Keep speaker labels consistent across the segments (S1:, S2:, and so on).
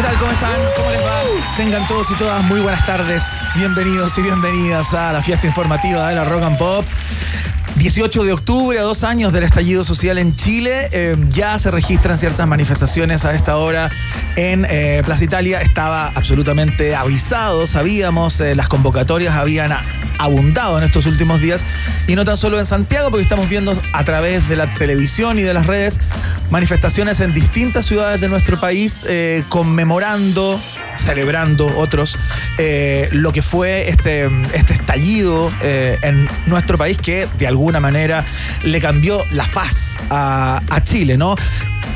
S1: ¿Qué tal? ¿Cómo están? ¿Cómo les va? Tengan todos y todas muy buenas tardes. Bienvenidos y bienvenidas a la fiesta informativa de la Rock and Pop. 18 de octubre, a dos años del estallido social en Chile, eh, ya se registran ciertas manifestaciones a esta hora en eh, Plaza Italia. Estaba absolutamente avisado, sabíamos, eh, las convocatorias habían abundado en estos últimos días y no tan solo en Santiago, porque estamos viendo a través de la televisión y de las redes manifestaciones en distintas ciudades de nuestro país conmemorando, celebrando otros lo que fue este, este estallido en nuestro país que de alguna manera le cambió la faz a, Chile, ¿no?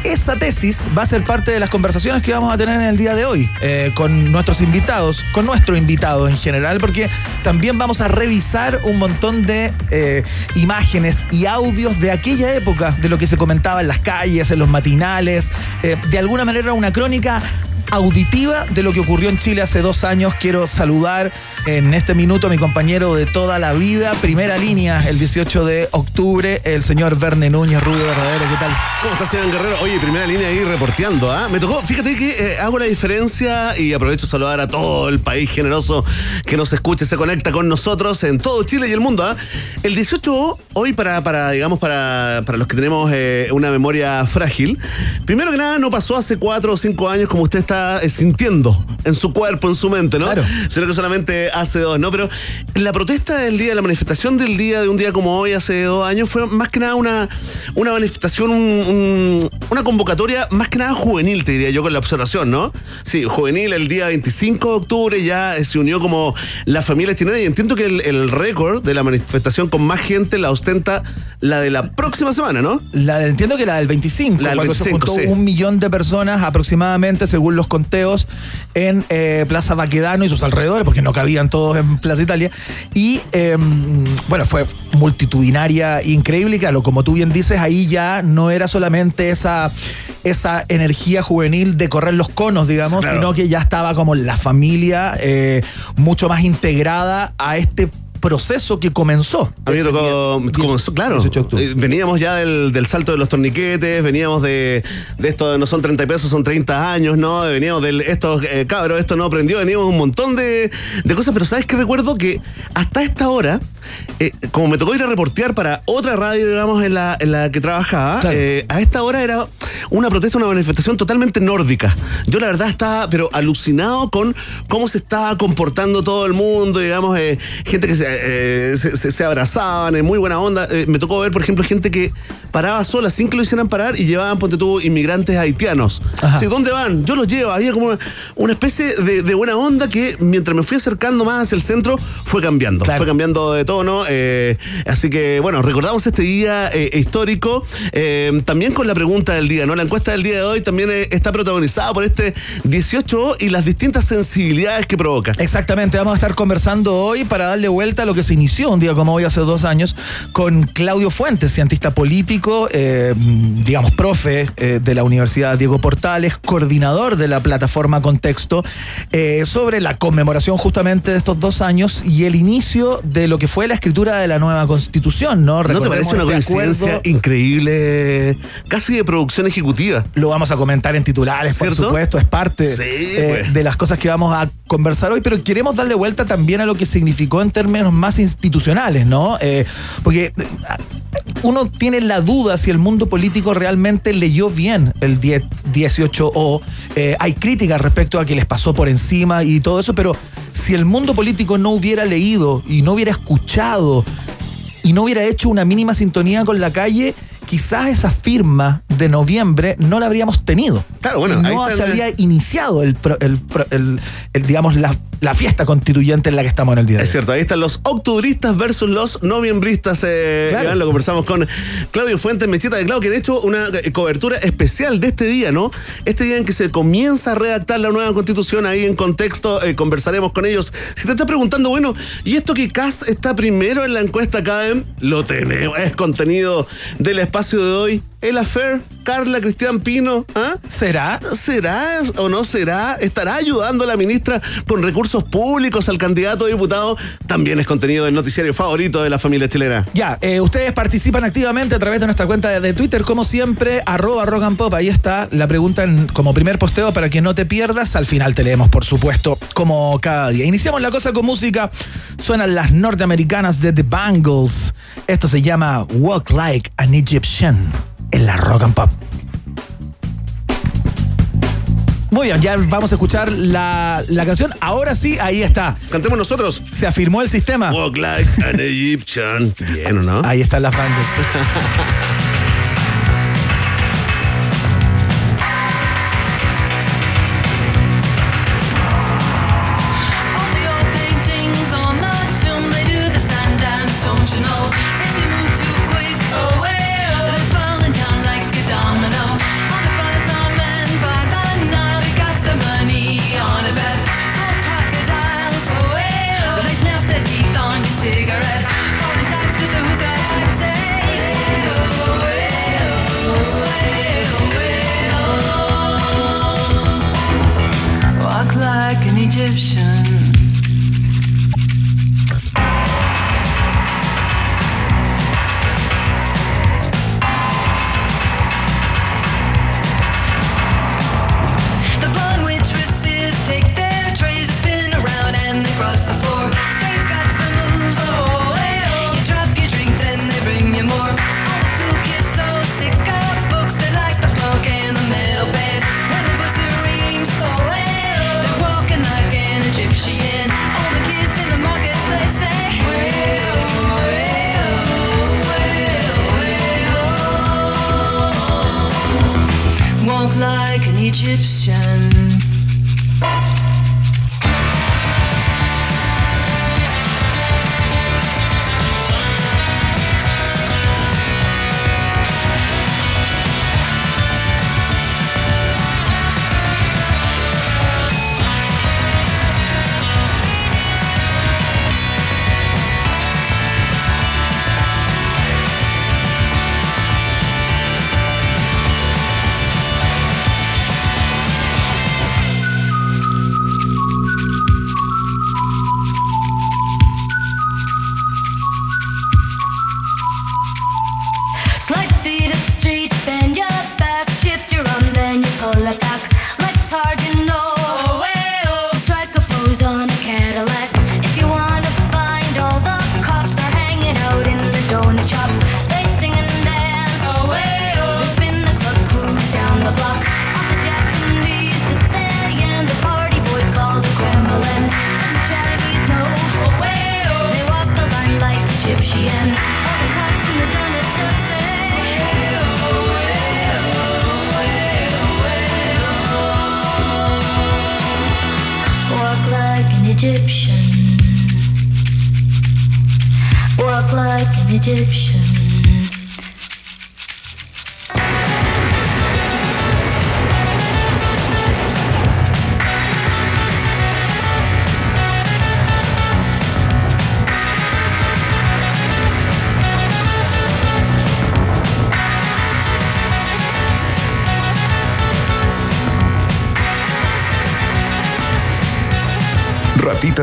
S1: Esa tesis va a ser parte de las conversaciones que vamos a tener en el día de hoy eh, con nuestros invitados, con nuestro invitado en general, porque también vamos a revisar un montón de eh, imágenes y audios de aquella época, de lo que se comentaba en las calles, en los matinales, eh, de alguna manera una crónica auditiva de lo que ocurrió en Chile hace dos años. Quiero saludar en este minuto a mi compañero de toda la vida, primera línea, el 18 de octubre, el señor Verne Núñez, Rubio Verdadero. ¿Qué tal?
S2: ¿Cómo estás, señor Guerrero? Oye, primera línea ahí reporteando, ¿ah? Me tocó, fíjate que eh, hago la diferencia y aprovecho a saludar a todo el país generoso que nos escucha y se conecta con nosotros en todo Chile y el mundo, ¿ah? El 18, hoy para, para digamos, para, para los que tenemos eh, una memoria frágil, primero que nada, no pasó hace cuatro o cinco años como usted está eh, sintiendo en su cuerpo, en su mente, ¿no? Claro. Sino que solamente hace dos, ¿no? Pero la protesta del día, la manifestación del día, de un día como hoy, hace dos años, fue más que nada una, una manifestación, una convocatoria más que nada juvenil, te diría yo, con la observación, ¿no? Sí, juvenil, el día 25 de octubre ya se unió como la familia chilena y entiendo que el, récord de la manifestación con más gente la ostenta la de la próxima semana, ¿no?
S1: La, entiendo que la del 25, la del 25, se un millón de personas aproximadamente, según los conteos en eh, Plaza Baquedano y sus alrededores, porque no cabían todos en Plaza Italia. Y em, bueno, fue multitudinaria, increíble. Y claro, como tú bien dices, ahí ya no era solamente esa, esa energía juvenil de correr los conos, digamos, sino que ya estaba como la familia eh, mucho más integrada a este proceso que comenzó.
S2: A mí tocó, comenzó, claro. Eh, veníamos ya del, salto de los torniquetes, veníamos de, de esto de no son 30 pesos, son 30 años, ¿no? Veníamos de estos eh, cabros, esto no aprendió, veníamos un montón de, cosas, pero ¿sabes qué recuerdo? Que hasta esta hora, eh, como me tocó ir a reportear para otra radio, digamos, en la, en la que trabajaba, a esta hora era una protesta, una manifestación totalmente nórdica. Yo la verdad estaba, pero alucinado con cómo se estaba comportando todo el mundo, digamos, gente que se eh, se, abrazaban, en muy buena onda. Eh, me tocó ver, por ejemplo, gente que paraba sola sin que lo hicieran parar y llevaban, ponte tú, inmigrantes haitianos. Sí, ¿Dónde van? Yo los llevo. Había como una, especie de, buena onda que mientras me fui acercando más hacia el centro, fue cambiando. Fue cambiando de tono. Eh, así que, bueno, recordamos este día histórico. también con la pregunta del día, ¿no? La encuesta del día de hoy también está protagonizada por este 18 y las distintas sensibilidades que provoca.
S1: Exactamente, vamos a estar conversando hoy para darle vuelta lo que se inició un día como hoy hace dos años con Claudio Fuentes, cientista político, eh, digamos, profe eh, de la Universidad Diego Portales, coordinador de la plataforma Contexto, eh, sobre la conmemoración justamente de estos dos años y el inicio de lo que fue la escritura de la nueva constitución, ¿no?
S2: ¿No te parece una este coincidencia increíble, casi de producción ejecutiva?
S1: Lo vamos a comentar en titulares, por supuesto, es parte pues. de las cosas que vamos a conversar hoy, pero queremos darle vuelta también a lo que significó en términos más institucionales, ¿no? Eh, porque eh, uno tiene la duda si el mundo político realmente leyó bien el 18O. Eh, hay críticas respecto a que les pasó por encima y todo eso, pero si el mundo político no hubiera leído y no hubiera escuchado y no hubiera hecho una mínima sintonía con la calle, quizás esa firma de noviembre no la habríamos tenido.
S2: Claro, bueno,
S1: no se habría iniciado el, el, digamos, la la fiesta constituyente en la que estamos en el día de
S2: Es cierto, ahí están los octubristas versus los noviembristas. Eh, lo conversamos con Claudio Fuentes Mechita de Claudio, que han hecho una eh, cobertura especial de este día, ¿no? Este día en que se comienza a redactar la nueva constitución, ahí en contexto, eh, conversaremos con ellos. Si te estás preguntando, bueno, ¿y esto que CAS está primero en la encuesta CAEM? Lo tenemos, es contenido del espacio de hoy. El affair, Carla Cristian Pino, ¿ah?
S1: ¿Será?
S2: ¿Será o no será? ¿Estará ayudando a la ministra con recursos públicos al candidato a diputado? También es contenido del noticiario favorito de la familia chilena.
S1: Ya, eh, ustedes participan activamente a través de nuestra cuenta de Twitter, como siempre, arroba rock and pop. Ahí está la pregunta como primer posteo para que no te pierdas. Al final te leemos, por supuesto, como cada día. Iniciamos la cosa con música. Suenan las norteamericanas de The Bangles. Esto se llama Walk Like an Egyptian en la Rock and Pop. Muy bien, ya vamos a escuchar la, la, canción. Ahora sí, ahí está.
S2: Cantemos nosotros.
S1: Se afirmó el sistema.
S2: Walk like an Egyptian. Bien, ¿o no?
S1: Ahí están las bandas.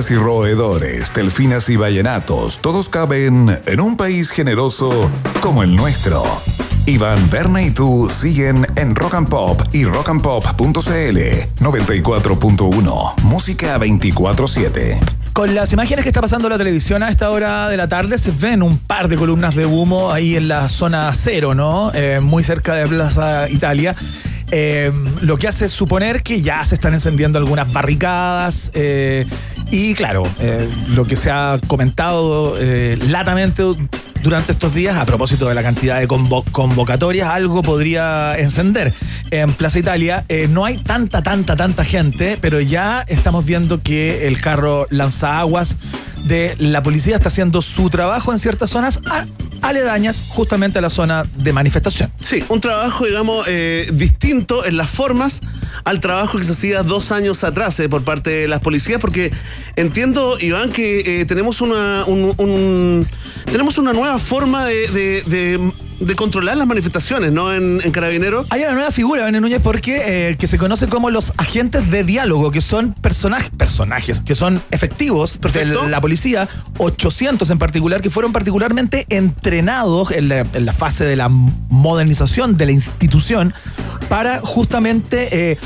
S3: y roedores, delfinas y ballenatos, todos caben en un país generoso como el nuestro. Iván, Berna y tú siguen en Rock and Pop y rockandpop.cl 94.1, música 24/7.
S1: Con las imágenes que está pasando la televisión a esta hora de la tarde se ven un par de columnas de humo ahí en la zona cero, ¿no? Eh, muy cerca de Plaza Italia. eh, lo que hace suponer que ya se están encendiendo algunas barricadas eh, y claro, lo que se ha comentado latamente durante estos días, a propósito de la cantidad de convocatorias, algo podría encender. En Plaza Italia no hay tanta, tanta, tanta gente, pero ya estamos viendo que el carro lanza aguas de la policía está haciendo su trabajo en ciertas zonas aledañas justamente a la zona de manifestación.
S2: Sí, un trabajo, digamos, eh, distinto en las formas al trabajo que se hacía dos años atrás eh, por parte de las policías, porque entiendo, Iván, que eh, tenemos una tenemos una nueva forma de de controlar las manifestaciones, ¿no? En, en Carabineros.
S1: Hay una nueva figura, Ben Núñez, porque eh, que se conoce como los agentes de diálogo, que son personajes, personajes, que son efectivos de la policía, 800 en particular, que fueron particularmente entrenados en la, fase de la modernización de la institución para justamente. Eh,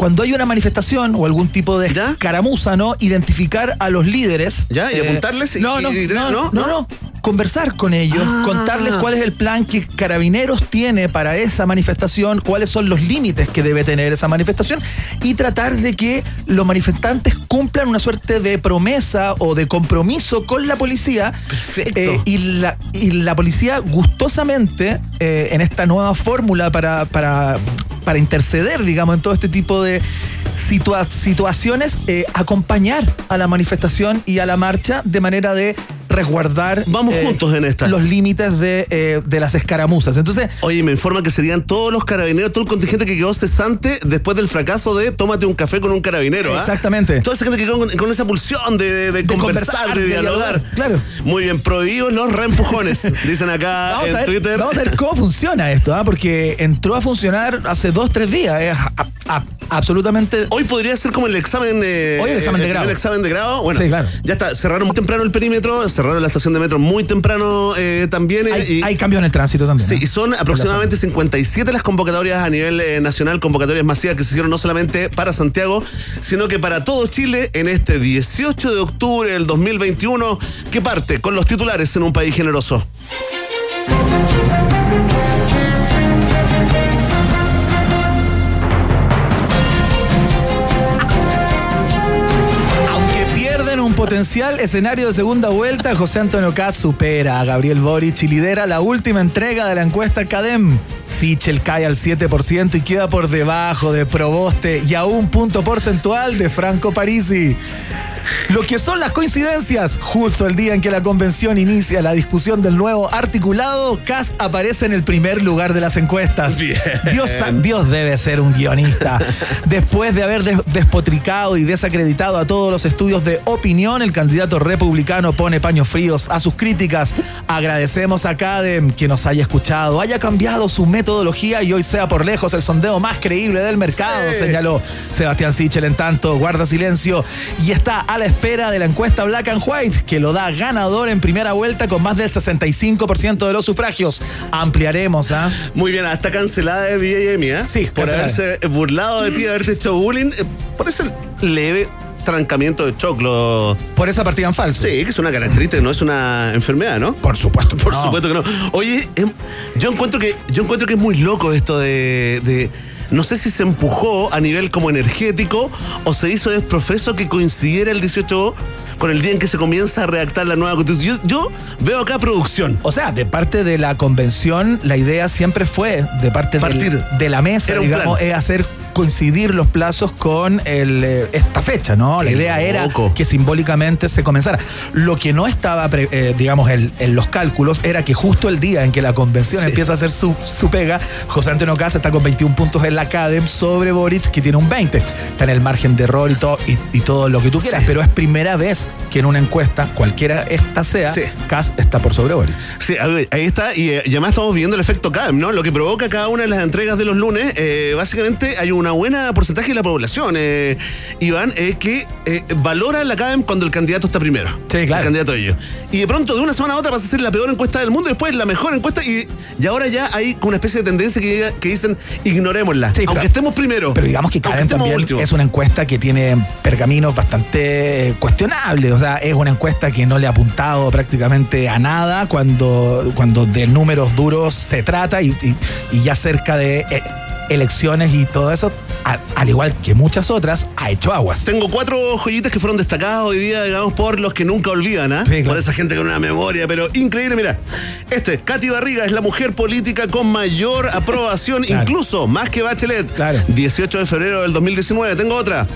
S1: cuando hay una manifestación o algún tipo de caramuza, ¿no? Identificar a los líderes.
S2: ¿Ya? ¿Y eh, apuntarles?
S1: no, no, no, no, no, conversar con ellos, ah. contarles cuál es el plan que Carabineros tiene para esa manifestación, cuáles son los límites que debe tener esa manifestación y tratar de que los manifestantes cumplan una suerte de promesa o de compromiso con la policía.
S2: Perfecto. Eh,
S1: y, la, y la policía gustosamente eh, en esta nueva fórmula para, para, para interceder, digamos, en todo este tipo de situaciones, eh, acompañar a la manifestación y a la marcha de manera de resguardar
S2: Vamos eh, juntos en esta.
S1: los límites de, eh, de, las escaramuzas. Entonces,
S2: Oye, me informa que serían todos los carabineros, todo el contingente que quedó cesante después del fracaso de tómate un café con un carabinero.
S1: ¿ah? Exactamente.
S2: Toda esa gente que quedó con, esa pulsión de, conversar, de, dialogar.
S1: Claro.
S2: Muy bien, prohibidos los reempujones, dicen acá en Twitter.
S1: Vamos a ver cómo funciona esto, ¿ah? porque entró a funcionar hace dos, tres días. Es absolutamente.
S2: Hoy podría ser como el examen de.
S1: Hoy el examen de grado.
S2: El examen de grado. Bueno, ya está. Cerraron muy temprano el perímetro, cerraron la estación de metro muy temprano eh, también.
S1: Hay, hay cambios en el tránsito también.
S2: Sí, y son aproximadamente 57 las convocatorias a nivel eh, nacional, convocatorias masivas que se hicieron no solamente para Santiago, sino que para todo Chile en este 18 de octubre del 2021, que parte con los titulares en un país generoso.
S1: Potencial escenario de segunda vuelta, José Antonio Katz supera a Gabriel Boric y lidera la última entrega de la encuesta CADEM. Sichel cae al 7% y queda por debajo de Proboste y a un punto porcentual de Franco Parisi. Lo que son las coincidencias, justo el día en que la convención inicia la discusión del nuevo articulado, Cast aparece en el primer lugar de las encuestas. Dios, Dios debe ser un guionista. Después de haber despotricado y desacreditado a todos los estudios de opinión, el candidato republicano pone paños fríos a sus críticas. Agradecemos a Cadem que nos haya escuchado, haya cambiado su metodología y hoy sea por lejos el sondeo más creíble del mercado, señaló Sebastián Sichel en tanto, guarda silencio y está a la espera de la encuesta Black and White, que lo da ganador en primera vuelta con más del 65% de los sufragios. Ampliaremos, ¿ah?
S2: Muy bien, hasta cancelada de DJ ¿ah?
S1: Sí,
S2: por haberse burlado de ti, haberte hecho bullying, eh, por ese leve trancamiento de choclo.
S1: Por esa partida en falso.
S2: Sí, que es una característica, no es una enfermedad, ¿no?
S1: Por supuesto,
S2: por supuesto que no. Oye, em, yo encuentro que yo encuentro que es muy loco esto de no sé si se empujó a nivel como energético o se hizo desprofeso que coincidiera el 18 con el día en que se comienza a redactar la nueva constitución. Yo, veo acá producción.
S1: O sea, de parte de la convención, la idea siempre fue, de parte de la mesa, digamos, es hacer coincidir los plazos con eh, esta fecha, ¿no? La idea era que simbólicamente se comenzara. Lo que no estaba, eh, digamos, en, los cálculos era que justo el día en que la convención empieza a hacer su, pega, José Antonio Casa está con 21 puntos en la CADEM sobre Boric, que tiene un 20. Está en el margen de error y todo, y, todo lo que tú quieras, pero es primera vez que en una encuesta, cualquiera esta sea, Cas está por sobre Boric.
S2: Sí, ahí está, y, eh, además estamos viendo el efecto CADEM, ¿no? Lo que provoca cada una de las entregas de los lunes, básicamente hay un una buena porcentaje de la población, eh, Iván, es que eh, valora la CADEM cuando el candidato está primero.
S1: Sí, claro.
S2: El candidato de ellos. Y de pronto, de una semana a otra, pasa a ser la peor encuesta del mundo y después la mejor encuesta. Y, y ahora ya hay una especie de tendencia que, que dicen ignorémosla. aunque estemos primero.
S1: Pero digamos que CADEM también es una encuesta que tiene pergaminos bastante eh, cuestionables. O sea, es una encuesta que no le ha apuntado prácticamente a nada cuando, cuando de números duros se trata y, y, ya cerca de elecciones y todo eso, al igual que muchas otras, ha hecho aguas.
S2: Tengo cuatro joyitas que fueron destacadas hoy día, digamos, por los que nunca olvidan, ¿ah? Por esa gente con una memoria, pero increíble, mira. Este, Katy Barriga es la mujer política con mayor aprobación, incluso más que Bachelet. Claro. 18 de febrero del 2019. Tengo otra.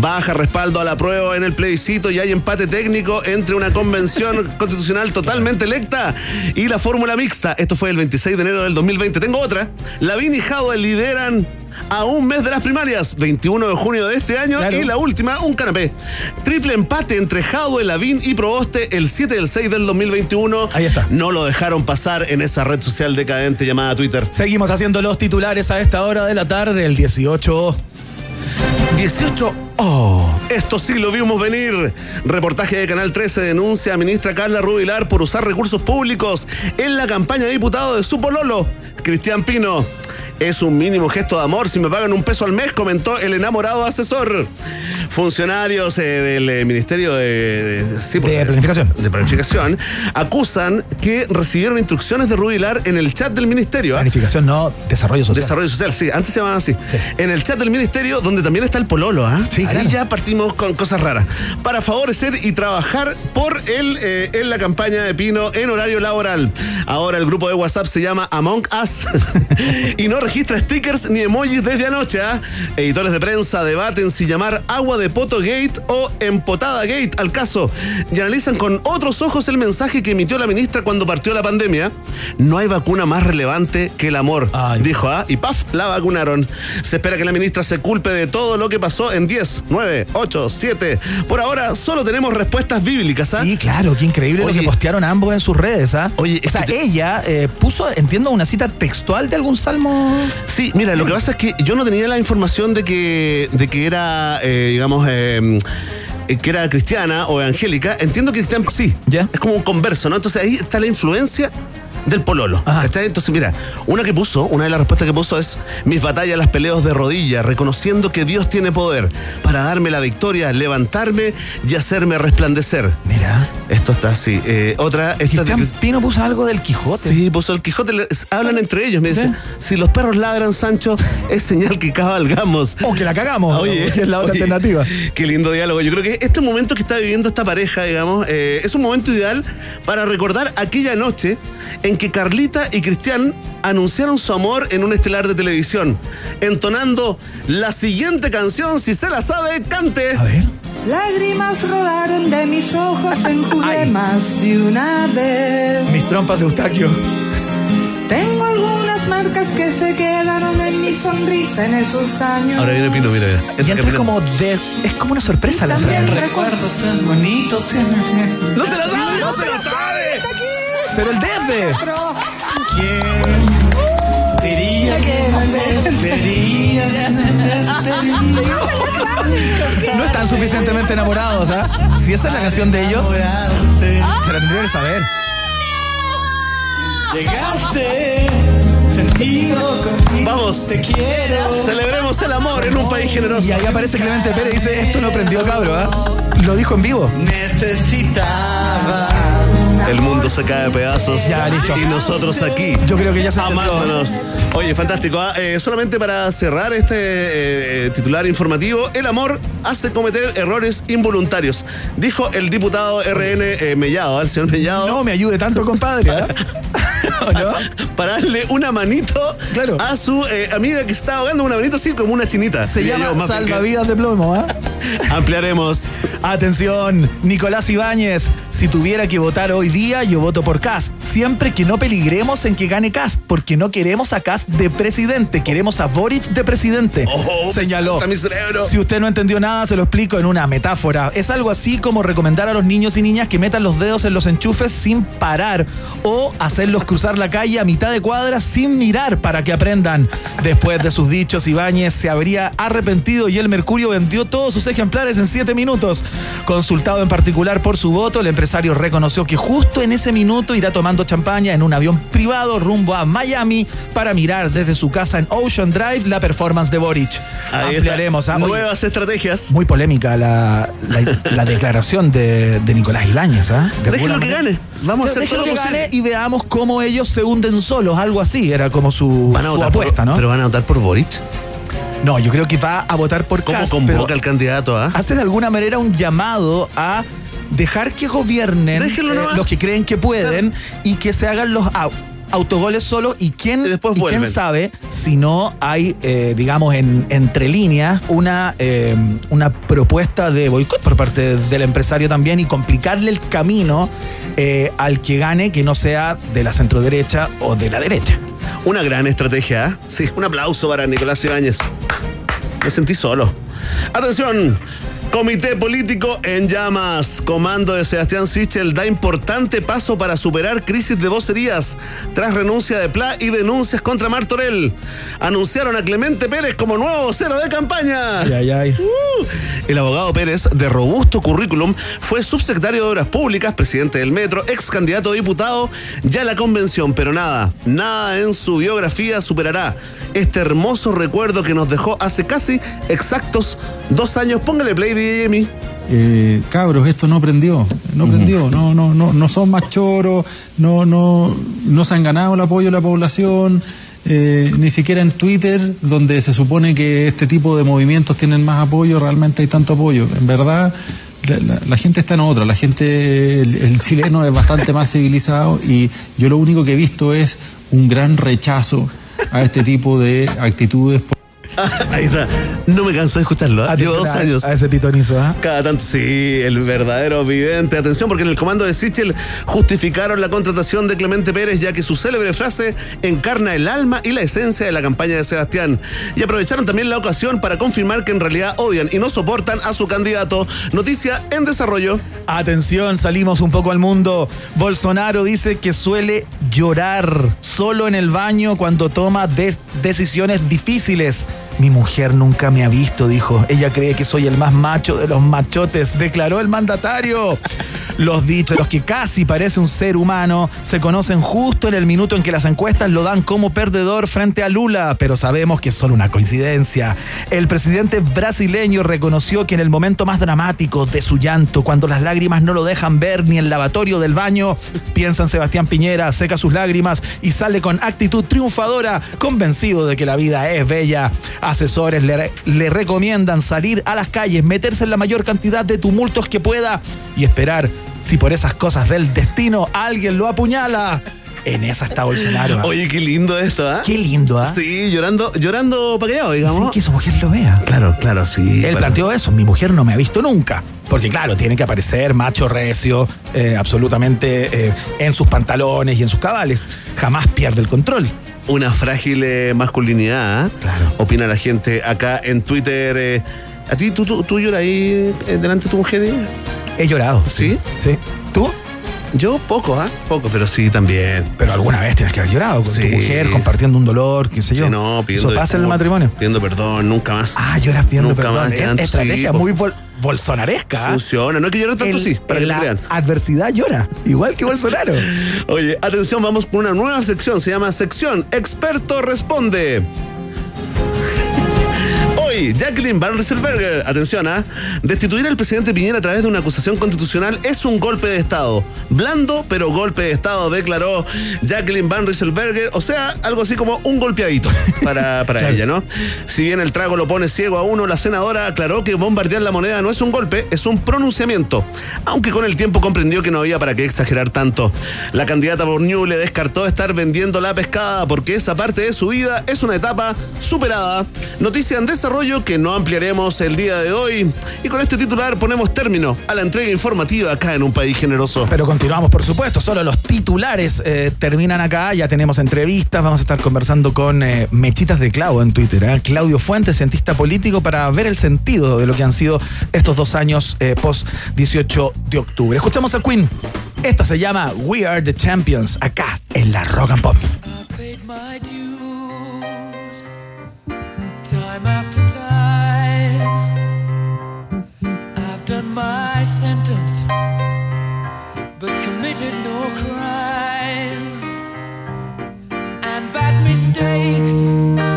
S2: Baja respaldo a la prueba en el plebiscito y hay empate técnico entre una convención constitucional totalmente electa y la fórmula mixta. Esto fue el 26 de enero del 2020. Tengo otra. Lavín y Jadwe a un mes de las primarias, 21 de junio de este año, y la última, un canapé. Triple empate entre Jadwe, Lavín y Proboste el 7 del 6 del 2021.
S1: Ahí está.
S2: No lo dejaron pasar en esa red social decadente llamada Twitter.
S1: Seguimos haciendo los titulares a esta hora de la tarde, el 18.
S2: 18. Oh, esto sí lo vimos venir. Reportaje de Canal 13 denuncia a ministra Carla Rubilar por usar recursos públicos en la campaña de diputado de su pololo, Cristian Pino. Es un mínimo gesto de amor si me pagan un peso al mes, comentó el enamorado asesor. Funcionarios eh, del eh, Ministerio de,
S1: de, Planificación.
S2: De Planificación acusan que recibieron instrucciones de Rubilar en el chat del Ministerio.
S1: Planificación, no, desarrollo social.
S2: Desarrollo social, sí, antes se llamaba así. En el chat del Ministerio, donde también está el Pololo, ¿ah? Sí, Ahí ya partimos con cosas raras. Para favorecer y trabajar por él eh, en la campaña de Pino en horario laboral. Ahora el grupo de WhatsApp se llama Among Us y no registra stickers ni emojis desde anoche. ¿ah? Editores de prensa debaten si llamar agua de poto gate o empotada gate al caso y analizan con otros ojos el mensaje que emitió la ministra cuando partió la pandemia. No hay vacuna más relevante que el amor, dijo, ¿ah? y paf, la vacunaron. Se espera que la ministra se culpe de todo lo que pasó en 10, 9, 8, 7. Por ahora solo tenemos respuestas bíblicas. ¿ah?
S1: Sí, claro, qué increíble lo que postearon ambos en sus redes. ¿ah? Oye, o sea, ella eh, puso, entiendo, una cita textual de algún salmo.
S2: Sí, mira, lo que pasa es que yo no tenía la información de que, de que era, eh, digamos, em, eh, que era cristiana o evangélica. Entiendo que cristiana, sí. ¿Ya? Es como un converso, ¿no? Entonces ahí está la influencia del pololo. Entonces, mira, una que puso, una de las respuestas que puso es: Mis batallas las peleos de rodillas, reconociendo que Dios tiene poder para darme la victoria, levantarme y hacerme resplandecer.
S1: Mira.
S2: Esto está así. Eh, otra.
S1: Esta Pino puso algo del Quijote.
S2: Sí, puso el Quijote. Hablan entre ellos. Me dicen: Si los perros ladran, Sancho, es señal que cabalgamos.
S1: O que la cagamos. Oye, es la otra alternativa.
S2: Qué lindo diálogo. Yo creo que este momento que está viviendo esta pareja, digamos, eh, es un momento ideal para recordar aquella noche en que Carlita y Cristian anunciaron su amor en un estelar de televisión, entonando la siguiente canción, si se la sabe, cante.
S1: A ver.
S4: Lágrimas rodaron de mis ojos, enjugué más de una vez.
S1: Mis trompas de Eustaquio.
S4: Tengo algunas marcas que se quedaron en mi sonrisa en esos años.
S2: Ahora viene Pino, mira.
S1: Y entra como de, es como una sorpresa la
S4: También recuerdos bonitos.
S1: No se la sabe, no se la sabe. Pero el desde. No están suficientemente enamorados, ¿ah? Si esa es la canción de ellos, se la tendría que saber.
S2: Llegaste. Vamos, te quiero. Celebremos el amor en un país generoso.
S1: Y ahí aparece Clemente Pérez y dice: Esto no prendió cabro, ¿ah? Lo dijo en vivo.
S2: Necesitaba el mundo se cae de pedazos.
S1: Ya, listo.
S2: Y nosotros aquí.
S1: Yo creo que ya se
S2: Amándonos. Oye, fantástico. ¿ah? Eh, solamente para cerrar este eh, eh, titular informativo, el amor hace cometer errores involuntarios. Dijo el diputado RN Mellado, el señor Mellado.
S1: No me ayude tanto, compadre.
S2: no? Para darle una manito claro. a su amiga que está ahogando una manito así como una chinita.
S1: Se llama salvavidas de plomo, ¿ah?
S2: Ampliaremos.
S1: Atención, Nicolás Ibáñez. Si tuviera que votar hoy día, yo voto por Cast. Siempre que no peligremos en que gane Cast, porque no queremos a Cast de presidente, queremos a Boric de presidente. Oh, señaló. Si usted no entendió nada, se lo explico en una metáfora. Es algo así como recomendar a los niños y niñas que metan los dedos en los enchufes sin parar o hacerlos cruzar la calle a mitad de cuadra sin mirar para que aprendan. Después de sus dichos, Ibáñez se habría arrepentido y el Mercurio vendió todos sus ejemplares en siete minutos. Consultado en particular por su voto, el empresario empresario reconoció que justo en ese minuto irá tomando champaña en un avión privado rumbo a Miami para mirar desde su casa en Ocean Drive la performance de Boric.
S2: Ahí Ampliaremos. ¿ah? Nuevas estrategias.
S1: Muy polémica la, declaración de, Nicolás Ibáñez. ¿ah?
S2: Déjenlo que gane. Vamos a hacer todo
S1: que gane y veamos cómo ellos se hunden solos. Algo así era como su, apuesta, ¿no?
S2: Pero van a votar por Boric.
S1: No, yo creo que va a votar por
S2: ¿Cómo convoca el candidato a?
S1: Hace de alguna manera un llamado a dejar que gobiernen eh, los que creen que pueden y que se hagan los autogoles solo y quién, quién sabe si no hay, eh, digamos, en, entre líneas una, eh, una propuesta de boicot por parte del empresario también y complicarle el camino al que gane que no sea de la centroderecha o de la derecha.
S2: Una gran estrategia. Sí, un aplauso para Nicolás Ibáñez. Me sentí solo. Atención, Comité político en llamas. Comando de Sebastián Sichel da importante paso para superar crisis de vocerías tras renuncia de Pla y denuncias contra Martorell. Anunciaron a Clemente Pérez como nuevo vocero de campaña.
S1: Ay, ay, uh.
S2: el abogado Pérez, de robusto currículum, fue subsecretario de Obras Públicas, presidente del Metro, ex candidato a diputado ya la convención, pero nada, nada en su biografía superará este hermoso recuerdo que nos dejó hace casi exactos dos años. Póngale play
S5: eh, cabros, esto no prendió, no prendió, no, no, no, no son más choros, no, no, no se han ganado el apoyo de la población, eh, ni siquiera en Twitter, donde se supone que este tipo de movimientos tienen más apoyo, realmente hay tanto apoyo. En verdad, la, gente está en otra, la gente, el, chileno es bastante más civilizado y yo lo único que he visto es un gran rechazo a este tipo de actitudes.
S2: Ahí está. No me canso de escucharlo. ¿eh? Llevo dos años.
S1: A ese pitonizo, ¿ah?
S2: Cada tanto, sí, el verdadero vidente. Atención, porque en el comando de Sichel justificaron la contratación de Clemente Pérez, ya que su célebre frase encarna el alma y la esencia de la campaña de Sebastián. Y aprovecharon también la ocasión para confirmar que en realidad odian y no soportan a su candidato. Noticia en desarrollo.
S1: Atención, salimos un poco al mundo. Bolsonaro dice que suele llorar solo en el baño cuando toma decisiones difíciles. Mi mujer nunca me ha visto, dijo. Ella cree que soy el más macho de los machotes, declaró el mandatario. Los dichos, los que casi parece un ser humano, se conocen justo en el minuto en que las encuestas lo dan como perdedor frente a Lula, pero sabemos que es solo una coincidencia. El presidente brasileño reconoció que en el momento más dramático de su llanto, cuando las lágrimas no lo dejan ver ni el lavatorio del baño, piensa en Sebastián Piñera, seca sus lágrimas y sale con actitud triunfadora, convencido de que la vida es bella. Asesores le, le recomiendan salir a las calles, meterse en la mayor cantidad de tumultos que pueda y esperar si por esas cosas del destino alguien lo apuñala. En esa está Bolsonaro.
S2: Oye, qué lindo esto, ¿ah?
S1: Qué lindo, ¿ah?
S2: Sí, llorando, llorando paqueado, digamos.
S1: Sí, que su mujer lo vea.
S2: Claro, claro, sí.
S1: Él planteó eso, mi mujer no me ha visto nunca. Porque claro, tiene que aparecer macho recio, eh, absolutamente eh, en sus pantalones y en sus cabales. Jamás pierde el control
S2: una frágil eh, masculinidad. ¿ah?
S1: Claro.
S2: Opina la gente acá en Twitter. Eh, ¿A ti, tú, tú, tú lloras ahí eh, delante de tu mujer?
S1: He llorado.
S2: ¿Sí?
S1: Sí. ¿Tú?
S2: Yo poco, ¿ah? Poco, pero sí también.
S1: Pero alguna vez tienes que haber llorado con tu mujer, compartiendo un dolor, qué sé yo.
S2: Sí, no, pidiendo
S1: Eso pasa en el matrimonio.
S2: Pidiendo perdón, nunca más.
S1: Ah, lloras pidiendo nunca perdón. Más, estrategia muy bolsonaresca.
S2: Funciona, no hay que llorar tanto, sí,
S1: para que la crean. adversidad llora, igual que Bolsonaro.
S2: Oye, atención, vamos con una nueva sección, se llama Sección Experto Responde. Jacqueline Van Rieselberger, atención, ¿ah? Destituir al presidente Piñera a través de una acusación constitucional es un golpe de Estado. Blando, pero golpe de Estado, declaró Jacqueline Van Rieselberger. O sea, algo así como un golpeadito para, para ella, ¿no? Si bien el trago lo pone ciego a uno, la senadora aclaró que bombardear la moneda no es un golpe, es un pronunciamiento. Aunque con el tiempo comprendió que no había para qué exagerar tanto. La candidata por New le descartó estar vendiendo la pescada porque esa parte de su vida es una etapa superada. Noticia en desarrollo que no ampliaremos el día de hoy. Y con este titular ponemos término a la entrega informativa acá en un país generoso.
S1: Pero continuamos, por supuesto, solo los titulares eh, terminan acá, ya tenemos entrevistas, vamos a estar conversando con eh, Mechitas de Clavo en Twitter, ¿eh? Claudio Fuentes, cientista político, para ver el sentido de lo que han sido estos dos años post 18 de octubre. Escuchamos a Queen. Esta se llama We Are the Champions, acá en la Rock and Pop.
S6: mistakes.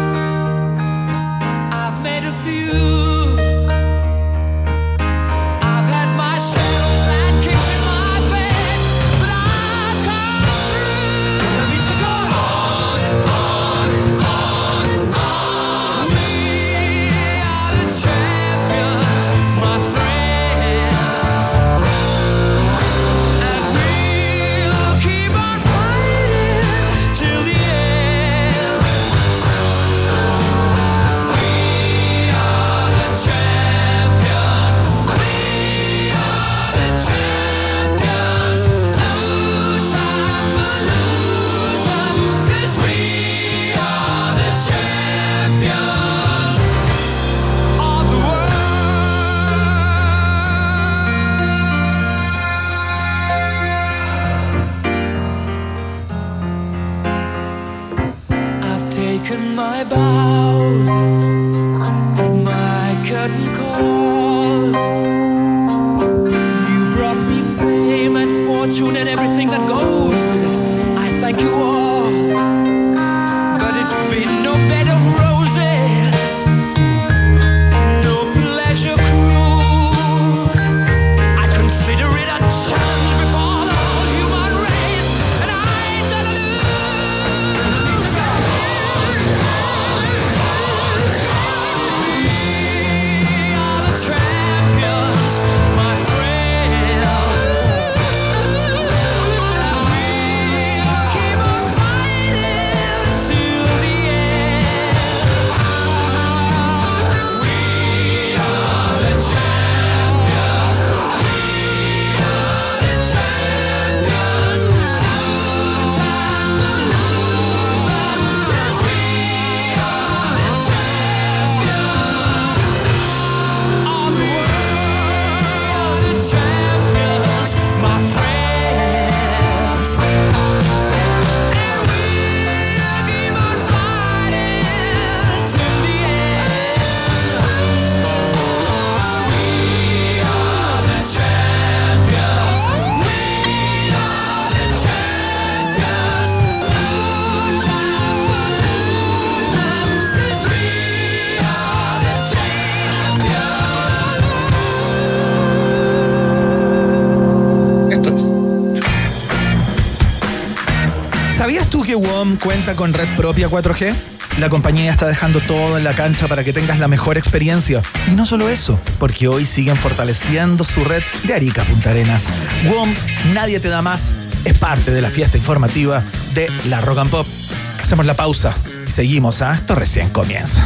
S1: WOM cuenta con red propia 4G? La compañía está dejando todo en la cancha para que tengas la mejor experiencia. Y no solo eso, porque hoy siguen fortaleciendo su red de Arica Punta Arenas. WOM, nadie te da más, es parte de la fiesta informativa de la Rock and Pop. Hacemos la pausa y seguimos, ¿ah? Esto recién comienza.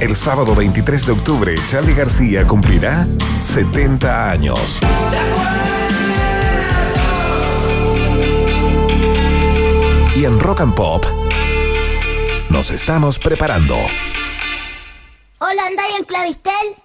S3: El sábado 23 de octubre, Charlie García cumplirá 70 años. Y en Rock and Pop nos estamos preparando.
S7: Hola, ¿andáis en Clavistel?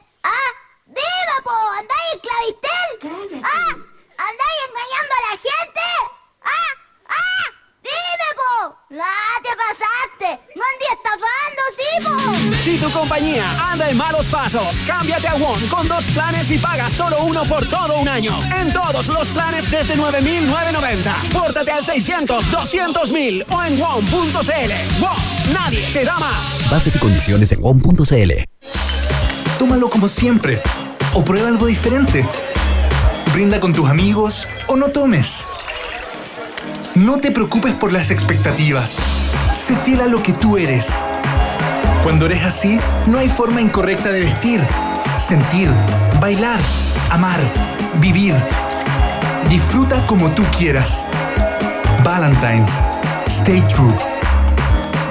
S8: Planes y paga solo uno por todo un año. En todos los planes desde 9.990. Pórtate al 600-200.000 o en WOM.cl. WOM, nadie te da más.
S9: Bases y condiciones en WOM.cl.
S10: Tómalo como siempre o prueba algo diferente. Brinda con tus amigos o no tomes. No te preocupes por las expectativas. Sé fiel a lo que tú eres. Cuando eres así, no hay forma incorrecta de vestir, sentir, bailar, amar, vivir. Disfruta como tú quieras. Valentine's. Stay true.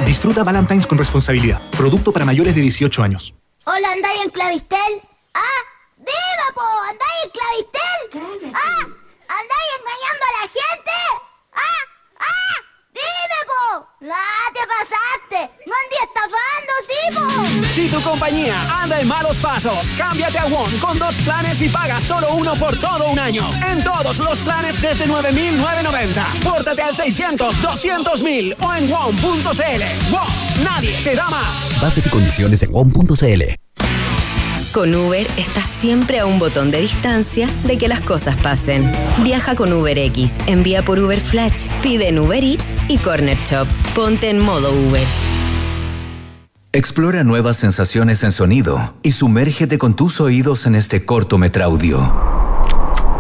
S10: Disfruta Valentine's con responsabilidad. Producto para mayores de 18 años.
S7: Hola, ¿andáis en Clavistel? ¡Ah! ¡Viva, po! ¿Andáis en Clavistel? ¡Ah! ¿Andáis engañando a la gente? ¡Ah! ¡Ah! ¡Vive, po! ¡Ah!
S8: Si tu compañía anda en malos pasos, cámbiate a WOM con dos planes y paga solo uno por todo un año. En todos los planes desde 9,990. Pórtate al 600 200 o en WOM.cl. WOM, nadie te da más.
S9: Bases y condiciones en WOM.cl.
S6: Con Uber estás siempre a un botón de distancia de que las cosas pasen. Viaja con UberX, envía por Uber Flash, pide en Uber Eats y Corner Shop. Ponte en modo Uber.
S11: Explora nuevas sensaciones en sonido y sumérgete con tus oídos en este cortometraudio.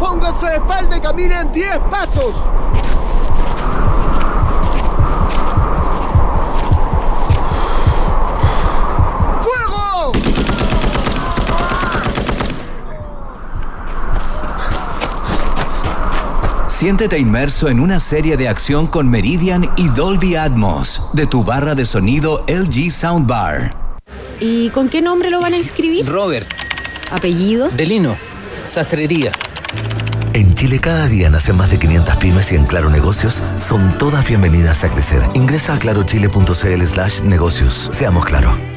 S12: Póngase de espalda y camine en 10 pasos.
S11: Siéntete inmerso en una serie de acción con Meridian y Dolby Atmos de tu barra de sonido LG Soundbar.
S6: ¿Y con qué nombre lo van a inscribir?
S13: Robert.
S6: ¿Apellido?
S13: Delino. Sastrería.
S14: En Chile cada día nacen más de 500 pymes y en Claro Negocios son todas bienvenidas a crecer. Ingresa a clarochile.cl slash negocios. Seamos claro.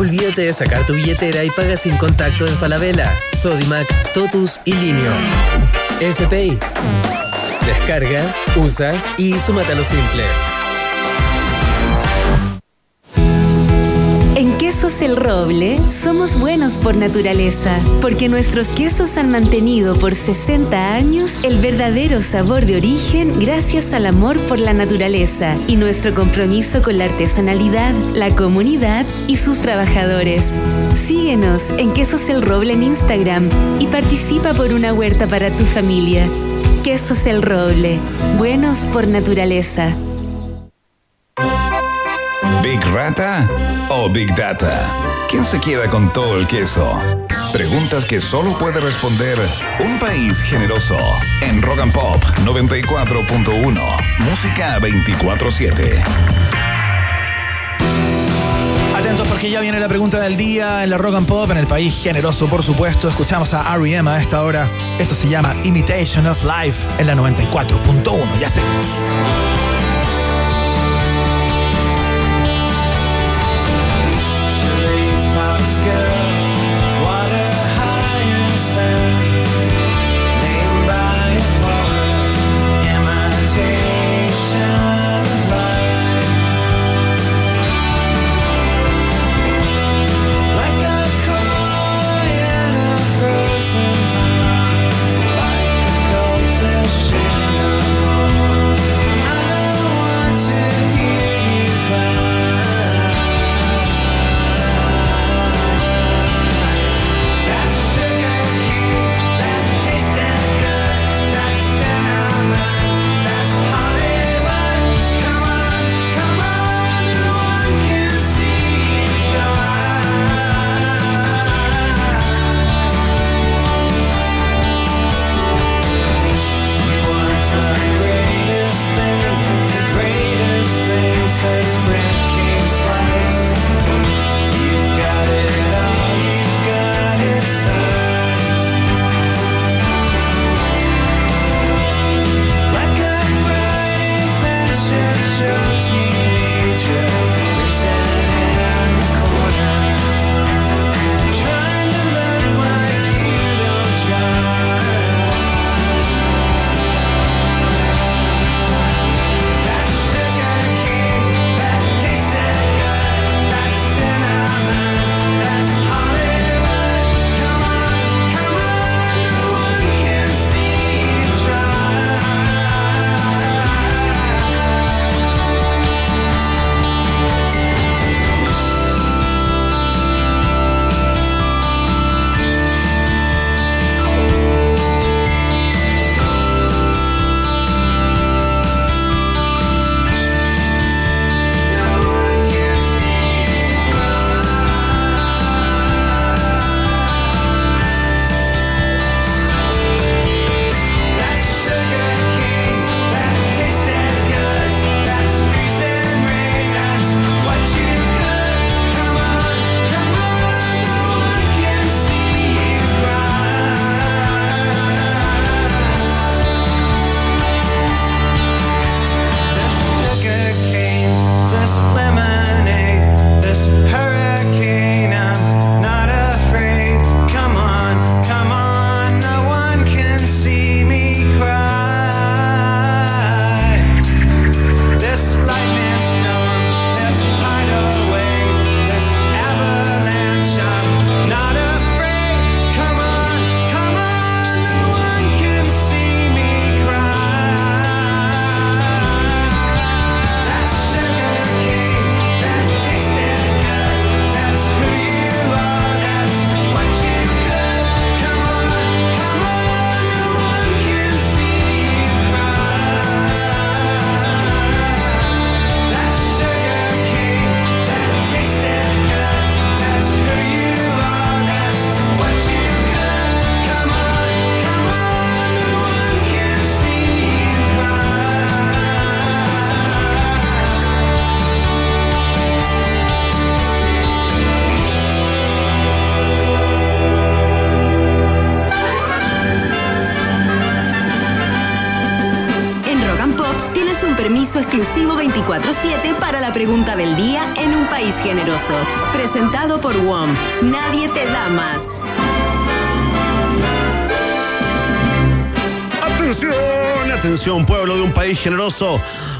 S15: Olvídate de sacar tu billetera y paga sin contacto en Falabella, Sodimac, Totus y Linio. FPI. Descarga, usa y súmate a lo simple.
S16: El Roble somos buenos por naturaleza, porque nuestros quesos han mantenido por 60 años el verdadero sabor de origen gracias al amor por la naturaleza y nuestro compromiso con la artesanalidad, la comunidad y sus trabajadores. Síguenos en Quesos El Roble en Instagram y participa por una huerta para tu familia. Quesos El Roble, buenos por naturaleza.
S3: ¿Big Rata o Big Data? ¿Quién se queda con todo el queso? Preguntas que solo puede responder un país generoso. En Rock and Pop 94.1. Música 24-7.
S1: Atentos porque ya viene la pregunta del día en la Rock and Pop, en el país generoso, por supuesto. Escuchamos a R.E.M. a esta hora. Esto se llama Imitation of Life en la 94.1. Ya seguimos.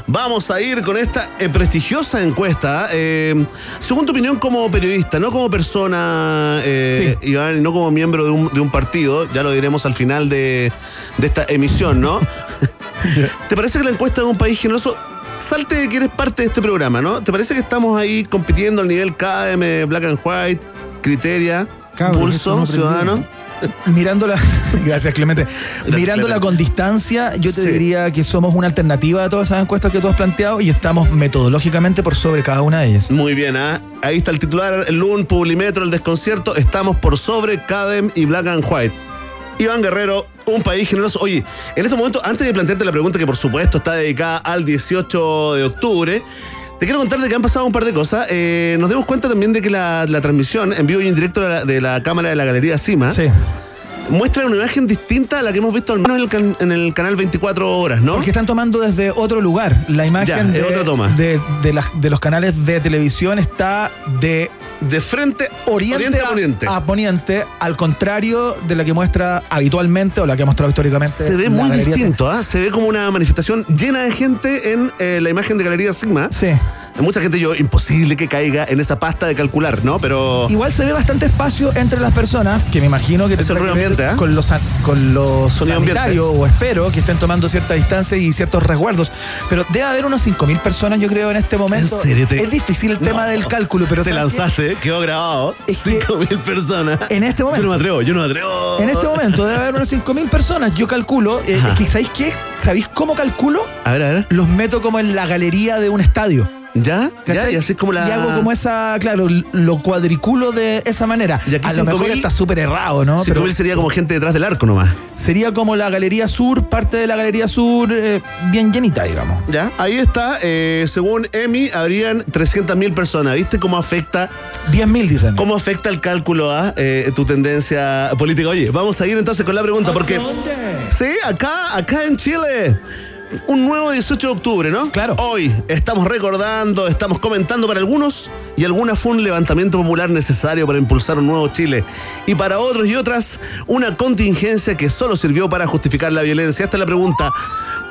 S2: Vamos a ir con esta eh, prestigiosa encuesta. eh, según tu opinión como periodista, no como persona, eh, Iván, no como miembro de un, de un partido, ya lo diremos al final de, de esta emisión, ¿no? ¿Te parece que la encuesta de un país generoso salte de que eres parte de este programa, ¿no? ¿Te parece que estamos ahí compitiendo al nivel KM, Black and White, Criteria,
S1: Cabros,
S2: Pulso,
S1: no.
S2: Ciudadano?
S1: Mirándola, gracias Clemente. Mirándola con distancia, yo te
S2: Sí.
S1: diría que somos una alternativa a todas esas encuestas que tú has planteado y estamos metodológicamente por sobre cada una de ellas.
S2: Muy bien, ¿ah? ahí está el titular, el LUN, Publimetro, el desconcierto. Estamos por sobre Cadem y Black and White. Iván Guerrero, un país generoso. Oye, en este momento, antes de plantearte la pregunta que por supuesto está dedicada al 18 de octubre, te quiero contar de que han pasado un par de cosas. Eh, nos dimos cuenta también de que la, la transmisión en vivo y en directo de la, de la cámara de la Galería Cima muestra una imagen distinta a la que hemos visto al menos en el, can- en el canal 24 horas, ¿no?
S1: Porque están tomando desde otro lugar. La imagen
S2: Ya,
S1: de,
S2: es otra toma.
S1: De, de las- de los canales de televisión está de
S2: de frente
S1: oriente,
S2: oriente a
S1: a,
S2: poniente.
S1: a poniente, al contrario de la que muestra habitualmente o la que ha mostrado históricamente.
S2: Se ve muy distinto, ¿ah? Se ve como una manifestación llena de gente en eh, la imagen de Galería Sigma.
S1: Sí.
S2: Mucha gente, yo, imposible que caiga en esa pasta de calcular, ¿no? Pero.
S1: Igual se ve bastante espacio entre las personas, que me imagino que
S2: Es el ruido
S1: que
S2: ambiente, ¿eh?
S1: con los, con los sanitarios, o espero que estén tomando cierta distancia y ciertos resguardos. Pero debe haber unas 5.000 personas, yo creo, en este momento.
S2: ¿En serio te-
S1: Es difícil el tema del cálculo, pero
S2: te lanzaste, quedó grabado. 5.000 personas.
S1: En este momento.
S2: Yo no me atrevo, yo no me atrevo.
S1: En este momento debe haber unas 5.000 personas, yo calculo. eh, es que, ¿sabéis qué? ¿Sabéis cómo calculo?
S2: A ver, a ver.
S1: Los meto como en la galería de un estadio.
S2: ¿Ya? ¿Ya?
S1: ¿Cachai?
S2: Y así es como la.
S1: Y hago como esa, claro, lo cuadriculo de esa manera.
S2: Y aquí
S1: a lo mejor
S2: 5.000
S1: está súper errado, ¿no?
S2: 5.000 sería como gente detrás del arco nomás.
S1: sería como la galería sur, parte de la galería sur, eh, bien llenita, digamos.
S2: Ya, ahí está. eh, según EMI, habrían 300.000 personas. ¿Viste cómo afecta?
S1: 10.000 dicen.
S2: ¿Cómo afecta el cálculo a eh, tu tendencia política? Oye, vamos a ir entonces con la pregunta, porque. Sí, acá, acá en Chile. Un nuevo 18 de octubre, ¿no?
S1: Claro.
S2: Hoy estamos recordando, estamos comentando para algunos y algunas fue un levantamiento popular necesario para impulsar un nuevo Chile. Y para otros y otras, una contingencia que solo sirvió para justificar la violencia. Esta es la pregunta.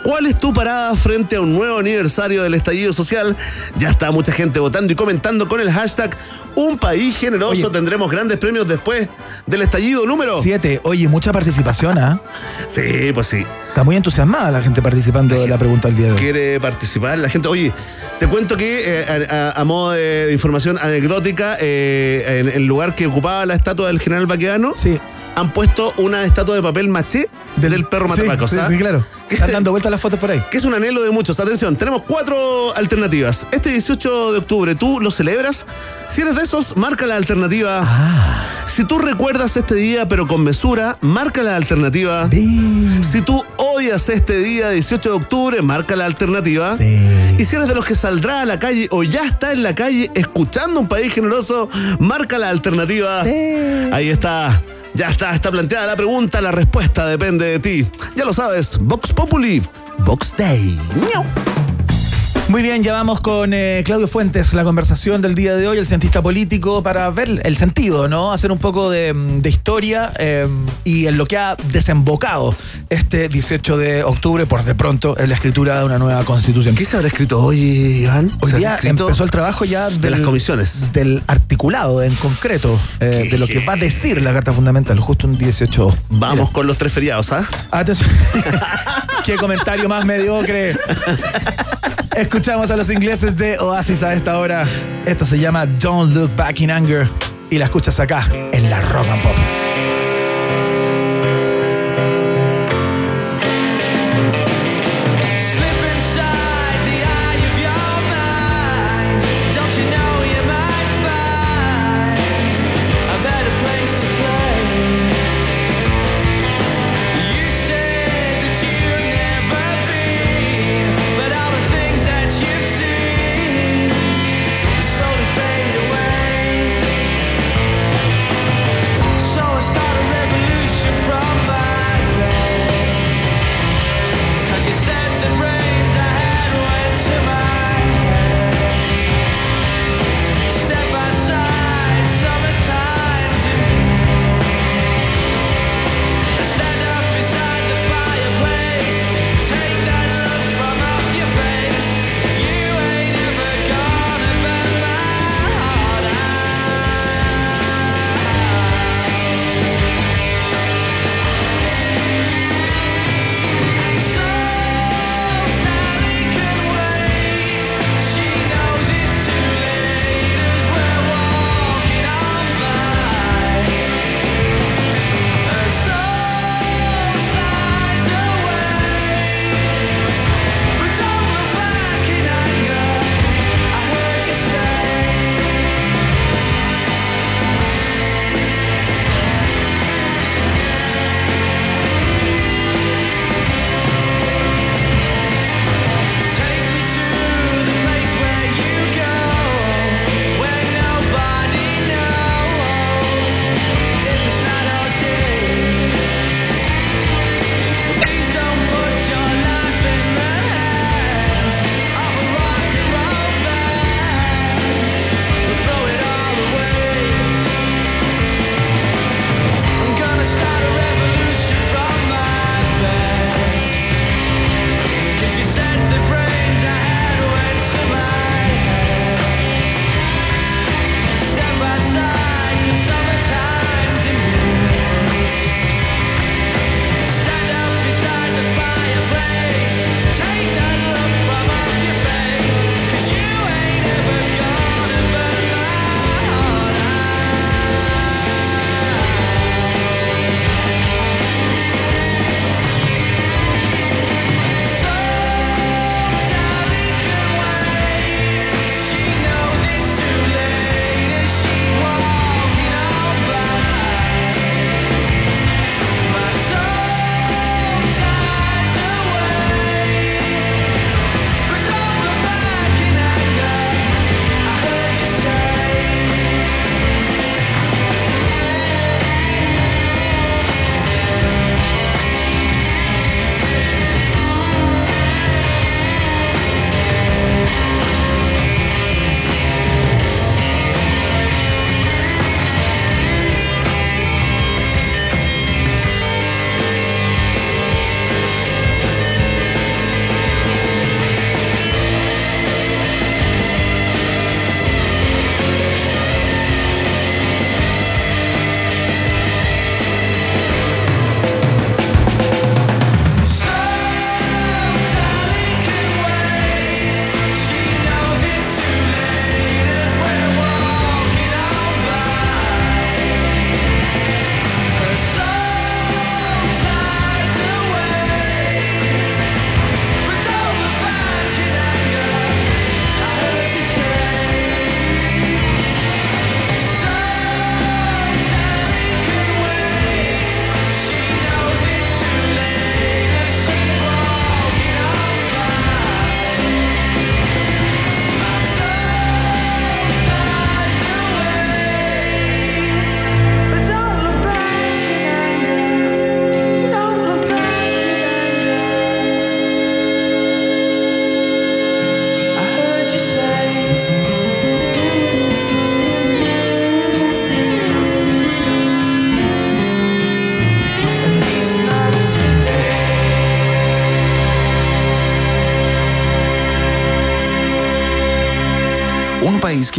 S2: ¿Cuál es tu parada frente a un nuevo aniversario del estallido social? Ya está mucha gente votando y comentando con el hashtag Un país generoso.
S1: Oye.
S2: Tendremos grandes premios después del estallido número.
S1: Siete. Oye, mucha participación, ¿ah?
S2: Sí, pues sí.
S1: Está muy entusiasmada la gente participando de la pregunta del día de hoy.
S2: quiere participar la gente. Oye, te cuento que eh, a, modo de, de información anecdótica, eh, en el lugar que ocupaba la estatua del general Baqueano, han puesto una estatua de papel maché del, perro
S1: Sí,
S2: matapacos.
S1: sí, sí, claro. Están dando vueltas las fotos por ahí.
S2: Que es un anhelo de muchos. Atención, tenemos cuatro alternativas. Este 18 de octubre, ¿tú lo celebras? Si eres de esos, marca la alternativa.
S1: Ah.
S2: Si tú recuerdas este día, pero con mesura, marca la alternativa. Si tú odias este día 18 de octubre, marca la alternativa. Y si eres de los que saldrá a la calle o ya está en la calle escuchando un país generoso, marca la alternativa. Ahí está. Ya está, está planteada la pregunta, la respuesta depende de ti. Ya lo sabes, Vox Populi, Vox Day.
S1: Muy bien, ya vamos con eh, Claudio Fuentes, la conversación del día de hoy, el cientista político, para ver el sentido, ¿no? Hacer un poco de, de historia eh, y en lo que ha desembocado este 18 de octubre, por de pronto, en la escritura de una nueva constitución.
S2: ¿Qué se habrá escrito hoy, Iván?
S1: Hoy
S2: ¿Se
S1: día empezó el trabajo ya
S2: de las comisiones.
S1: Del articulado en concreto eh, de lo que va a decir la Carta Fundamental, justo un 18.
S2: Vamos con los tres feriados, ¿ah?
S1: Atención. Qué comentario más mediocre. Escuchamos a los ingleses de Oasis a esta hora. Esto se llama Don't Look Back in Anger. Y la escuchas acá en la Rock and Pop.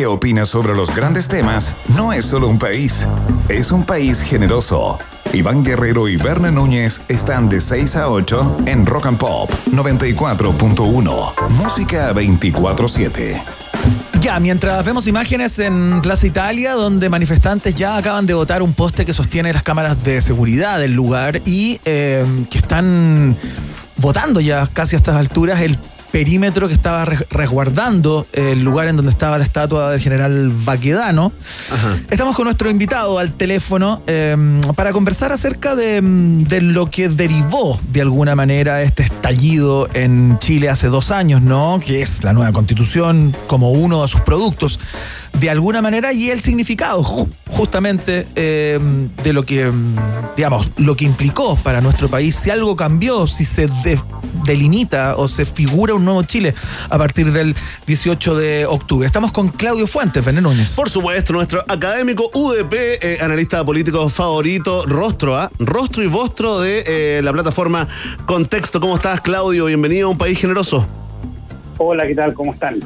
S3: Que opina sobre los grandes temas no es solo un país, es un país generoso. Iván Guerrero y Berna Núñez están de 6 a 8 en Rock and Pop 94.1. Música 24-7.
S1: Ya, mientras vemos imágenes en Plaza Italia, donde manifestantes ya acaban de botar un poste que sostiene las cámaras de seguridad del lugar y eh, que están votando ya casi a estas alturas el perímetro que estaba re- resguardando el lugar en donde estaba la estatua del general Baquedano. Estamos con nuestro invitado al teléfono eh, para conversar acerca de, mm, de lo que derivó de alguna manera este estallido en Chile hace dos años, ¿no? Que es la nueva constitución como uno de sus productos. De alguna manera, y el significado ju- justamente eh, de lo que, mm, digamos, lo que implicó para nuestro país, si algo cambió, si se de- delimita o se figura un nuevo Chile a partir del 18 de octubre. Estamos con Claudio Fuentes, Bené Núñez.
S2: Por supuesto, nuestro académico UDP, eh, analista político favorito, rostro, ¿ah? Rostro y vostro de eh, la plataforma Contexto. ¿Cómo estás, Claudio? Bienvenido a un país generoso.
S17: Hola, ¿qué tal? ¿Cómo están?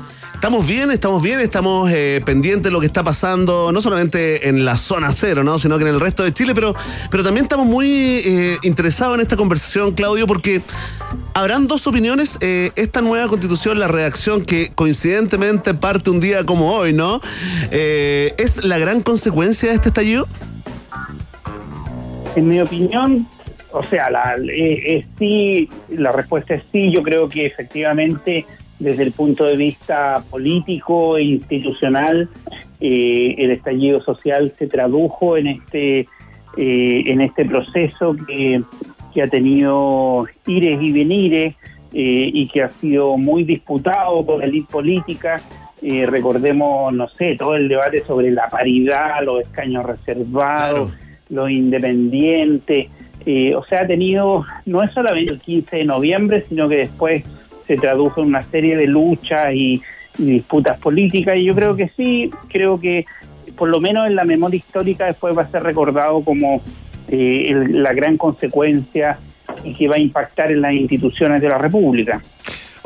S2: Estamos bien, estamos bien, estamos eh, pendientes de lo que está pasando, no solamente en la zona cero, ¿no? sino que en el resto de Chile, pero, pero también estamos muy eh, interesados en esta conversación, Claudio, porque habrán dos opiniones. eh, esta nueva constitución, la redacción que coincidentemente parte un día como hoy, ¿no? Eh, ¿Es la gran consecuencia de este estallido?
S17: En mi opinión, o sea, la, eh, sí, la respuesta es sí. Yo creo que efectivamente, desde el punto de vista político e institucional, eh, el estallido social se tradujo en este eh, en este proceso que, que ha tenido ires y venires eh, y que ha sido muy disputado por la elite política. Eh, recordemos, no sé, todo el debate sobre la paridad, los escaños reservados, los independientes. Eh, o sea, ha tenido, no es solamente el 15 de noviembre, sino que después se tradujo en una serie de luchas y, disputas políticas. Y yo creo que sí, creo que por lo menos en la memoria histórica después va a ser recordado como eh, la gran consecuencia y que va a impactar en las instituciones de la República.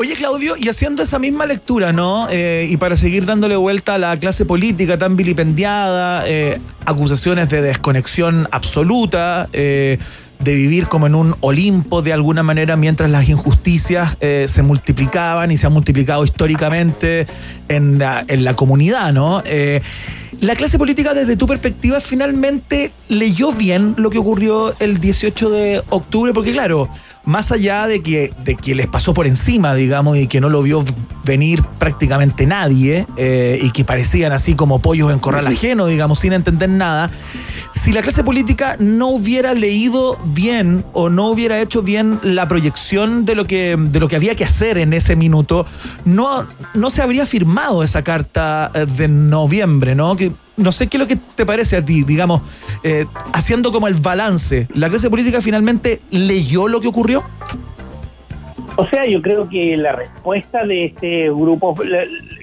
S1: Oye, Claudio, y haciendo esa misma lectura, ¿no? Eh, y para seguir dándole vuelta a la clase política tan vilipendiada, eh, acusaciones de desconexión absoluta, eh, de vivir como en un Olimpo de alguna manera, mientras las injusticias eh, se multiplicaban y se han multiplicado históricamente en la, en la comunidad, ¿no? Eh, la clase política, desde tu perspectiva, finalmente leyó bien lo que ocurrió el 18 de octubre, porque claro, más allá de que, de que les pasó por encima, digamos, y que no lo vio venir prácticamente nadie, eh, y que parecían así como pollos en corral ajeno, digamos, sin entender nada, si la clase política no hubiera leído bien o no hubiera hecho bien la proyección de lo que, de lo que había que hacer en ese minuto, no, no se habría firmado esa carta eh, de noviembre, ¿no? Que, no sé qué es lo que te parece a ti, digamos, eh, haciendo como el balance, ¿la clase política finalmente leyó lo que ocurrió?
S17: O sea, yo creo que la respuesta de este grupo,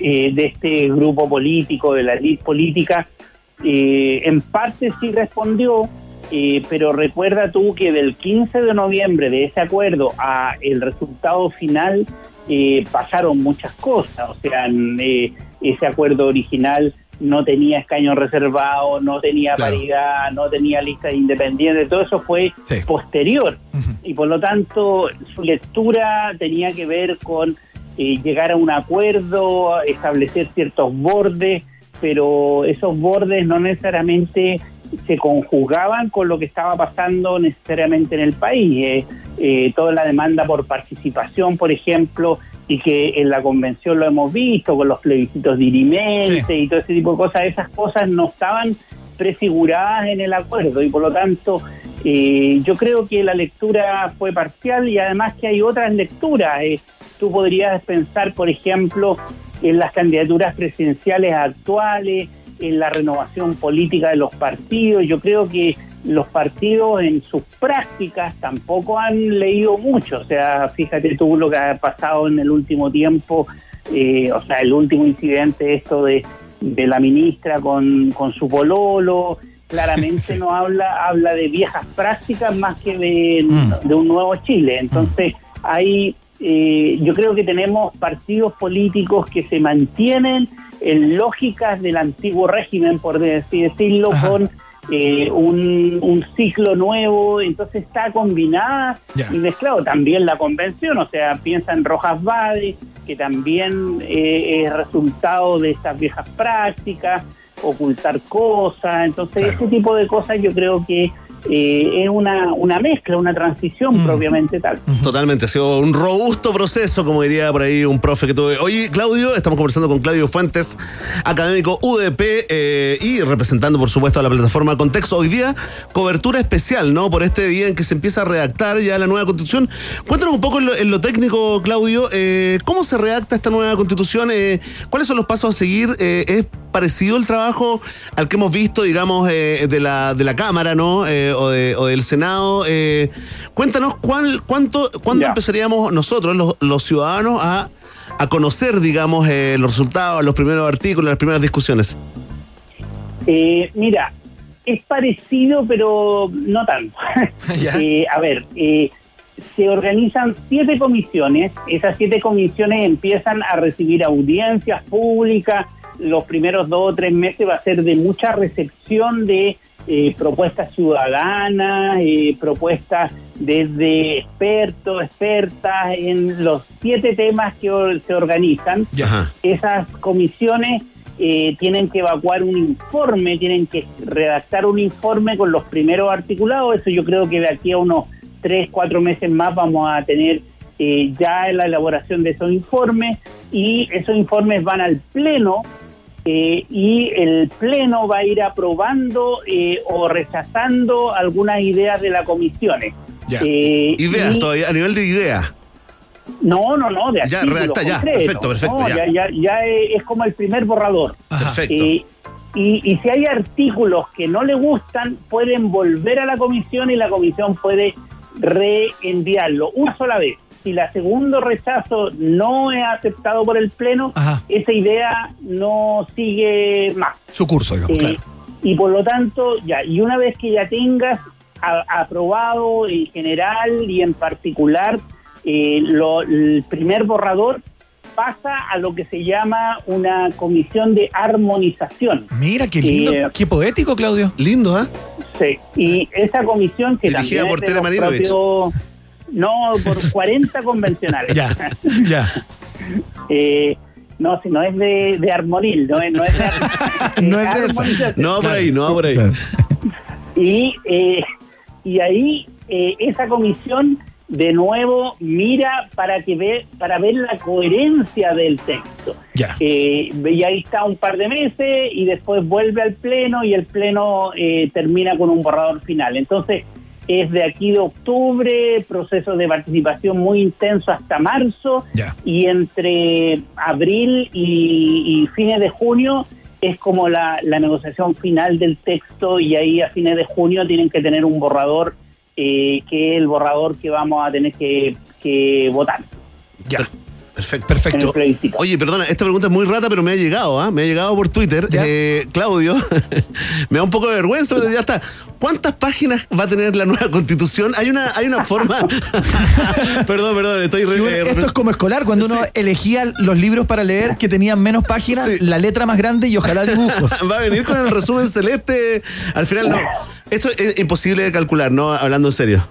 S17: eh, de este grupo político, de la elite política, eh, en parte sí respondió, eh, pero recuerda tú que del 15 de noviembre de ese acuerdo a el resultado final eh, pasaron muchas cosas. O sea, eh, ese acuerdo original no tenía escaños reservados, no tenía
S18: Claro.
S17: paridad, no tenía lista de independientes, todo eso fue posterior y por lo tanto su lectura tenía que ver con eh, llegar a un acuerdo, establecer ciertos bordes, pero esos bordes no necesariamente se conjugaban con lo que estaba pasando necesariamente en el país. Eh, eh, toda la demanda por participación, por ejemplo, y que en la convención lo hemos visto con los plebiscitos dirimente y todo ese tipo de cosas, esas cosas no estaban prefiguradas en el acuerdo y por lo tanto eh, yo creo que la lectura fue parcial y además que hay otras lecturas. Eh, tú podrías pensar, por ejemplo, en las candidaturas presidenciales actuales, en la renovación política de los partidos. Yo creo que los partidos en sus prácticas tampoco han leído mucho. O sea, fíjate tú lo que ha pasado en el último tiempo, eh, o sea, el último incidente esto de, de la ministra con, con su pololo, claramente no habla, habla de viejas prácticas más que de, de un nuevo Chile. Entonces, hay eh, yo creo que tenemos partidos políticos que se mantienen en lógicas del antiguo régimen, por así decirlo, con eh, un, un ciclo nuevo, entonces está combinada y mezclado también la convención, o sea, piensa en Rojas Bade, que también eh, es resultado de estas viejas prácticas, ocultar cosas, entonces ese tipo de cosas yo creo que eh, es una, una mezcla, una transición propiamente tal.
S2: Totalmente, ha sido un robusto proceso, como diría por ahí un profe que tuve. Oye, Claudio, estamos conversando con Claudio Fuentes, académico UDP eh, y representando, por supuesto, a la plataforma Contexto. Hoy día, cobertura especial, ¿no? Por este día en que se empieza a redactar ya la nueva constitución. Cuéntanos un poco en lo, en lo técnico, Claudio, eh, ¿cómo se redacta esta nueva constitución? Eh, ¿Cuáles son los pasos a seguir? Eh, ¿Es parecido el trabajo al que hemos visto, digamos, eh, de, la, de la Cámara, ¿no? O, de- o del Senado. Eh, cuéntanos cuál, cuánto, cuándo empezaríamos nosotros, los, los ciudadanos, a, a conocer, digamos, eh, los resultados, los primeros artículos, las primeras discusiones.
S17: Eh, mira, es parecido, pero no tanto. Eh, a ver, eh, se organizan siete comisiones. Esas siete comisiones empiezan a recibir audiencias públicas. Los primeros dos o tres meses va a ser de mucha recepción de eh, propuestas ciudadanas, eh, propuestas desde expertos, expertas en los siete temas que se organizan. Esas comisiones eh, tienen que evacuar un informe, tienen que redactar un informe con los primeros articulados. Eso yo creo que de aquí a unos tres, cuatro meses más vamos a tener eh, ya la elaboración de esos informes y esos informes van al Pleno eh, y el Pleno va a ir aprobando eh, o rechazando algunas ideas de las comisiones. Eh,
S2: Ideas
S17: y-
S2: todavía, a nivel de ideas.
S17: no, no, no, de
S2: Ya, redacta, ya, perfecto, perfecto,
S17: No,
S2: ya.
S17: ya, ya, ya es es como el primer borrador.
S2: Perfecto.
S17: Eh, y, y si hay artículos que no le gustan, pueden volver a la comisión y la comisión puede reenviarlo una sola vez. Si la segundo rechazo no es aceptado por el Pleno, esa idea no sigue más.
S1: Su curso, digamos,
S17: Eh,
S1: claro.
S17: Y por lo tanto, ya, y una vez que ya tengas a- aprobado en general y en particular eh, lo- el primer borrador, pasa a lo que se llama una comisión de armonización.
S1: Mira, qué lindo,
S17: Eh,
S1: qué poético, Claudio.
S2: Lindo, ¿ah?
S17: Sí, y esa comisión que
S2: Dirigida
S17: también
S2: por
S17: es de
S2: Tere
S17: los
S2: Marinovich.
S17: propios- No, por 40 convencionales.
S1: Ya, ya.
S17: Eh, no, si no es de, de Armonil, no es, no es de,
S2: No es de esa.
S17: armonización.
S2: No por ahí, no va por ahí.
S17: Y, eh, y ahí eh, esa comisión de nuevo mira para que ve, para ver la coherencia del texto.
S1: Ya.
S17: Eh, y ahí está un par de meses y después vuelve al pleno y el pleno eh, termina con un borrador final. Entonces es de aquí de octubre, proceso de participación muy intenso hasta marzo y entre abril y, y fines de junio es como la, la negociación final del texto y ahí a fines de junio tienen que tener un borrador eh, que es el borrador que vamos a tener que, que votar.
S1: Ya.
S2: Perfecto.
S1: Perfecto.
S2: Oye, perdona, esta pregunta es muy rata, pero me ha llegado, ¿ah? Me ha llegado por Twitter. Eh, Claudio, me da un poco de vergüenza, pero ya está. ¿Cuántas páginas va a tener la nueva constitución? Hay una, hay una forma. perdón, perdón, estoy re-
S1: Bueno,
S2: eh,
S1: esto es como escolar, cuando uno elegía los libros para leer que tenían menos páginas, la letra más grande y ojalá dibujos.
S2: Va a venir con el resumen celeste. Al final, no. Esto es imposible de calcular, ¿no? Hablando en serio.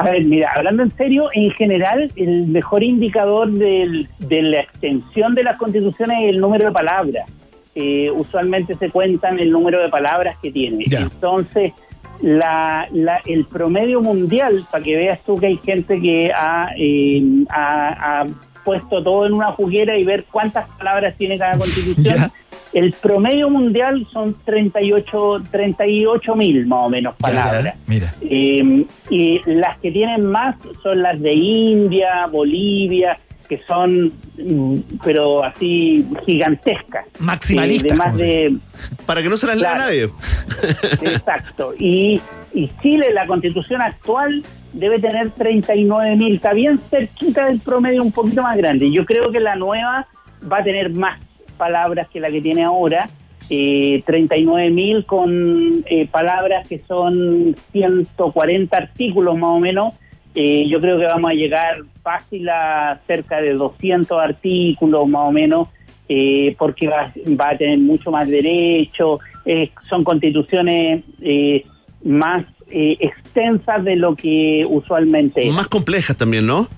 S17: A ver, mira, hablando en serio, en general, el mejor indicador del- de la extensión de las constituciones es el número de palabras. Eh, usualmente se cuentan el número de palabras que tiene. Entonces, la, la- el promedio mundial, para que veas tú que hay gente que ha, eh, ha- ha puesto todo en una juguera y ver cuántas palabras tiene cada constitución. El promedio mundial son 38 38 mil más o menos palabras.
S1: Mira.
S17: Eh, y las que tienen más son las de India, Bolivia, que son, mm, pero así gigantescas.
S1: Maximalistas,
S17: Eh, de más.
S2: Para que no se las lea
S17: Claro.
S2: nadie.
S17: Exacto. Y, y Chile, la constitución actual, debe tener 39 mil. Está bien cerquita del promedio, un poquito más grande. Yo creo que la nueva va a tener más palabras que la que tiene ahora. Eh, 39 mil con eh, palabras que son 140 artículos más o menos Eh, yo creo que vamos a llegar fácil a cerca de 200 artículos más o menos, eh, porque va, va a tener mucho más derecho, eh, son constituciones más extensas de lo que usualmente es.
S2: Más complejas también, ¿no?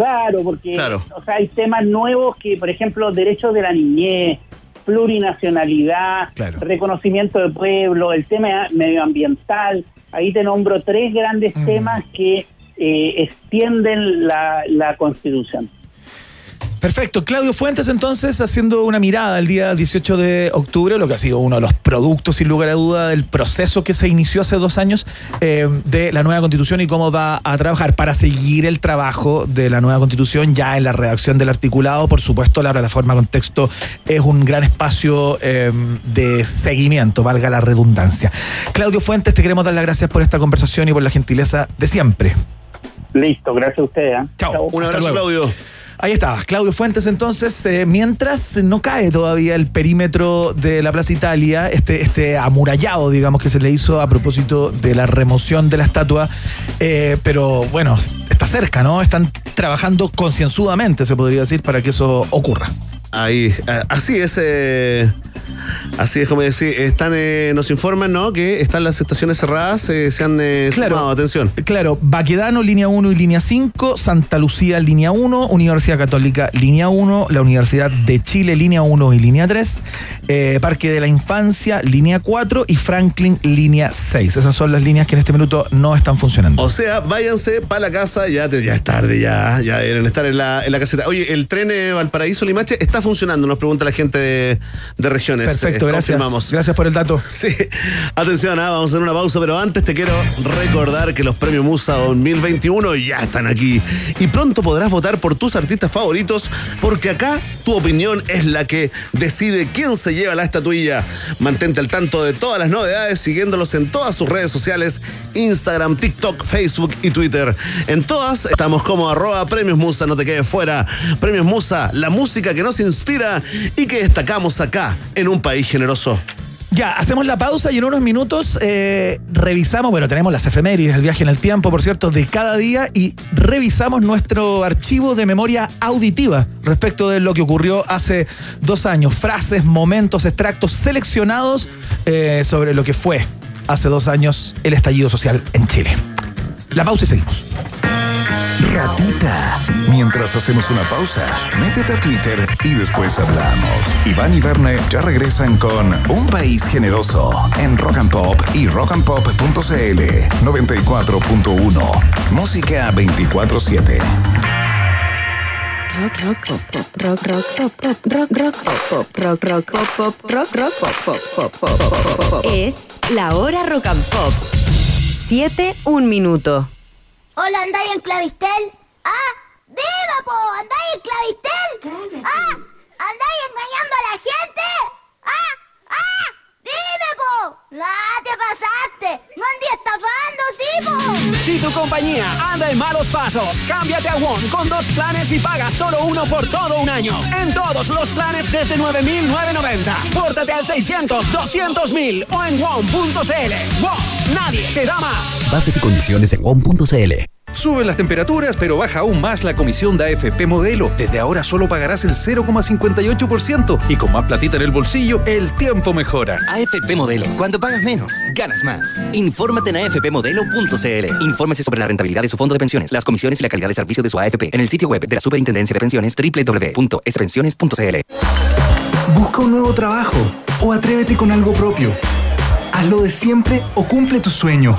S17: Claro, porque
S2: Claro.
S17: O sea, hay temas nuevos que, por ejemplo, derechos de la niñez, plurinacionalidad, reconocimiento de pueblo, el tema medioambiental. Ahí te nombro tres grandes temas que eh, extienden la, la Constitución.
S1: Perfecto. Claudio Fuentes, entonces, haciendo una mirada el día 18 de octubre, lo que ha sido uno de los productos, sin lugar a duda, del proceso que se inició hace dos años eh, de la nueva constitución y cómo va a trabajar para seguir el trabajo de la nueva constitución ya en la redacción del articulado. Por supuesto, la plataforma Contexto es un gran espacio eh, de seguimiento, valga la redundancia. Claudio Fuentes, te queremos dar las gracias por esta conversación y por la gentileza de siempre.
S17: Listo, gracias a ustedes. ¿eh?
S1: Chao.
S2: Un abrazo. Claudio.
S1: Ahí está, Claudio Fuentes entonces, eh, mientras no cae todavía el perímetro de la Plaza Italia, este, este amurallado, digamos, que se le hizo a propósito de la remoción de la estatua, eh, pero bueno, está cerca, ¿no? Están trabajando concienzudamente, se podría decir, para que eso ocurra.
S2: Ahí, eh, así es. Así es como decir, están, eh, nos informan, ¿no? Que están las estaciones cerradas, eh, se han eh,
S1: Claro.
S2: sumado, atención.
S1: Claro, Baquedano, línea 1 y línea 5, Santa Lucía, línea 1, Universidad Católica, línea 1, la Universidad de Chile, línea 1 y línea 3, eh, Parque de la Infancia, línea 4 y Franklin, línea 6. Esas son las líneas que en este minuto no están funcionando.
S2: O sea, váyanse para la casa, ya, te- ya es tarde, ya, ya deben estar en la, en la caseta. Oye, el tren Valparaíso-Limache está funcionando, nos pregunta la gente de, de regiones.
S1: Perfecto, gracias.
S2: confirmamos.
S1: Gracias por el dato.
S2: Sí, atención, ah, vamos a hacer una pausa, pero antes te quiero recordar que los premios Musa 2021 ya están aquí. Y pronto podrás votar por tus artistas favoritos, porque acá tu opinión es la que decide quién se lleva la estatuilla. Mantente al tanto de todas las novedades siguiéndolos en todas sus redes sociales, Instagram, TikTok, Facebook y Twitter. En todas estamos como arroba premios Musa, no te quedes fuera. Premios Musa, la música que nos inspira y que destacamos acá en un país generoso.
S1: Ya, hacemos la pausa y en unos minutos eh, revisamos, bueno, tenemos las efemérides, el viaje en el tiempo, por cierto, de cada día y revisamos nuestro archivo de memoria auditiva respecto de lo que ocurrió hace dos años. Frases, momentos, extractos seleccionados eh, sobre lo que fue hace dos años el estallido social en Chile. La pausa y seguimos.
S3: Ratita. Mientras hacemos una pausa, métete a Twitter y después hablamos. Iván y Verne ya regresan con Un País Generoso en Rock and Pop y rockandpop.cl 94.1. Música 24-7.
S6: Rock, rock, pop, pop, rock, rock, pop, pop, rock, rock, pop, pop, rock, rock, pop, pop, rock, rock, pop, pop, pop, pop, pop, pop, pop. Es la hora rock and pop. Siete, un minuto.
S7: Hola, ¿andáis en Clavistel? ¡Ah! ¡Viva, po! ¿Andáis en Clavistel? ¡Ah! ¿Andáis engañando a la gente? ¡Ah! ¡Ah! ¡Dime, po! ¡Ah, te pasaste! ¡No andí estafando, sí, po!
S8: Si tu compañía anda en malos pasos, cámbiate a WOM con dos planes y paga solo uno por todo un año. En todos los planes desde 9,990. Pórtate al 600, 200 o en WOM.cl. WOM, nadie te da más.
S9: Bases y condiciones en WOM.cl.
S18: Suben las temperaturas, pero baja aún más la comisión de AFP Modelo. Desde ahora solo pagarás el 0,58% y con más platita en el bolsillo, el tiempo mejora.
S19: AFP Modelo. Cuando pagas menos, ganas más. Infórmate en afpmodelo.cl. Infórmese sobre la rentabilidad de su fondo de pensiones, las comisiones y la calidad de servicio de su AFP en el sitio web de la Superintendencia de Pensiones www.espensiones.cl.
S10: Busca un nuevo trabajo o atrévete con algo propio. Hazlo de siempre o cumple tu sueño.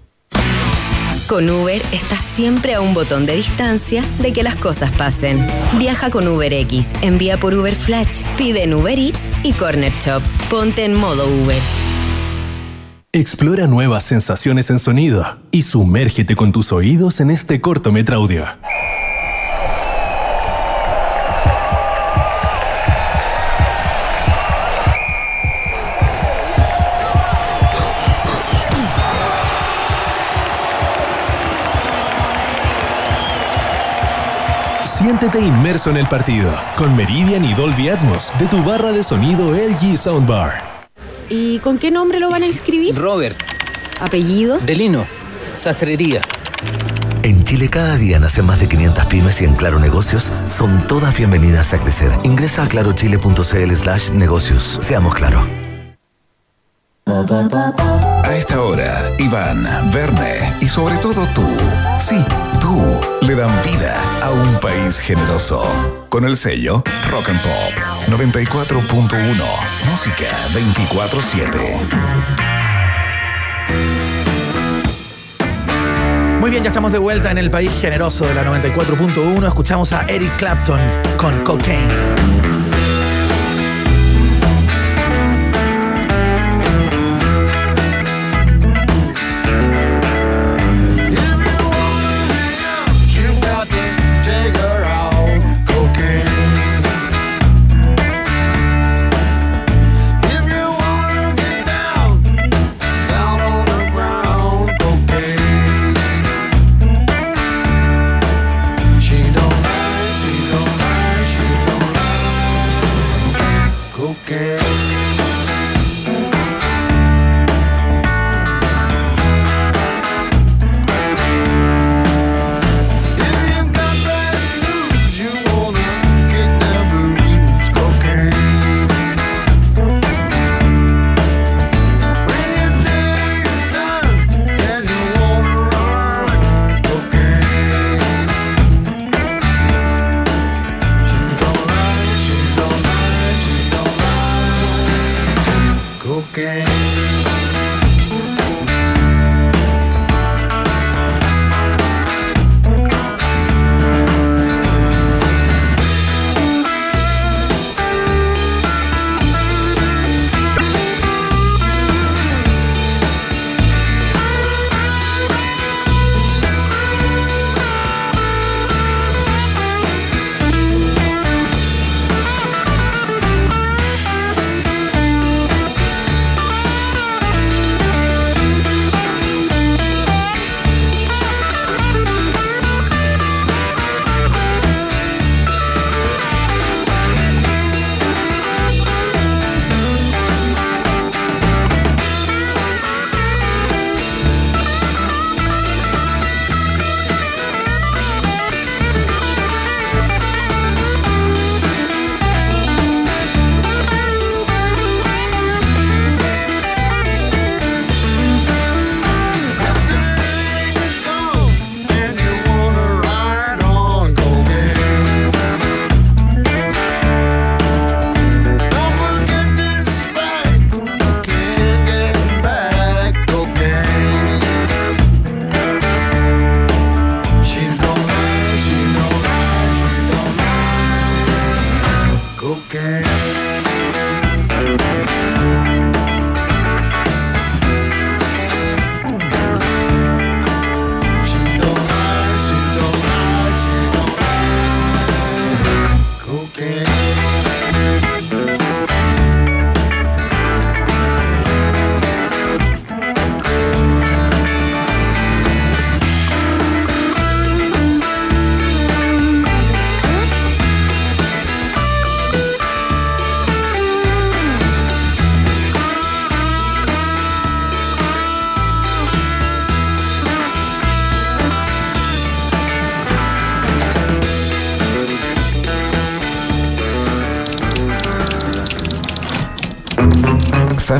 S6: Con Uber estás siempre a un botón de distancia de que las cosas pasen. Viaja con UberX, envía por Uber Flash, pide en Uber Eats y Corner Shop. Ponte en modo Uber.
S20: Explora nuevas sensaciones en sonido y sumérgete con tus oídos en este cortometra Siéntete inmerso en el partido con Meridian y Dolby Atmos de tu barra de sonido LG Soundbar.
S6: ¿Y con qué nombre lo van a inscribir?
S11: Robert,
S6: ¿Apellido?
S11: Delino, Sastrería.
S14: En Chile cada día nacen más de 500 pymes y en Claro Negocios son todas bienvenidas a crecer. Ingresa a clarochile.cl slash negocios. Seamos claro.
S3: A esta hora, Iván, Verne y sobre todo tú, sí, tú, le dan vida a un país generoso. Con el sello Rock and Pop 94.1, música 24-7.
S21: Muy bien, ya estamos de vuelta en el país generoso de la 94.1. Escuchamos a Eric Clapton con Cocaine.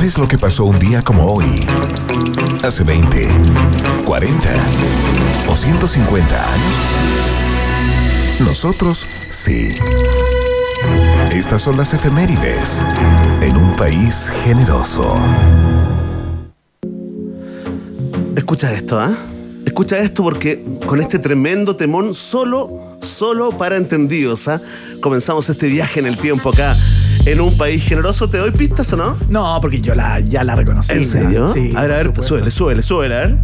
S3: ¿Sabes lo que pasó un día como hoy? Hace 20, 40 o 150 años. Nosotros sí. Estas son las efemérides en un país generoso.
S2: Escucha esto, ¿ah? Escucha esto porque con este tremendo temón solo, solo para entendidos, ¿ah? Comenzamos este viaje en el tiempo acá en un país generoso. ¿Te doy pistas o no?
S21: No, porque yo la, ya la reconocí.
S2: ¿En serio?
S21: Sí.
S2: A ver, a ver,
S21: supuesto.
S2: suele, suele, a ver.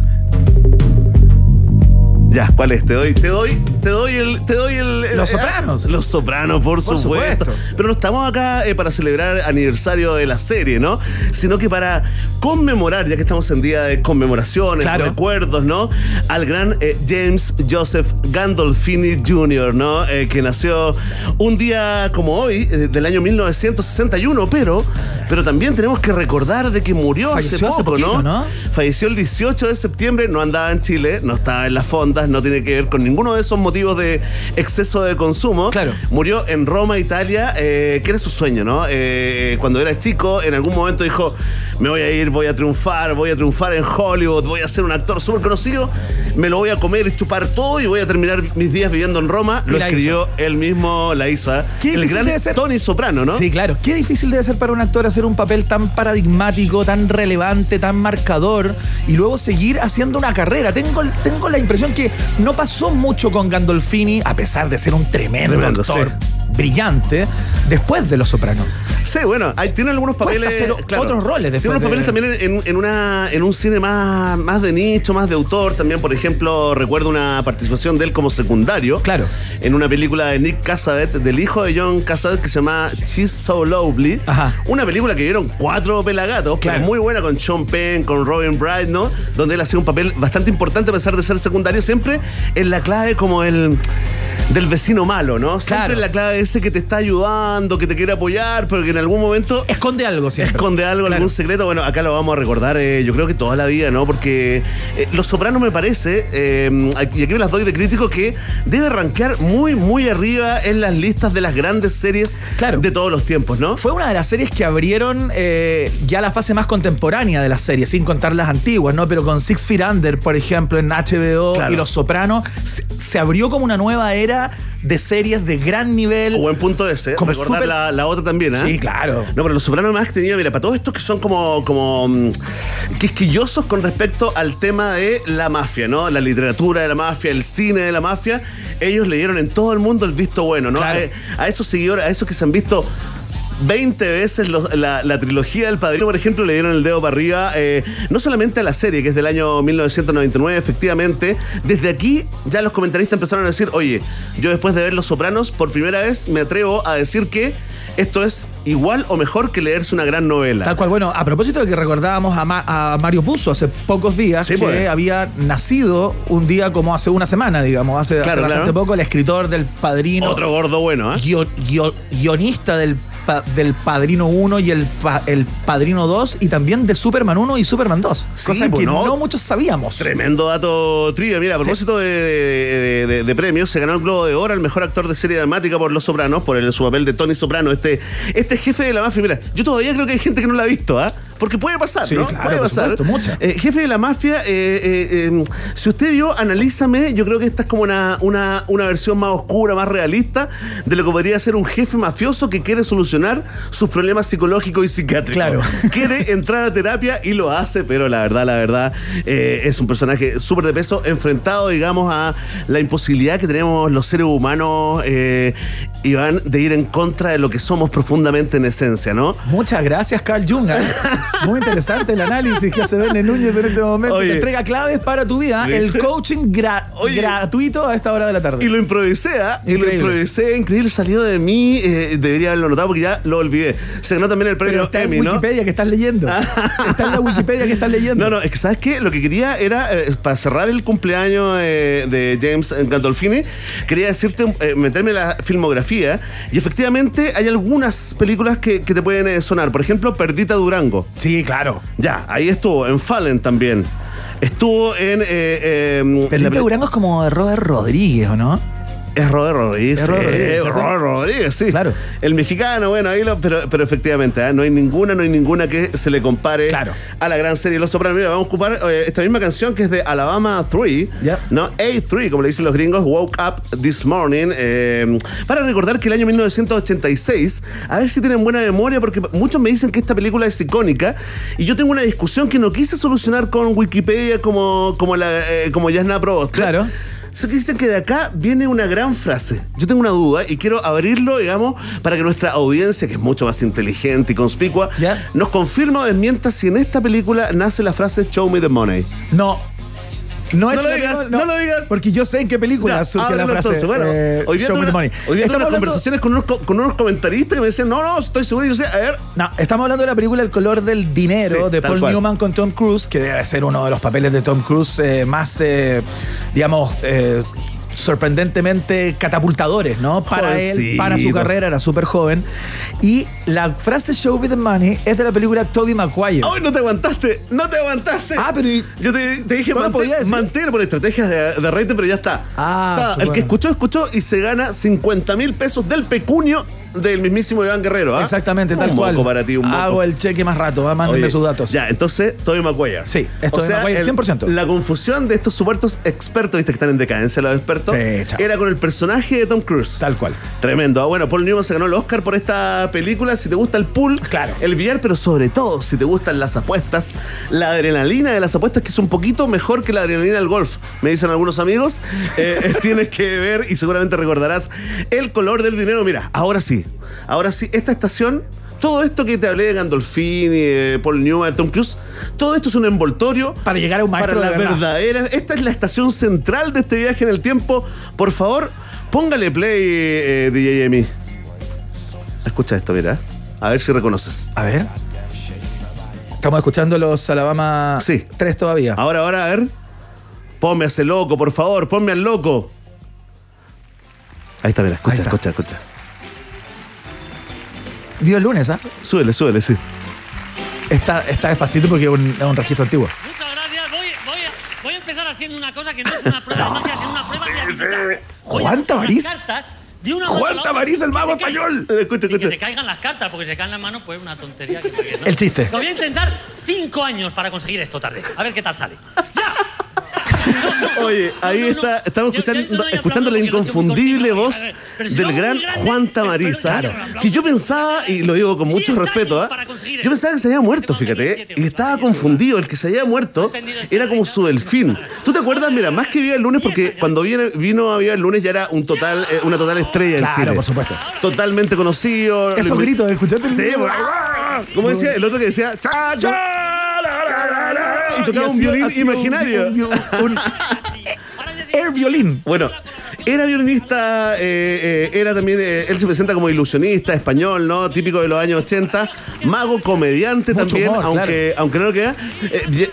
S2: Ya, ¿cuál es? Te doy, te doy, te doy el, te doy el. el-
S1: Los
S2: eh,
S1: Sopranos.
S2: Los Sopranos, por,
S1: Por
S2: supuesto.
S1: supuesto.
S2: Pero no estamos acá eh, para celebrar aniversario de la serie, ¿no? Sino que para conmemorar, ya que estamos en día de conmemoraciones,
S1: Claro.
S2: recuerdos, ¿no? Al gran eh, James Joseph Gandolfini Jr., ¿no? Eh, que nació un día como hoy, eh, del año 1961, pero, pero también tenemos que recordar de que murió hace
S1: Falleció hace
S2: poco,
S1: poquito, ¿no?
S2: Falleció el 18 de septiembre, no andaba en Chile, no estaba en las fondas, no tiene que ver con ninguno de esos motivos de exceso de consumo.
S1: Claro.
S2: Murió en Roma, Italia, eh, que era su sueño, ¿no? Cuando era chico, en algún momento dijo, me voy a ir, voy a triunfar, voy a triunfar en Hollywood, voy a ser un actor súper conocido, me lo voy a comer y chupar todo y voy a terminar mis días viviendo en Roma. Lo escribió él mismo, la hizo. ¿eh?
S1: Qué
S2: El gran
S1: debe ser.
S2: Tony Soprano, ¿no?
S1: Sí, claro. Qué difícil debe ser para un actor hacer un papel tan paradigmático, tan relevante, tan marcador y luego seguir haciendo una carrera. Tengo, tengo la impresión que no pasó mucho con Gandolfini, a pesar de ser un tremendo,
S2: Tremendo,
S1: actor
S2: sí.
S1: brillante, después de Los Sopranos.
S2: Sí, bueno, hay, tiene algunos papeles.
S1: hacer otros roles después
S2: Tiene unos papeles
S1: de-
S2: también en, en una, en un cine más, más de nicho, más de autor. También, por ejemplo, recuerdo una participación de él como secundario.
S1: Claro.
S2: En una película de Nick Cassavet, del hijo de John Cassavet, que se llama She's So Lovely.
S1: Ajá.
S2: Una película que vieron cuatro pelagatos,
S1: Claro.
S2: muy buena con Sean Penn, con Robin Bright, ¿no? Donde él hacía un papel bastante importante a pesar de ser secundario, siempre en la clave como el del vecino malo, ¿no? Siempre
S1: Claro.
S2: la clave ese que te está ayudando, que te quiere apoyar, pero que en algún momento
S1: Esconde algo siempre.
S2: esconde algo,
S1: Claro.
S2: algún secreto. Bueno, acá lo vamos a recordar, eh, yo creo que toda la vida, ¿no? Porque eh, Los Sopranos me parece, eh, y aquí me las doy de crítico, que debe rankear muy, muy arriba en las listas de las grandes series
S1: Claro.
S2: de todos los tiempos, ¿no?
S1: Fue una de las series que abrieron eh, ya la fase más contemporánea de las series, sin contar las antiguas, ¿no? Pero con Six Feet Under, por ejemplo, en HBO
S2: Claro.
S1: y Los Sopranos, se, se abrió como una nueva era de series de gran nivel.
S2: Buen punto ese.
S1: Como
S2: Recordar la, la otra también, ¿eh?
S1: Sí, claro.
S2: No, pero los sopranos más que tenía, mira, para todos estos que son como, como mm, quisquillosos con respecto al tema de la mafia, ¿no? La literatura de la mafia, el cine de la mafia, ellos le dieron en todo el mundo el visto bueno, ¿no?
S1: Claro.
S2: A, a esos seguidores, a esos que se han visto 20 veces los- la, la trilogía del Padrino, por ejemplo, le dieron el dedo para arriba, eh, no solamente a la serie, que es del año 1999, efectivamente, desde aquí ya los comentaristas empezaron a decir, oye, yo después de ver Los Sopranos, por primera vez me atrevo a decir que esto es igual o mejor que leerse una gran novela.
S1: Tal cual, bueno, a propósito de que recordábamos a, Ma- a Mario Puzo hace pocos días,
S2: Sí,
S1: que
S2: pues.
S1: había nacido un día como hace una semana, digamos, hace, hace
S2: Claro,
S1: bastante
S2: claro.
S1: poco, el escritor del Padrino.
S2: Otro gordo bueno, ¿eh?
S1: guio- guio- guionista del, pa- del Padrino 1 y el, pa- el Padrino 2 y también de Superman 1 y Superman 2.
S2: Sí,
S1: cosa que
S2: no.
S1: no muchos sabíamos.
S2: Tremendo dato trivia. Mira, a propósito de, de- de- de premios, se ganó el Globo de Oro al mejor actor de serie dramática por Los Sopranos, por el, su papel de Tony Soprano, este, este jefe de la mafia. Mira, yo todavía creo que hay gente que no lo ha visto, ¿ah? Porque puede pasar,
S1: Sí,
S2: ¿no?
S1: claro,
S2: puede
S1: por
S2: pasar.
S1: supuesto, mucha.
S2: Eh, jefe de la mafia, eh, eh, eh, si usted vio, analízame, yo creo que esta es como una, una, una versión más oscura, más realista de lo que podría ser un jefe mafioso que quiere solucionar sus problemas psicológicos y psiquiátricos.
S1: Claro.
S2: Quiere entrar a terapia y lo hace, pero la verdad, la verdad, eh, es un personaje súper de peso, enfrentado, digamos, a la imposibilidad que tenemos los seres humanos, eh, Iván, de ir en contra de lo que somos profundamente en esencia, ¿no?
S1: Muchas gracias, Carl Jung. ¿eh? Muy interesante el análisis que hace Bene Núñez en este momento.
S2: Oye.
S1: Te entrega claves para tu vida. El coaching gra-
S2: Oye.
S1: gratuito a esta hora de la tarde.
S2: Y lo improvisé, ¿ah? Y lo improvisé, increíble, salió de mí, eh, debería haberlo notado porque ya lo olvidé. Se ganó también el
S1: Pero
S2: premio
S1: está en
S2: Emmy, ¿no?
S1: Wikipedia que estás leyendo. está en la Wikipedia que estás leyendo.
S2: No, no, es que ¿sabes qué? Lo que quería era, eh, para cerrar el cumpleaños eh, de James Gandolfini, quería decirte, eh, meterme en la filmografía, y efectivamente hay algunas películas que, que te pueden eh, sonar. Por ejemplo, Perdita Durango.
S1: Sí, claro.
S2: Ya, ahí estuvo, en Fallen también. Estuvo en... Eh, eh, en la
S1: Perdita
S2: peli-
S1: Durango es como de Robert Rodríguez, ¿o no?
S2: Es Robert Rodríguez.
S1: Es Robert Rodríguez,
S2: Rodríguez, sí.
S1: Claro.
S2: El mexicano, bueno, ahí lo, pero, pero efectivamente, ¿eh? no hay ninguna, no hay ninguna que se le compare
S1: Claro.
S2: a la gran serie Los Sopranos. Mira, vamos a ocupar eh, esta misma canción que es de Alabama 3,
S1: Ya.
S2: ¿no? A3, como le dicen los gringos, Woke Up This Morning, eh, para recordar que el año 1986, a ver si tienen buena memoria, porque muchos me dicen que esta película es icónica, y yo tengo una discusión que no quise solucionar con Wikipedia como, como, la, como Yasna.
S1: Claro.
S2: Eso que dicen que de acá viene una gran frase. Yo tengo una duda y quiero abrirlo, digamos, para que nuestra audiencia, que es mucho más inteligente y conspicua,
S1: Ya.
S2: nos confirma o desmienta si en esta película nace la frase Show me the money.
S1: No. No, es
S2: No lo digas, no lo digas.
S1: Porque yo sé en qué película surge la frase.
S2: entonces. Bueno,
S1: eh,
S2: hoy día
S1: Show
S2: tuve
S1: me the
S2: una-
S1: money.
S2: hoy día
S1: Estamos hablando-
S2: conversaciones con unos, co- con unos comentaristas que me decían, no, no, estoy seguro. Y yo decía, a ver,
S1: No, estamos hablando de la película El color del dinero
S2: Sí,
S1: de Paul
S2: cual.
S1: Newman con Tom Cruise, que debe ser uno de los papeles de Tom Cruise eh, más, eh, digamos, eh, sorprendentemente catapultadores, ¿no? Para él, para su carrera, era súper joven. Y la frase Show with the Money es de la película Toby Maguire.
S2: ¡Ay, no te aguantaste! ¡No te aguantaste!
S1: Ah, pero y-
S2: Yo te, te dije,
S1: ¿No lo podía
S2: mantén, mantén por estrategias de, de rating, pero ya está.
S1: Ah,
S2: Está, el que escuchó, escuchó y se gana 50 mil pesos del pecunio del mismísimo Iván Guerrero. ¿ah?
S1: Exactamente, tal cual.
S2: moco para ti, un.
S1: Hago el cheque más rato, ¿va? mándenme
S2: Oye,
S1: sus datos.
S2: Ya, entonces, Toby Maguire.
S1: Sí, es Maguire,
S2: el-
S1: 100%.
S2: La confusión de estos supuestos expertos, viste que están en decadencia los expertos,
S1: Sí,
S2: era con el personaje de Tom Cruise.
S1: Tal cual.
S2: Tremendo. Ah, Bueno, Paul Newman se ganó el Oscar por esta película. Si te gusta el pool,
S1: Claro.
S2: el billar, pero sobre todo si te gustan las apuestas, la adrenalina de las apuestas, que es un poquito mejor que la adrenalina del golf, me dicen algunos amigos. eh, tienes que ver y seguramente recordarás el color del dinero. Mira, ahora sí, ahora sí, esta estación. Todo esto que te hablé de Gandolfini, eh, Paul Newman, Tom Cruise, todo esto es un envoltorio
S1: Para llegar a un maestro
S2: para la
S1: de verdad.
S2: verdadera. Esta es la estación central de este viaje en el tiempo. Por favor, póngale play, eh, DJ Emi. Escucha esto, mira. A ver si reconoces.
S1: A ver. Estamos escuchando los Alabama
S2: Sí.
S1: 3 todavía.
S2: Ahora, ahora, a ver. Ponme a ese loco, por favor, ponme al loco. Ahí está, mira, escucha,
S1: está.
S2: escucha, escucha.
S1: Dio el lunes, ¿ah?
S2: Súbele, súbele, sí.
S1: Está, está despacito porque es un, es un registro antiguo.
S22: Muchas gracias. Voy, voy, a, voy a empezar haciendo una cosa que no es una prueba de magia, sino una prueba de habilidad. Voy a
S1: Juan Tamariz.
S22: unas cartas de una
S1: Juan
S22: mano a la otra
S1: Tamariz, el mago español.
S2: Escucha,
S22: Y que
S2: escucha.
S22: se caigan las cartas, porque se caen las manos, pues una tontería que ¿no?
S1: El chiste.
S22: Lo voy a intentar cinco años para conseguir esto tarde. A ver qué tal sale.
S2: Oye, ahí
S22: no, no.
S2: está, estamos escuchando, la inconfundible voz del gran Juan Tamariza, que yo pensaba, y lo digo con mucho respeto, ¿ah?
S22: conseguir
S2: yo pensaba que se había muerto, fíjate,
S22: 27,
S2: y estaba
S22: 27,
S2: confundido, el que se había muerto era como su delfín. ¿Tú te acuerdas? Mira, más que Viva el lunes, porque cuando viene, vino a Viva el lunes ya era un total, eh, una total estrella en
S1: Claro,
S2: Chile.
S1: por supuesto.
S2: Totalmente conocido.
S1: Esos gritos, ¿escuchaste el
S2: Sí, bueno, como decía el otro que decía, cha, cha, y tocaba un violín
S1: sido un-
S2: imaginario.
S1: un- un- air violín.
S2: Bueno, era violinista, eh, eh, era también, eh, él se presenta como ilusionista español, ¿no? Típico de los años 80, mago, comediante
S1: Mucho
S2: también,
S1: humor,
S2: aunque, aunque no lo queda.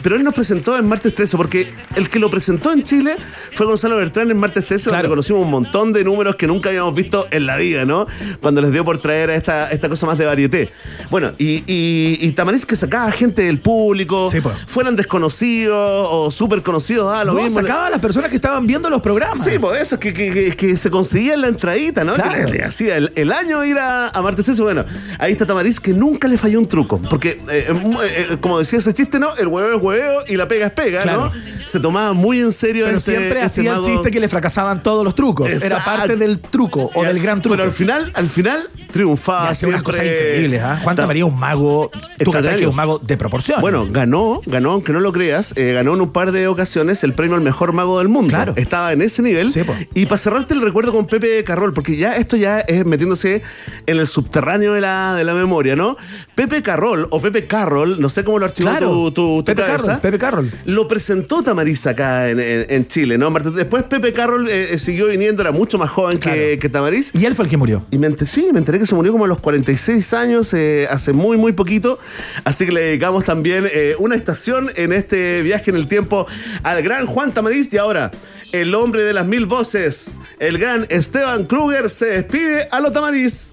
S2: Pero él nos presentó en Martes 13, porque el que lo presentó en Chile fue Gonzalo Bertrán en Martes 13, donde conocimos un montón de números que nunca habíamos visto en la vida, ¿no? Cuando les dio por traer a esta, esta cosa más de varieté. Bueno, y, y, y Tamariz que sacaba gente del público,
S1: Sí, pues.
S2: fueran desconocidos o súper conocidos, ah, lo
S1: No,
S2: mismo.
S1: sacaba a las personas que estaban viendo los programas.
S2: Sí, por eso, que, que, que- que se conseguía en la entradita, ¿no?
S1: Claro.
S2: Que le, hacía el, el año ir a, a Martes 13. Bueno, ahí está Tamariz, que nunca le falló un truco. Porque, eh, eh, eh, como decía ese chiste, ¿no? El huevo es hueveo y la pega es pega,
S1: Claro.
S2: ¿no? Se tomaba muy en serio
S1: Pero
S2: este-
S1: siempre
S2: este
S1: hacía el chiste que le fracasaban todos los trucos. Era parte del truco o del gran truco.
S2: Pero al final, al final, triunfaba.
S1: hacía unas cosas increíbles, ¿ah? Juan
S2: Ta-
S1: Tamaría es un mago. Tú que es un mago de proporción.
S2: Bueno, ganó, ganó, aunque no lo creas, eh, ganó en un par de ocasiones el premio al mejor mago del mundo.
S1: Claro.
S2: Estaba en ese nivel.
S1: Sí, po.
S2: y para cerrarte el recuerdo con Pepe Carroll, porque ya esto ya es metiéndose en el subterráneo de la, de la memoria, ¿no? Pepe Carroll, o Pepe Carroll, no sé cómo lo archivó
S1: Claro.
S2: tu, tu, tu
S1: Pepe
S2: cabeza.
S1: Carroll, Pepe Carroll.
S2: Lo presentó Tamariz acá en, en- en Chile, ¿no? Después Pepe Carroll eh, eh, siguió viniendo, era mucho más joven que,
S1: Claro.
S2: que Tamariz.
S1: Y él fue el que murió.
S2: Y me enter- sí, me enteré que se murió como a los 46 años, eh, hace muy, muy poquito. Así que le dedicamos también eh, una estación en este viaje en el tiempo al gran Juan Tamariz. Y ahora, el hombre de las mil voces, el gran Esteban Kruger, se despide a lo Tamariz.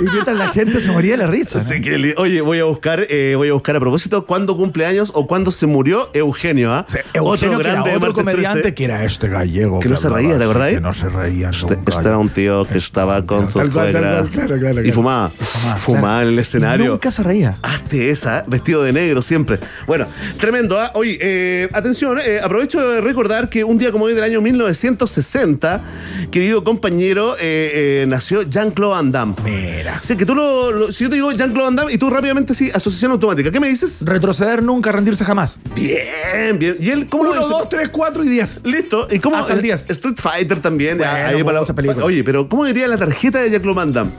S1: Y mientras la gente se moría de la risa. ¿no?
S2: Sí, que oye, voy a buscar, eh, voy a buscar a propósito cuándo cumple años o cuándo se murió Eugenio, ¿ah?
S1: Sí, Eugenio, que era
S2: de
S1: otro comediante
S2: 13.
S1: que era este gallego.
S2: Que no se reía, ¿te
S1: así,
S2: acordás?
S1: Que no se reía
S2: Este, este era un tío que estaba con su suegra
S1: cual, claro, claro,
S2: y fumaba.
S1: Fumaba,
S2: en el
S1: Y
S2: escenario.
S1: nunca se reía.
S2: Hazte esa, vestido de negro siempre. Bueno, tremendo. ¿ah? Oye, eh, atención, eh, aprovecho de recordar que un día como hoy del año 1960, querido compañero, eh, eh, nació Jean-Claude Van Damme.
S1: Mira.
S2: Sí, que tú lo, lo- si yo te digo Jean-Claude Van Damme y tú rápidamente sí, asociación automática. ¿Qué me dices?
S1: Retroceder nunca, rendirse jamás.
S2: Bien, bien. ¿Y él cómo lo
S1: 1,
S2: dice?
S1: 2, 3, 4 y 10.
S2: Listo. ¿Y cómo?
S1: Hasta el 10.
S2: Street Fighter también.
S1: Bueno,
S2: ahí para la-
S1: muchas películas.
S2: Oye, pero ¿cómo diría la tarjeta de Jean-Claude Van Damme?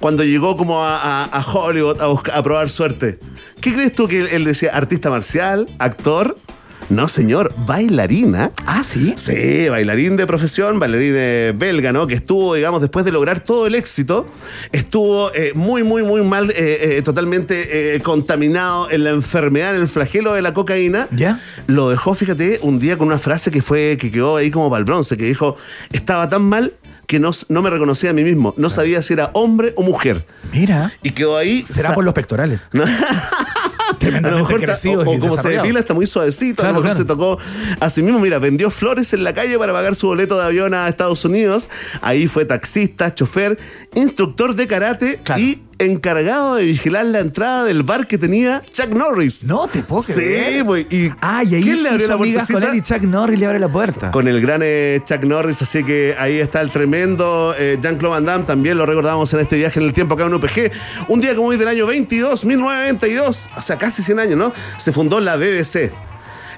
S2: cuando llegó como a, a- a Hollywood a, buscar- a probar suerte. ¿Qué crees tú que él decía? ¿Artista marcial? ¿Actor? No, señor, bailarina.
S1: Ah, sí.
S2: Sí, bailarín de profesión, bailarín eh, belga, ¿no? Que estuvo, digamos, después de lograr todo el éxito, estuvo eh, muy, muy, muy mal, eh, eh, totalmente contaminado en la enfermedad, en el flagelo de la cocaína.
S1: ¿Ya?
S2: Lo dejó, fíjate, un día con una frase que fue, que quedó ahí como para el bronce, que dijo, estaba tan mal que no, no me reconocía a mí mismo, no sabía si era hombre o mujer.
S1: Mira.
S2: Y quedó ahí.
S1: Será por los pectorales.
S2: A lo mejor está- o, o como se depila está muy suavecito, a lo mejor
S1: claro.
S2: se tocó a sí mismo. Mira, vendió flores en la calle para pagar su boleto de avión a Estados Unidos. Ahí fue taxista, chofer, instructor de karate y encargado de vigilar la entrada del bar que tenía Chuck Norris.
S1: No te puedo
S2: Sí,
S1: creer.
S2: güey. ¿Y
S1: Ah, y ahí
S2: quién le abrió
S1: hizo
S2: la
S1: amigas con él y Chuck Norris le abre la puerta.
S2: Con el gran eh, Chuck Norris, así que ahí está el tremendo eh, Jean-Claude Van Damme, también lo recordamos en este viaje en el tiempo acá en UPG. Un día como hoy del año 22, 1992, o sea, casi 100 años, ¿no? Se fundó la BBC.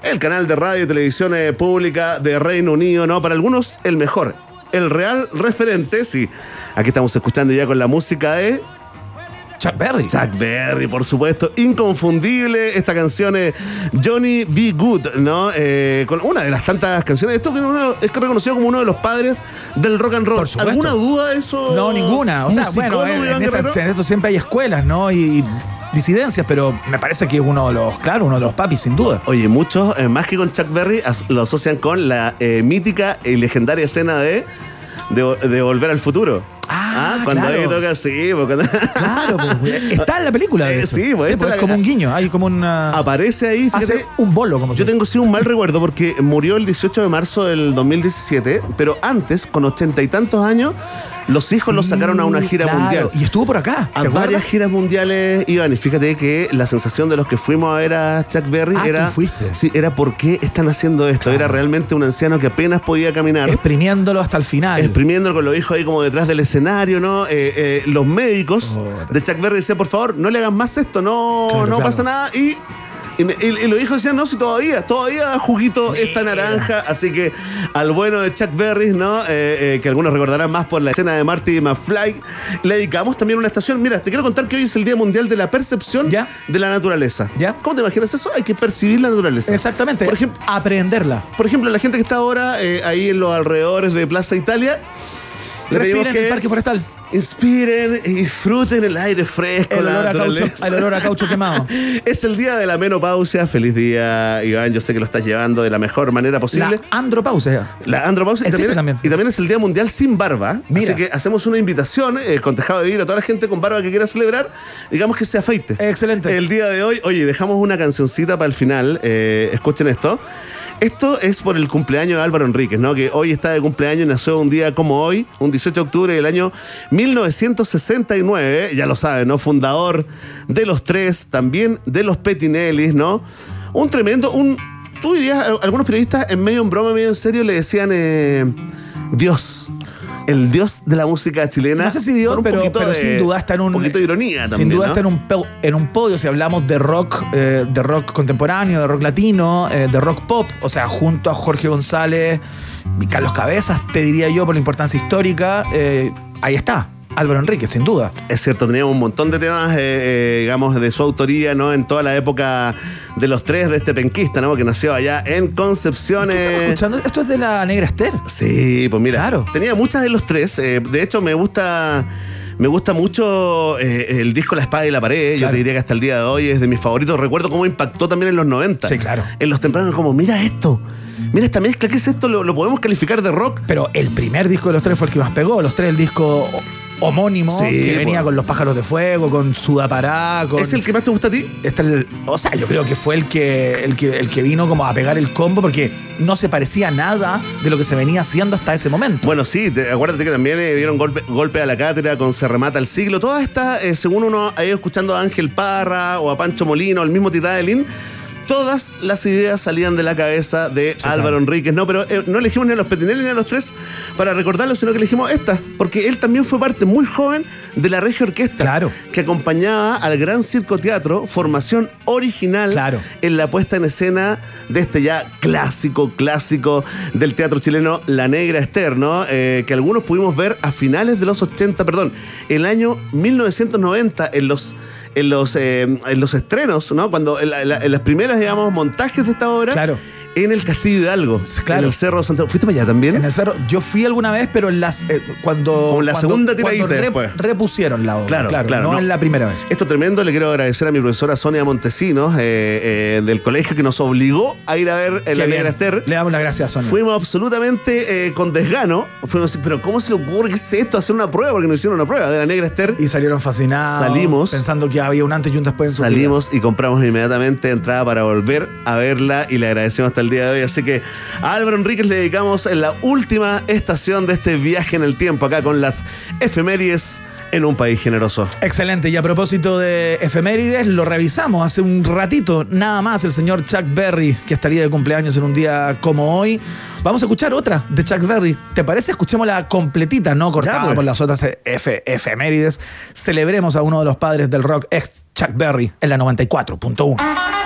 S2: El canal de radio y televisión eh, pública de Reino Unido, ¿no? Para algunos, el mejor. El real referente, sí. Aquí estamos escuchando ya con la música de
S1: Chuck Berry.
S2: Chuck Berry, por supuesto. Inconfundible esta canción es Johnny B. Good, ¿no? Eh, con una de las tantas canciones. Esto que uno- es reconocido como uno de los padres del rock and roll.
S1: Por.
S2: ¿Alguna duda de eso?
S1: No, ninguna. O sea, bueno,
S2: musicólogo,
S1: en, en,
S2: Guerrero?
S1: esta- en esto siempre hay escuelas, ¿no? Y, y disidencias, pero me parece que es uno de los, claro, uno de los papis, sin duda.
S2: Oye, muchos, eh, más que con Chuck Berry, as- lo asocian con la eh, mítica y legendaria escena de, de, de Volver al Futuro.
S1: Ah,
S2: cuando
S1: claro.
S2: ahí toca, sí, porque cuando-
S1: Claro, pues, está en la película. De
S2: Eh, sí, pues, esta
S1: pues,
S2: la-
S1: es como un guiño, hay como una.
S2: aparece ahí, fíjate,
S1: Hace un bolo, como
S2: Yo tengo sí un mal recuerdo porque murió el 18 de marzo del 2017, pero antes, con ochenta y tantos años, los hijos los sacaron a una gira
S1: claro,
S2: mundial.
S1: Y estuvo por acá.
S2: A
S1: ¿te
S2: varias
S1: acuerdas?
S2: giras mundiales iban y fíjate que la sensación de los que fuimos a ver a Chuck Berry
S1: Ah,
S2: era
S1: fuiste.
S2: sí, era por qué están haciendo esto. Era realmente un anciano que apenas podía caminar.
S1: Exprimiéndolo hasta el final.
S2: Exprimiéndolo con los hijos ahí como detrás del escenario, ¿no? Eh, eh, los médicos
S1: Oh,
S2: de Chuck Berry decían, por favor, no le hagan más esto, no,
S1: Claro,
S2: no pasa nada. Y, y, y- y los hijos decían, no, si todavía, todavía juguito esta naranja. Así que al bueno de Chuck Berry, ¿no? Eh, eh, que algunos recordarán más por la escena de Marty McFly, le dedicamos también una estación. Mira, te quiero contar que hoy es el Día Mundial de la Percepción de la Naturaleza.
S1: ¿Ya?
S2: ¿Cómo te imaginas eso? Hay que percibir la naturaleza.
S1: Exactamente.
S2: Por ejemplo,
S1: aprenderla.
S2: por ejemplo, la gente que está ahora eh, ahí en los alrededores de Plaza Italia, le pedimos que
S1: el parque forestal.
S2: Inspiren y disfruten el aire fresco,
S1: El
S2: la
S1: olor, a caucho, el olor a caucho quemado.
S2: Es el día de la menopausia. Feliz día, Iván. Yo sé que lo estás llevando de la mejor manera posible.
S1: La andropausia.
S2: La andropausia. Y también,
S1: también.
S2: y también es el Día Mundial sin barba.
S1: Mira.
S2: Así que hacemos una invitación eh, con tejado de vidrio a toda la gente con barba que quiera celebrar. Digamos que se afeite.
S1: Excelente.
S2: El día de hoy, oye, dejamos una cancioncita para el final. eh, escuchen esto. Esto es por el cumpleaños de Álvaro Enríquez, ¿no? Que hoy está de cumpleaños nació un día como hoy, un 18 de octubre del año 1969. Ya lo saben, ¿no? Fundador de los tres, también de los Petinellis, ¿no? Un tremendo, un. Tú dirías, al- algunos periodistas en medio en broma, medio en serio, le decían eh, Dios. El dios de la música chilena.
S1: No sé si Dios, pero,
S2: poquito
S1: pero
S2: de-
S1: sin duda está en un.
S2: Poquito de ironía también.
S1: Sin duda
S2: ¿no?
S1: está en un, en un podio si hablamos de rock, eh, de rock contemporáneo, de rock latino, eh, de rock pop. O sea, junto a Jorge González y Carlos Cabezas, te diría yo, por la importancia histórica. eh, ahí está. Álvaro Enrique, sin duda.
S2: Es cierto, teníamos un montón de temas, eh, eh, digamos, de su autoría, ¿no? En toda la época de los tres de este penquista, ¿no? Que nació allá en Concepción.
S1: ¿Qué estamos
S2: eh,
S1: escuchando? Esto es de la Negra Esther.
S2: Sí, pues mira.
S1: Claro.
S2: Tenía muchas de los tres. eh, de hecho, me gusta. Me gusta mucho eh, el disco La Espada y la Pared. Yo te diría que hasta el día de hoy es de mis favoritos. Recuerdo cómo impactó también en los 90.
S1: Sí, claro.
S2: En los tempranos, como, mira esto. Mira esta mezcla, ¿qué es esto? ¿Lo, lo podemos calificar de rock?
S1: Pero el primer disco de los tres fue el que más pegó. Los tres, el disco homónimo,
S2: Sí,
S1: que venía con los pájaros de fuego, con Sudapará, con.
S2: ¿Es el que más te gusta a ti?
S1: Este el- o sea, yo creo que fue el que, el que el que vino como a pegar el combo porque no se parecía nada de lo que se venía haciendo hasta ese momento.
S2: Bueno, sí, te- acuérdate que también eh, dieron golpe, golpe a la cátedra con Se remata el siglo. Todas estas, eh, según uno ha ido escuchando a Ángel Parra o a Pancho Molino, al mismo Tita Delin, todas las ideas salían de la cabeza de Álvaro Enríquez. No, pero eh, no elegimos ni a los Petinelli ni a los tres para recordarlo, sino que elegimos esta, porque él también fue parte muy joven de la Regia Orquesta, que acompañaba al Gran Circo Teatro, formación original en la puesta en escena de este ya clásico, clásico del teatro chileno, La Negra Esther, ¿no? Eh, que algunos pudimos ver a finales de los 80, perdón, el año 1990 en los en los, eh, en los estrenos, ¿no? Cuando en, la- en la- en las primeras, digamos, montajes de esta obra.
S23: Claro.
S2: En el Castillo Hidalgo.
S23: Claro.
S2: En el Cerro de Santiago. ¿Fuiste para allá también?
S23: En el cerro, yo fui alguna vez, pero en las, eh, cuando.
S2: Como la
S23: cuando-
S2: segunda
S23: cuando
S2: tiradita después.
S23: repusieron la obra.
S2: Claro, claro.
S23: No, en la primera vez.
S2: Esto tremendo, le quiero agradecer a mi profesora Sonia Montesinos eh, eh, del colegio que nos obligó a ir a ver en la
S23: bien.
S2: Negra Esther.
S23: Le damos las gracias a Sonia.
S2: Fuimos absolutamente eh, con desgano. Fuimos así, pero ¿cómo se le ocurre es esto? Hacer una prueba, porque nos hicieron una prueba de la Negra Esther.
S23: Y salieron fascinados.
S2: Salimos.
S23: Pensando que había un antes y un después en
S2: Salimos y compramos inmediatamente entrada para volver a verla y le agradecemos hasta el día de hoy. Así que a Álvaro Enríquez le dedicamos en la última estación de este viaje en el tiempo, acá con las efemérides en un país generoso.
S23: Excelente. Y a propósito de efemérides, lo revisamos hace un ratito, nada más, el señor Chuck Berry, que estaría de cumpleaños en un día como hoy. Vamos a escuchar otra de Chuck Berry. ¿Te parece? Escuchémosla completita, no cortada
S2: pues.
S23: por las otras efe- efemérides. Celebremos a uno de los padres del rock, ex Chuck Berry, en la 94.1.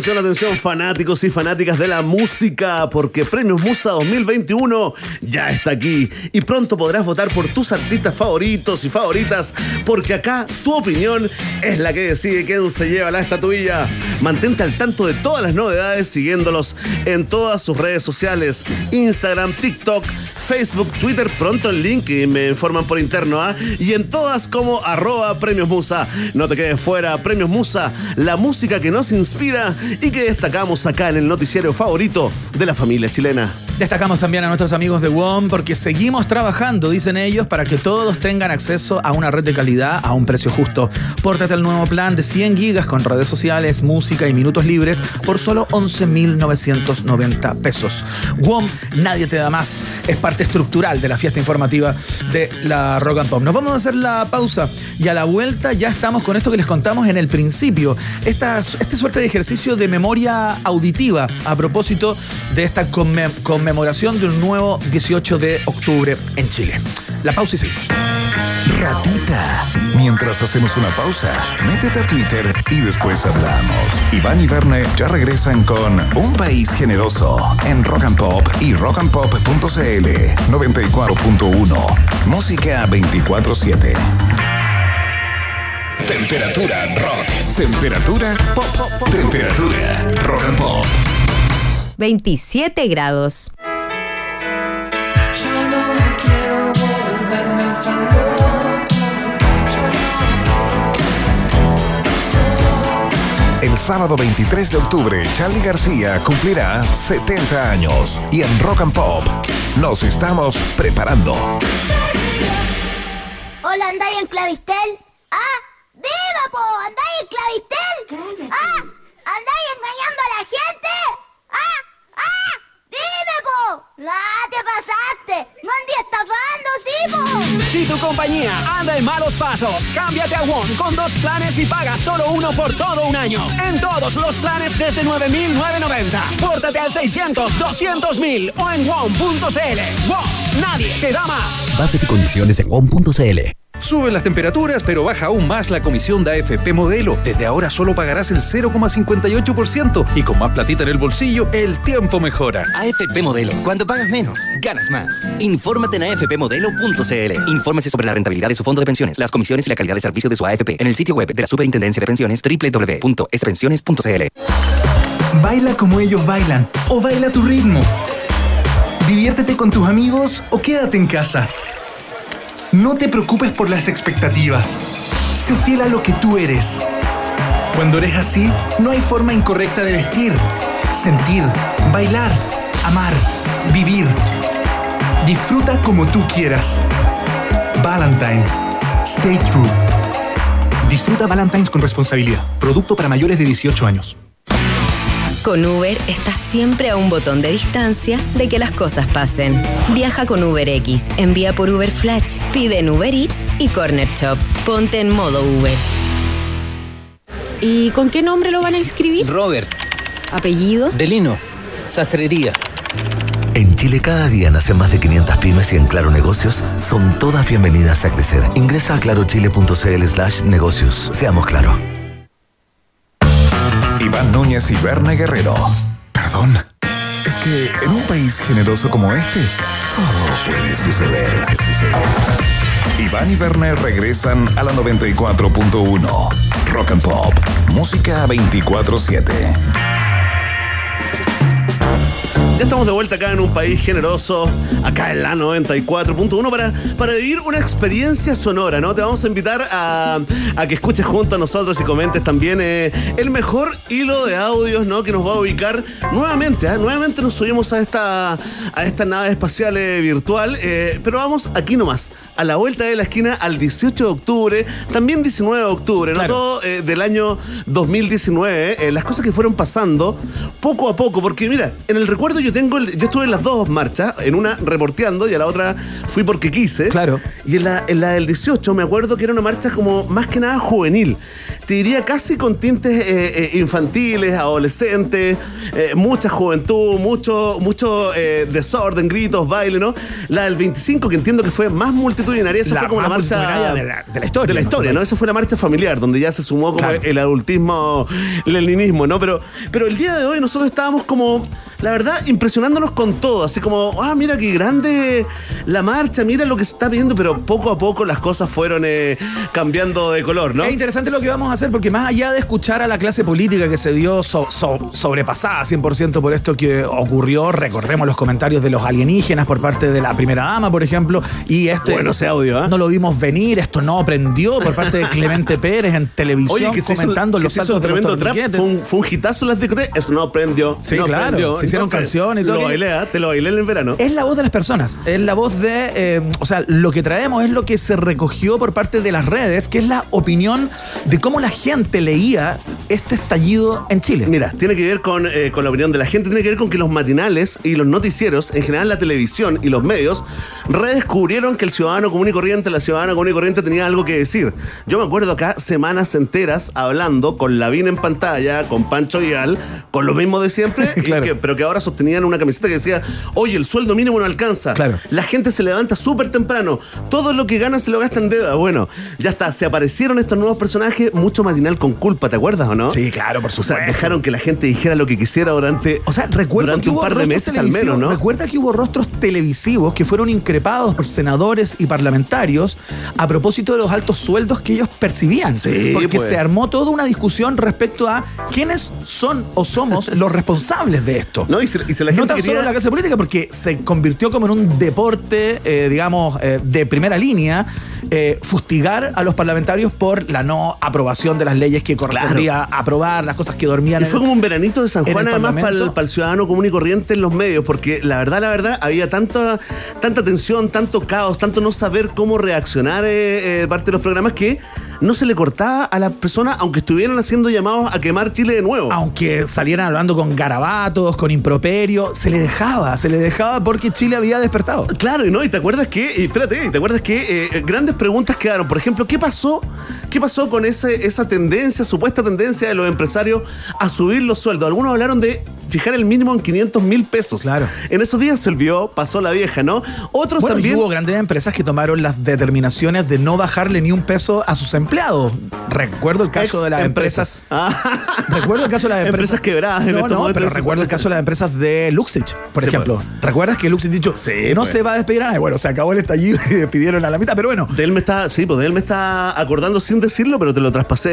S2: Atención, atención, fanáticos y fanáticas de la música, porque Premios Musa 2021 ya está aquí y pronto podrás votar por tus artistas favoritos y favoritas, porque acá tu opinión es la que decide quién se lleva la estatuilla. Mantente al tanto de todas las novedades siguiéndolos en todas sus redes sociales, Instagram, TikTok, Facebook, Twitter, pronto en LinkedIn, me informan por interno, ¿ah? Y en todas como arroba Premios Musa. No te quedes fuera, Premios Musa, la música que nos inspira y que destacamos acá en el noticiero favorito de la familia chilena.
S1: Destacamos también a nuestros amigos de WOM porque seguimos trabajando, dicen ellos, para que todos tengan acceso a una red de calidad a un precio justo. Pórtate al nuevo plan de 100 gigas con redes sociales, música y minutos libres por solo 11.990 pesos. WOM, nadie te da más. Es parte estructural de la fiesta informativa de la Rock and Pop. Nos vamos a hacer la pausa y a la vuelta ya estamos con esto que les contamos en el principio. Esta, este suerte de ejercicio de memoria auditiva a propósito de esta conme- conmemoración de un nuevo 18 de octubre en Chile. La pausa y seguimos.
S3: Ratita. Mientras hacemos una pausa, métete a Twitter y después hablamos. Iván y Verne ya regresan con Un País Generoso en Rock and Pop y rockandpop.cl 94.1. Música 24-7. Temperatura rock. Temperatura pop. Temperatura rock and pop.
S6: 27 grados.
S3: El sábado 23 de octubre, Charlie García cumplirá 70 años y en Rock and Pop nos estamos preparando.
S7: Hola, ¿andáis en Clavistel? ¡Ah! ¡Viva, po! ¿Andáis en Clavistel? ¡Ah! ¿Andáis engañando a la gente? ¡Ah! ¡Ah! ¡Dime, po! ¡Ah, te pasaste! ¡No andé estafando, sí, po!
S8: Si tu compañía anda en malos pasos, cámbiate a WOM con dos planes y paga solo uno por todo un año. En todos los planes desde 9,990. Pórtate al 600, 200,000 o en WOM.cl. WOM, nadie te da más.
S9: Bases y condiciones en WOM.cl.
S18: Suben las temperaturas, pero baja aún más la comisión de AFP Modelo. Desde ahora solo pagarás el 0,58% y con más platita en el bolsillo, el tiempo mejora.
S19: AFP Modelo. Cuando pagas menos, ganas más. Infórmate en afpmodelo.cl. Infórmese sobre la rentabilidad de su fondo de pensiones, las comisiones y la calidad de servicio de su AFP en el sitio web de la Superintendencia de Pensiones www.spensiones.cl.
S10: Baila como ellos bailan o baila tu ritmo. Diviértete con tus amigos o quédate en casa. No te preocupes por las expectativas. Sé fiel a lo que tú eres. Cuando eres así, no hay forma incorrecta de vestir, sentir, bailar, amar, vivir. Disfruta como tú quieras. Valentine's. Stay true. Disfruta Valentine's con responsabilidad. Producto para mayores de 18 años.
S6: Con Uber estás siempre a un botón de distancia de que las cosas pasen. Viaja con UberX, envía por Uber Flash, pide en Uber Eats y Corner Shop. Ponte en modo Uber. ¿Y con qué nombre lo van a inscribir?
S13: Robert,
S6: ¿Apellido?
S13: Delino, Sastrería.
S14: Chile cada día nacen más de 500 pymes y en Claro Negocios son todas bienvenidas a crecer. Ingresa a clarochile.cl slash negocios. Seamos claro.
S3: Iván Núñez y Berna Guerrero. Perdón. Es que en un país generoso como este, todo puede suceder. Iván y Werner regresan a la 94.1. Rock and Pop. Música 24-7.
S2: Ya estamos de vuelta acá en un país generoso, acá en la 94.1 para, para vivir una experiencia sonora, ¿no? Te vamos a invitar a, a que escuches junto a nosotros y comentes también eh, el mejor hilo de audios, ¿no? Que nos va a ubicar nuevamente, ¿ah? Nuevamente nos subimos a esta, a esta nave espacial eh, virtual, eh, pero vamos aquí nomás, a la vuelta de la esquina al 18 de octubre, también 19 de octubre, ¿no? Todo del año 2019, eh, las cosas que fueron pasando poco a poco, porque mira, en el recuerdo yo tengo, el- yo estuve en las dos marchas, en una reporteando y a la otra fui porque quise.
S1: Claro.
S2: Y en la, en la del 18 me acuerdo que era una marcha como más que nada juvenil. Te diría casi con tintes eh, eh, infantiles, adolescentes, eh, mucha juventud, mucho, mucho eh, desorden, gritos, baile, ¿no? La del 25 que entiendo que fue más multitudinaria, esa
S1: La
S2: fue como la marcha
S1: de la- de la historia,
S2: De la
S1: ¿no?
S2: historia, ¿no? Esa fue la marcha familiar, donde ya se sumó como
S1: Claro.
S2: el adultismo, el leninismo, ¿no? Pero, pero el día de hoy nosotros estábamos como, la verdad, impresionándonos con todo, así como, ah, mira qué grande la marcha, mira lo que se está viendo, pero poco a poco las cosas fueron eh, cambiando de color, ¿no?
S1: Es interesante lo que vamos a hacer porque más allá de escuchar a la clase política que se vio so- so- sobrepasada 100% por esto que ocurrió, recordemos los comentarios de los alienígenas por parte de la primera dama, por ejemplo, y este
S2: Bueno, ese audio, ¿ah?
S1: no lo vimos venir, esto no aprendió por parte de Clemente Pérez en televisión
S2: Oye, que se hizo,
S1: comentando
S2: que
S1: los
S2: se hizo
S1: saltos de los
S2: tremendo trap, fue un, fue un hitazo en las discotecas, eso no aprendió.
S1: Sí,
S2: no
S1: claro,
S2: aprendió,
S1: se hicieron
S2: no
S1: canciones y todo
S2: Lo bailé, ¿ah? te lo bailé en el verano.
S1: Es la voz de las personas, es la voz de, eh, o sea, lo que traemos es lo que se recogió por parte de las redes, que es la opinión de cómo la gente leía este estallido en Chile.
S2: Mira, tiene que ver con, eh, con la opinión de la gente, tiene que ver con que los matinales y los noticieros, en general la televisión y los medios, redescubrieron que el ciudadano común y corriente, la ciudadana común y corriente tenía algo que decir. Yo me acuerdo acá semanas enteras hablando con Lavín en pantalla, con Pancho Vial, con lo mismo de siempre, y que- pero que ahora sostenían una camiseta que decía, oye, el sueldo mínimo no alcanza. La gente se levanta súper temprano, todo lo que gana se lo gasta en deuda. Bueno, ya está, se aparecieron estos nuevos personajes, mucho matinal con culpa, ¿te acuerdas o no?
S1: Sí, claro, por
S2: O sea,
S1: supuesto.
S2: dejaron que la gente dijera lo que quisiera durante,
S1: O sea, recuerdo
S2: durante
S1: que
S2: un par de meses al menos, ¿no?
S1: Recuerda que hubo rostros televisivos que fueron increpados por senadores y parlamentarios a propósito de los altos sueldos que ellos percibían.
S2: Sí,
S1: porque
S2: pues.
S1: se armó toda una discusión respecto a quiénes son o somos los responsables de esto.
S2: No, y si, y si la
S1: no
S2: gente
S1: tan
S2: quería-
S1: solo la clase política, porque se convirtió como en un deporte, eh, digamos, eh, de primera línea, eh, fustigar a los parlamentarios por la no aprobación de las leyes que correspondía aprobar, las cosas que dormían
S2: Y fue como un veranito de San Juan, además, para el, para el ciudadano común y corriente en los medios, porque la verdad, la verdad, había tanta, tanta tensión, tanto caos, tanto no saber cómo reaccionar parte de los programas que no se le cortaba a las personas, aunque estuvieran haciendo llamados a quemar Chile de nuevo.
S1: aunque salieran hablando con garabatos, con improperio, se le dejaba, se le dejaba porque Chile había despertado.
S2: Claro, y no, y te acuerdas que, y espérate, y te acuerdas que eh, grandes preguntas quedaron. Por ejemplo, ¿qué pasó? ¿Qué pasó con ese, esa tendencia, supuesta tendencia de los empresarios a subir los sueldos? Algunos hablaron de fijar el mínimo en 500 mil pesos. Claro. En esos días se olvidó, pasó la vieja, ¿no? Otros
S1: Bueno,
S2: también.
S1: y hubo grandes empresas que tomaron las determinaciones de no bajarle ni un peso a sus empleados. Recuerdo el caso
S2: Ex
S1: de las
S2: empresas.
S1: empresas. Recuerdo el caso de las empresas.
S2: Empresas quebradas en
S1: no,
S2: estos
S1: no,
S2: momentos.
S1: pero recuerdo el caso de las empresas de Luxich, por
S2: Sí,
S1: ejemplo.
S2: pues.
S1: ¿Recuerdas que Luxich dicho no
S2: pues.
S1: se va a despedir a nadie? Bueno, se acabó el estallido y despidieron a la mitad, pero bueno.
S2: De él me está, sí, pues de él me está acordando sin decirlo, pero te lo traspasé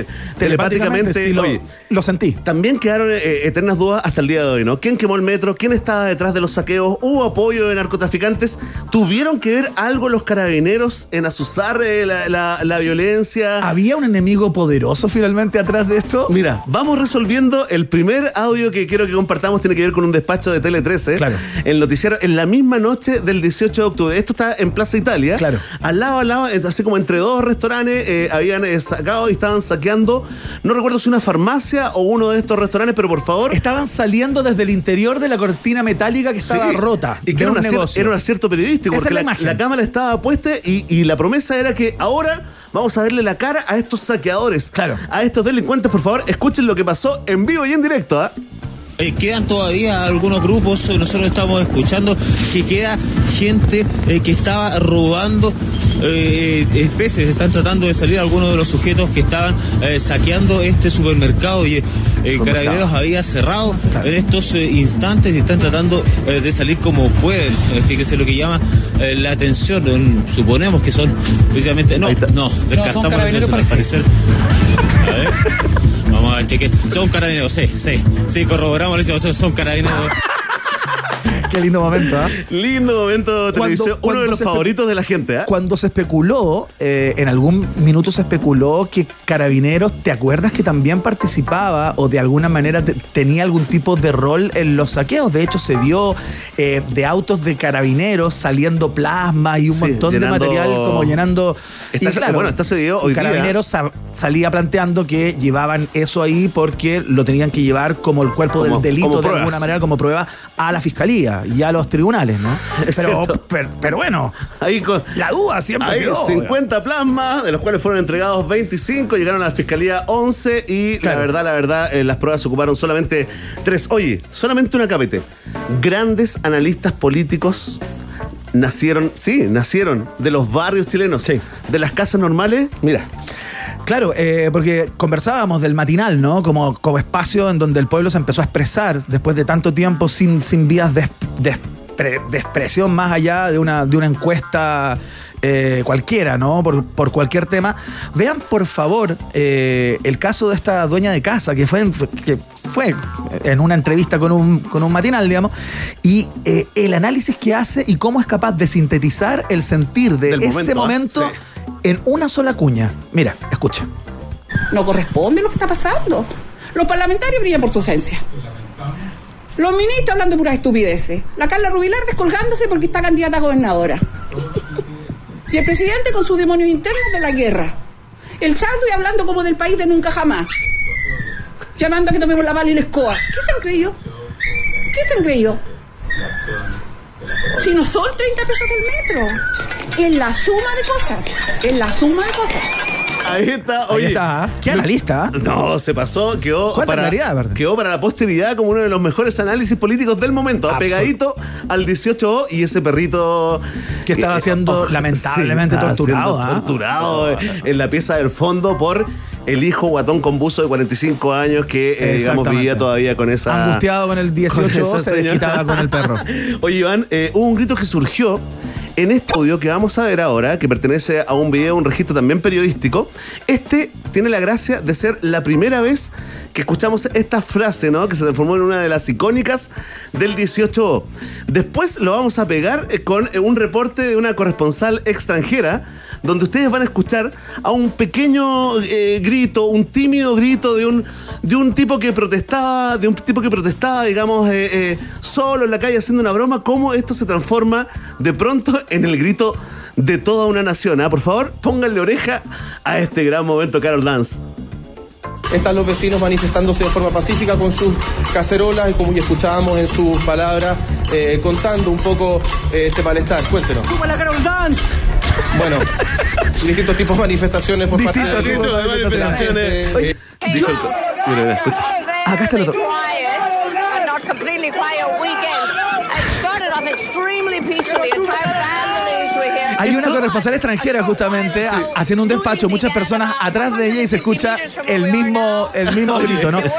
S2: eh, telepáticamente.
S1: sí, lo,
S2: Oye,
S1: lo sentí.
S2: También quedaron eh, eternas dudas hasta el día de hoy, ¿no? ¿Quién quemó el metro? ¿Quién estaba detrás de los saqueos? ¿Hubo apoyo de narcotraficantes? ¿Tuvieron que ver algo los carabineros en azuzar la, la- la violencia?
S1: ¿Había un enemigo poderoso finalmente atrás de esto?
S2: Mira, vamos resolviendo. El primer audio que quiero que compartamos tiene que ver con un despacho de Tele 13.
S1: Claro.
S2: El noticiero en la misma noche del 18 de octubre. Esto está en Plaza Italia.
S1: Claro.
S2: Al lado, al lado, así como entre dos restaurantes, eh, habían eh, sacado y estaban saqueando. No recuerdo si una farmacia o uno de estos restaurantes, pero por favor.
S1: Estaban saliendo desde el interior de la cortina metálica que estaba
S2: Sí.
S1: rota.
S2: Y que era
S1: un negocio.
S2: era un acierto periodístico,
S1: Esa
S2: porque
S1: es la
S2: la,
S1: imagen.
S2: la cámara estaba puesta y, y la promesa era que ahora vamos a verle la cara a estos saqueadores.
S1: Claro.
S2: A estos delincuentes, por favor, escuchen lo que pasó en vivo y en directo. ¿ah?
S24: Eh, quedan todavía algunos grupos, eh, nosotros estamos escuchando que queda gente eh, que estaba robando eh, especies. Están tratando de salir algunos de los sujetos que estaban eh, saqueando este supermercado y eh, Carabineros había cerrado en estos eh, instantes y están tratando eh, de salir como pueden. Fíjese lo que llama eh, la atención. Suponemos que son precisamente. No, no, descartamos
S1: carabineros
S24: eso, al
S1: parece.
S24: parecer. A ver. Son carabineros, sí, sí. Sí, corroboramos, son carabineros.
S1: Qué lindo momento, ¿ah?
S2: Lindo momento de televisión. Uno de los
S1: se
S2: favoritos de la gente, ¿ah?
S1: Cuando se especuló, eh, en algún minuto se especuló que Carabineros, ¿te acuerdas que también participaba o de alguna manera te- tenía algún tipo de rol en los saqueos? De hecho, se vio eh, de autos de Carabineros saliendo plasma y un
S2: Sí,
S1: montón
S2: llenando-
S1: de material como llenando...
S2: Está- bueno, está video hoy.
S1: Carabineros sa- salía planteando que llevaban eso ahí porque lo tenían que llevar como el cuerpo
S2: Como-
S1: del delito de alguna manera, como prueba a la fiscalía y a los tribunales, ¿no? Pero, pero, pero bueno,
S2: Ahí con,
S1: la duda siempre
S2: Hay
S1: quedó.
S2: 50 plasmas, de los cuales fueron entregados 25, llegaron a la fiscalía 11 y la verdad, la verdad, eh, las pruebas se ocuparon solamente 3. Oye, solamente una capete. Grandes analistas políticos nacieron, sí, nacieron de los barrios chilenos, de las casas normales. Mira,
S1: Claro, eh, porque conversábamos del matinal, ¿no? Como, como espacio en donde el pueblo se empezó a expresar después de tanto tiempo sin, sin vías de, de expre- de expresión más allá de una, de una encuesta eh, cualquiera, ¿no? Por, por cualquier tema. Vean, por favor, eh, el caso de esta dueña de casa que fue en, que fue en una entrevista con un, con un matinal, digamos, y eh, el análisis que hace y cómo es capaz de sintetizar el sentir de
S25: Del
S1: ese
S25: momento, ¿ah?
S1: momento en una sola cuña. Mira, escucha.
S25: No corresponde lo que está pasando. Los parlamentarios brillan por su ausencia. Los ministros hablando puras estupideces. La Carla Rubilar descolgándose porque está candidata a gobernadora. Y el presidente con sus demonios internos de la guerra. El y hablando como del país de nunca jamás. Llamando a que tomemos la bala y la escoba. ¿Qué se han creído? ¿Qué se han creído? Si no son 30 pesos del metro. Es la suma de cosas. Es la suma de cosas.
S2: Ahí está, oye.
S1: Ahí está, ¿ah? ¿Qué analista?
S2: No, se pasó, quedó para, quedó para la posteridad como uno de los mejores análisis políticos del momento,
S1: Absolut-
S2: pegadito al 18 y ese perrito
S1: Que estaba siendo lamentablemente
S2: estaba
S1: torturado,
S2: siendo
S1: ¿ah?
S2: torturado eh, en la pieza del fondo por el hijo guatón con buzo de 45 años que eh, digamos vivía todavía con esa
S1: Angustiado con el 18,
S2: con
S1: se desquitaba con el perro.
S2: Oye, Iván, eh, hubo un grito que surgió en este audio que vamos a ver ahora, que pertenece a un video, un registro también periodístico. Este tiene la gracia de ser la primera vez que escuchamos esta frase, ¿no? Que se transformó en una de las icónicas del 18. Después lo vamos a pegar eh, con un reporte de una corresponsal extranjera, donde ustedes van a escuchar a un pequeño eh, grito, un tímido grito de un, de un tipo que protestaba, de un tipo que protestaba, digamos, eh, eh, solo en la calle haciendo una broma, cómo esto se transforma de pronto en el grito de toda una nación. ¿ah? Por favor, pónganle oreja a este gran momento, Carol Dance.
S26: Están los vecinos manifestándose de forma pacífica con sus cacerolas y como ya escuchábamos en sus palabras, eh, contando un poco eh, este malestar. Cuéntenos.
S8: ¡Súbala, Carol Dance!
S26: Bueno, distintos tipos de manifestaciones por parte
S2: Distintos
S26: de,
S2: tipos de manifestaciones.
S26: eh,
S2: Dijo el Mira, escucha.
S1: Acá está el otro.
S23: quiet, not completely quiet weekend. It started off extremely peacefully. A tribe
S1: Hay una corresponsal extranjera justamente haciendo un despacho, muchas personas atrás de ella y se escucha el mismo, el mismo grito, ¿no? ¿Qué,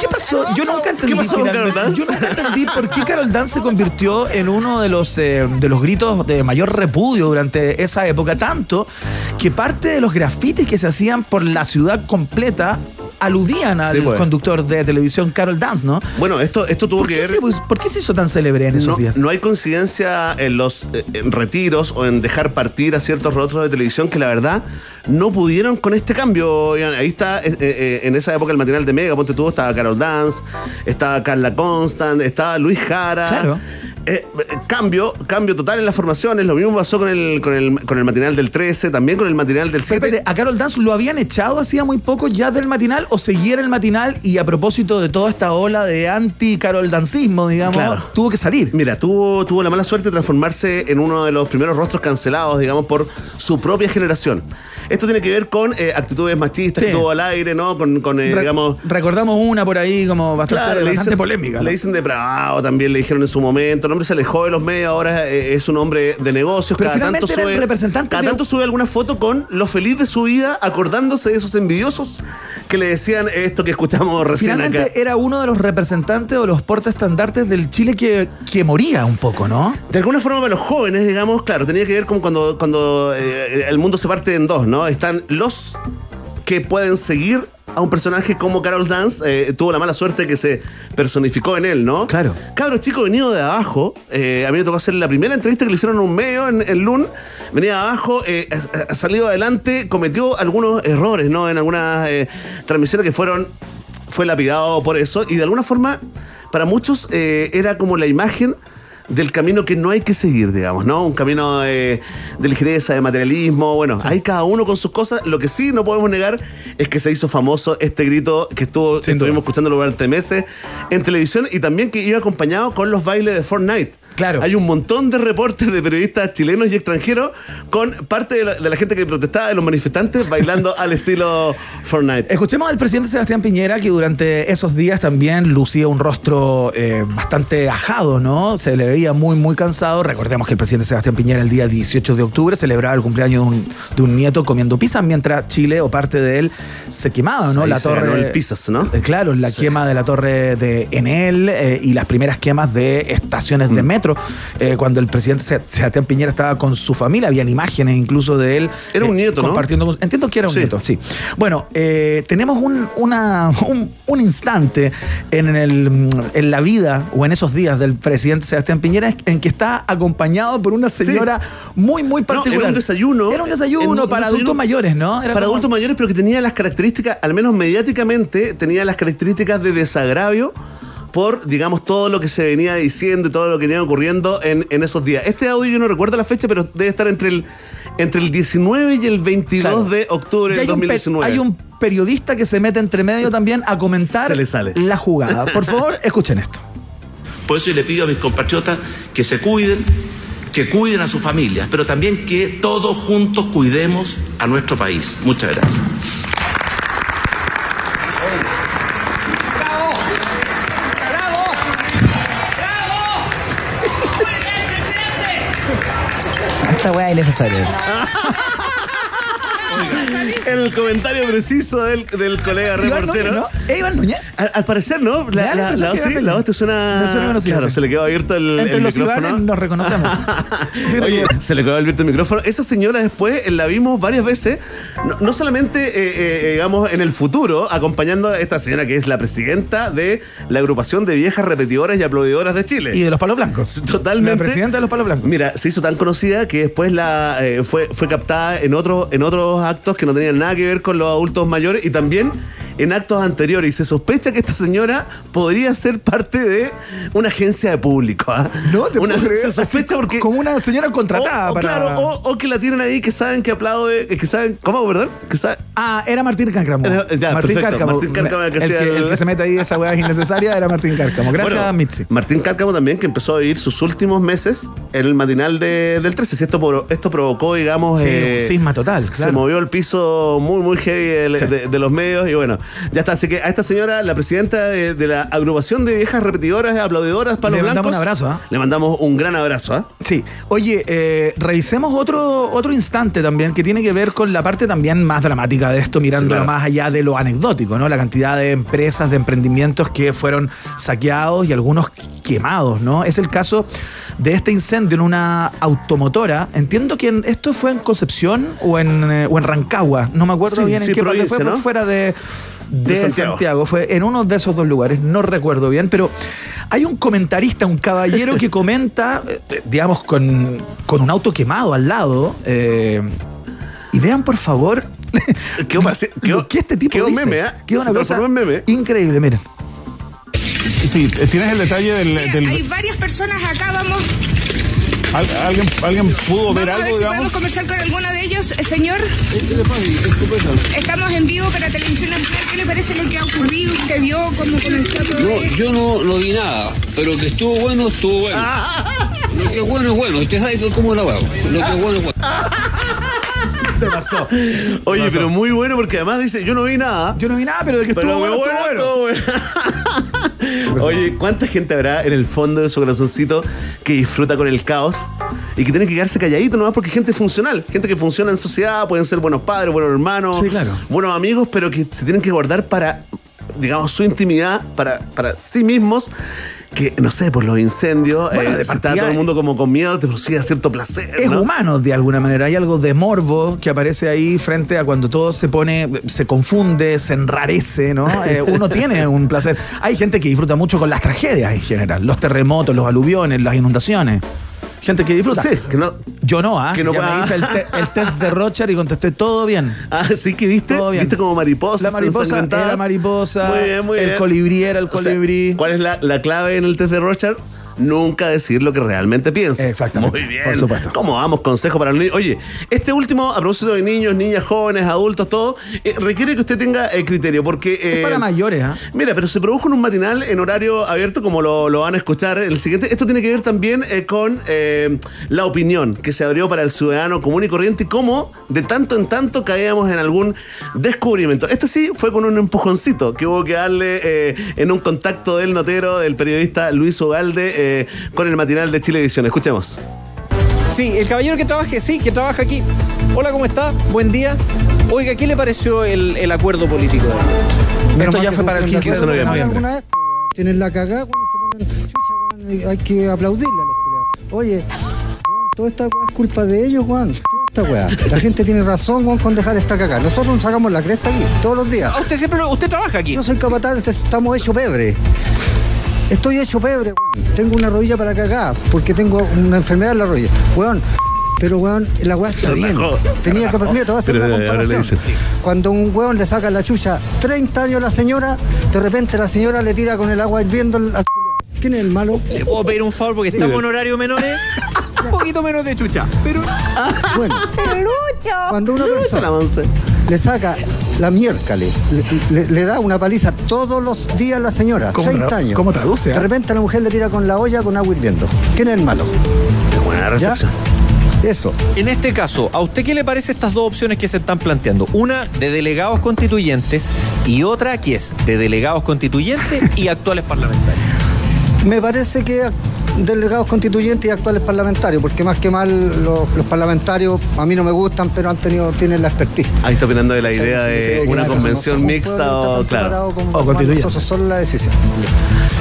S1: qué pasó? Yo nunca entendí.
S2: ¿Qué pasó con Carol Dance?
S1: Yo nunca entendí por qué Carol Dance se convirtió en uno de los, eh, de los gritos de mayor repudio durante esa época, tanto que parte de los grafitis que se hacían por la ciudad completa aludían al
S2: Sí, pues.
S1: conductor de televisión Carol Dance, ¿no?
S2: Bueno, esto, esto tuvo
S1: ¿Por
S2: que ver.
S1: se, pues, ¿Por qué se hizo tan célebre en esos
S2: no,
S1: días?
S2: no hay coincidencia en los eh, en retiros o en dejar partir a ciertos rostros de televisión que la verdad no pudieron con este cambio. Ahí está, eh, eh, en esa época el material de Mega, ponte tú, estaba Carol Dance, estaba Carla Constant, estaba Luis Jara.
S1: Claro.
S2: Eh, cambio, cambio total en las formaciones. Lo mismo pasó con el, con el, con el material del 13, también con el material del 7.
S1: Espérate, ¿a Carol Dance lo habían echado hacía muy poco ya del matinal o seguía en el matinal y a propósito de toda esta ola de anti-Carol Dancismo, digamos,
S2: Claro.
S1: tuvo que salir?
S2: Mira, tuvo, tuvo la mala suerte de transformarse en uno de los primeros rostros cancelados, digamos, por su propia generación. Esto tiene que ver con eh, actitudes machistas
S1: Sí.
S2: que tuvo al aire, ¿no? Con, con, eh,
S1: Re-
S2: digamos.
S1: Recordamos una por ahí como bastante,
S2: Claro, le
S1: bastante
S2: dicen,
S1: polémica. ¿no?
S2: Le dicen depravado, también le dijeron en su momento. hombre se alejó de los medios, ahora eh, es un hombre de negocios.
S1: Pero
S2: cada
S1: finalmente
S2: tanto
S1: era el
S2: sube,
S1: representante
S2: cada
S1: de-
S2: tanto sube alguna foto con lo feliz de su vida, acordándose de esos envidiosos que le decían esto que escuchamos recién
S1: Finalmente
S2: acá.
S1: era uno de los representantes o los portaestandartes del Chile que, que moría un poco, ¿no?
S2: De alguna forma para los jóvenes, digamos, claro, tenía que ver como cuando, cuando eh, el mundo se parte en dos, ¿no? Están los que pueden seguir a un personaje como Carol Dance, eh, tuvo la mala suerte que se personificó en él, ¿no?
S1: Claro.
S2: Cabro chico venido de abajo, eh, a mí me tocó hacer la primera entrevista que le hicieron a un medio en, en LUN, venía de abajo, eh, ha- salido adelante, cometió algunos errores, ¿no? En algunas transmisiones que fueron fue lapidado por eso y de alguna forma para muchos era como la imagen del camino que no hay que seguir, digamos, ¿no? Un camino eh, de ligereza, de materialismo, bueno, hay cada uno con sus cosas. Lo que sí no podemos negar es que se hizo famoso este grito que estuvo, estuvimos escuchándolo durante meses en televisión y también que iba acompañado con los bailes de Fortnite.
S1: Claro.
S2: Hay un montón de reportes de periodistas chilenos y extranjeros con parte de la, de la gente que protestaba, de los manifestantes, bailando al estilo Fortnite.
S1: Escuchemos al presidente Sebastián Piñera que durante esos días también lucía un rostro eh, bastante ajado, ¿no? Se le veía muy, muy cansado. Recordemos que el presidente Sebastián Piñera el día 18 de octubre celebraba el cumpleaños de un, de un nieto comiendo pizza mientras Chile o parte de él se quemaba, ¿no? La
S2: se
S1: torre.
S2: ganó el pizzas, ¿no?
S1: Eh, Claro, la quema de la torre de Enel eh, y las primeras quemas de estaciones
S2: Mm.
S1: de metro. Eh, cuando el presidente Se- Sebastián Piñera estaba con su familia, habían imágenes incluso de él.
S2: Era un
S1: eh,
S2: nieto, ¿no?
S1: compartiendo con- Entiendo que era un
S2: Sí.
S1: nieto, sí. Bueno, eh, tenemos un, una- un, un instante en, el, en la vida o en esos días del presidente Sebastián Piñera en que está acompañado por una señora muy, muy
S2: No,
S1: particular.
S2: era un desayuno.
S1: Era un desayuno
S2: un
S1: para
S2: desayuno
S1: adultos mayores, ¿no? Era
S2: para
S1: como-
S2: adultos mayores, pero que tenía las características, al menos mediáticamente, tenía las características de desagravio por, digamos, todo lo que se venía diciendo y todo lo que venía ocurriendo en, en esos días. Este audio yo no recuerdo la fecha, pero debe estar entre el, entre el 19 y el 22
S1: Claro.
S2: de octubre del
S1: hay un, pe-
S2: 2019.
S1: hay un periodista que se mete entre medio también a comentar
S2: Se le sale.
S1: la jugada. Por favor, escuchen esto.
S27: Por eso yo le pido a mis compatriotas que se cuiden, que cuiden a sus familias, pero también que todos juntos cuidemos a nuestro país. Muchas gracias.
S1: Esta
S2: El comentario preciso del, del colega reportero.
S1: ¿no? ¿Es Iván Núñez?
S2: Al, al parecer, ¿no? La,
S1: la
S2: la,
S1: que
S2: sí, la voz te suena.
S1: Suena
S2: claro, se le quedó abierto el,
S1: Entre
S2: el
S1: los
S2: micrófono.
S1: Nos reconocemos.
S2: Oye, se le quedó abierto el micrófono. Esa señora después eh, la vimos varias veces, no, no solamente, eh, eh, digamos, en el futuro, acompañando a esta señora que es la presidenta de la agrupación de viejas repetidoras y aplaudidoras de Chile.
S1: Y de los palos blancos.
S2: Totalmente.
S1: La presidenta de los palos blancos.
S2: Mira, se hizo tan conocida que después la eh, fue, fue captada en, otros en otros actos que no tenían nada que ver con los adultos mayores y también en actos anteriores. Y se sospecha que esta señora podría ser parte de una agencia de público. ¿ah?
S1: No te
S2: Una-
S1: puedo creer,
S2: Se
S1: así
S2: sospecha porque.
S1: Como una señora contratada
S2: o, o
S1: para...
S2: claro, o, o que la tienen ahí que saben que aplaude, que saben. ¿Cómo? Que saben.
S1: Ah, era Martín Cárcamo. Martín.
S2: Martín Cárcamo el que
S1: el, que,
S2: el-
S1: el que se mete ahí esa weá es innecesaria era Martín Cárcamo. Gracias,
S2: Bueno,
S1: Mitzi.
S2: Martín Cárcamo también, que empezó a vivir sus últimos meses en el matinal de- del 13. Si esto, esto provocó, digamos.
S1: Sí,
S2: eh,
S1: un cisma total.
S2: Se movió el piso muy, muy heavy de,
S1: Sí.
S2: de- de los medios y bueno, ya está. Así que a esta señora, la presidenta de, de la agrupación de viejas repetidoras, aplaudidoras, palos
S1: Le mandamos
S2: blancos.
S1: un abrazo, ¿ah?
S2: Le mandamos un gran abrazo. ¿ah?
S1: Sí. Oye, eh, revisemos otro, otro instante también que tiene que ver con la parte también más dramática de esto,
S2: Sí, claro.
S1: más allá de lo anecdótico, ¿no? La cantidad de empresas, de emprendimientos que fueron saqueados y algunos quemados, ¿no? Es el caso de este incendio en una automotora. Entiendo que en- esto fue en Concepción o en, eh, o en Rancagua. No me acuerdo
S2: Sí,
S1: bien en
S2: sí,
S1: qué parte
S2: provincia,
S1: fue, fue
S2: ¿no?
S1: fuera de, de
S2: De Santiago.
S1: Santiago. Fue en uno de esos dos lugares, no recuerdo bien, pero hay un comentarista, un caballero que comenta, eh, eh, digamos, con, con un auto quemado al lado. eh, y vean, por favor,
S2: pareci-
S1: lo que este tipo
S2: quedó
S1: dice.
S2: meme, ¿ah?
S1: Quedó
S2: Se
S1: una cosa
S2: transformó en meme.
S1: increíble, miren.
S28: Sí, tienes el detalle del...
S29: Mira,
S28: del-
S29: hay varias personas acá, vamos,
S28: ¿al- ¿Alguien, ¿Alguien pudo
S29: vamos
S28: ver
S29: a ver
S28: algo,
S29: si podemos conversar con alguno de ellos. Eh, Señor, estamos en vivo para Televisión Nacional. ¿Qué le parece lo que ha ocurrido? ¿Usted vio cómo comenzó todo
S30: No,
S29: esto?
S30: yo no, no vi nada, pero que estuvo bueno, estuvo bueno. Lo que es bueno es bueno, usted sabe cómo lo hago. Lo que es bueno es bueno.
S2: Se pasó. Oye, pero muy bueno porque además dice, yo no vi nada.
S1: Yo no vi nada, pero de que
S2: Pero
S1: estuvo bueno,
S2: bueno,
S1: estuvo bueno.
S2: estuvo bueno. Oye, ¿cuánta gente habrá en el fondo de su corazoncito que disfruta con el caos y que tiene que quedarse calladito nomás porque es gente funcional, gente que funciona en sociedad, pueden ser buenos padres, buenos hermanos,
S1: Sí, claro.
S2: buenos amigos, pero que se tienen que guardar para, digamos, su intimidad, para, para sí mismos? Que, no sé, por los incendios,
S1: Bueno,
S2: eh,
S1: de
S2: si está todo el mundo como con miedo, te producía cierto placer.
S1: es
S2: ¿no?
S1: humano de alguna manera. Hay algo de morbo que aparece ahí frente a cuando todo se pone, se confunde, se enrarece, ¿no? Eh, uno tiene un placer. Hay gente que disfruta mucho con las tragedias en general, los terremotos, los aluviones, las inundaciones. Gente que disfruta.
S2: Sí, que no.
S1: Yo no, ¿ah?
S2: Que no
S1: Ya me hice el, te- el test de Rocher y contesté todo bien.
S2: Ah, sí que viste,
S1: Todo bien.
S2: viste como mariposas.
S1: La mariposa era mariposa,
S2: Muy bien, muy
S1: el
S2: bien.
S1: colibrí era el
S2: O sea,
S1: colibrí.
S2: ¿Cuál es la, la clave en el test de Rochard? Nunca decir lo que realmente piensas.
S1: Exactamente,
S2: Muy bien.
S1: por supuesto.
S2: ¿Cómo vamos? Consejo para los niños. Oye, este último, a propósito de niños, niñas, jóvenes, adultos, todo, eh, requiere que usted tenga eh, criterio, porque. eh,
S1: es para mayores, ¿ah?
S2: Mira, pero se produjo en un matinal en horario abierto, como lo, lo van a escuchar el siguiente. Esto tiene que ver también eh, con eh, la opinión que se abrió para el ciudadano común y corriente y cómo de tanto en tanto caíamos en algún descubrimiento. Este sí fue con un empujoncito que hubo que darle eh, en un contacto del notero, del periodista Luis Ogalde, eh, con el matinal de Chile Edición. Escuchemos.
S31: Sí, el caballero que trabaje, sí, que trabaja aquí. Hola, ¿cómo está? Buen día. Oiga, ¿qué le pareció el, el acuerdo político?
S1: Esto ya fue para el 15 de noviembre.
S32: alguna vez, tienen la cagada, se ponen, chucha, hay que aplaudirle a los culiados. Oye, toda esta weá es culpa de ellos, Juan. Toda esta weá. La gente tiene razón, Juan, con dejar esta cagada. Nosotros nos sacamos la cresta aquí, todos los días.
S31: Ah, usted siempre, usted trabaja aquí.
S32: Yo soy capataz, este- estamos hechos pebre. Estoy hecho pebre, weón. Tengo una rodilla para cagar, porque tengo una enfermedad en la rodilla. Weón, pero weón, la weá está bien. Tenía que, mira, te voy a hacer
S2: Pero
S32: una comparación. Cuando un weón le saca la chucha 30 años a la señora, de repente la señora le tira con el agua hirviendo al. ¿Quién es el malo?
S31: ¿Le puedo pedir un favor porque estamos en horario menores? Un poquito menos de chucha. Pero.
S32: Bueno,
S7: ¡Lucho!
S32: cuando una
S2: la
S32: persona. Le saca la miércale, le, le- le da una paliza todos los días a la señora,
S1: ¿Cómo
S32: 30
S1: tra-
S32: años.
S1: cómo traduce,
S32: De
S1: ah?
S32: repente la mujer le tira con la olla con agua hirviendo. ¿Quién es el malo?
S2: Buena.
S32: Eso.
S31: En este caso, ¿a usted qué le parece estas dos opciones que se están planteando? Una de delegados constituyentes y otra que es de delegados constituyentes y actuales parlamentarios.
S32: Me parece que delegados constituyentes y actuales parlamentarios, porque más que mal los, los parlamentarios a mí no me gustan, pero han tenido, tienen la expertise.
S2: Ahí está opinando de la idea
S32: Sí,
S2: de
S32: sí,
S2: una
S32: claro,
S2: convención
S32: no
S2: mixta o, claro.
S32: como
S1: O constituyente.
S32: Solo la decisión.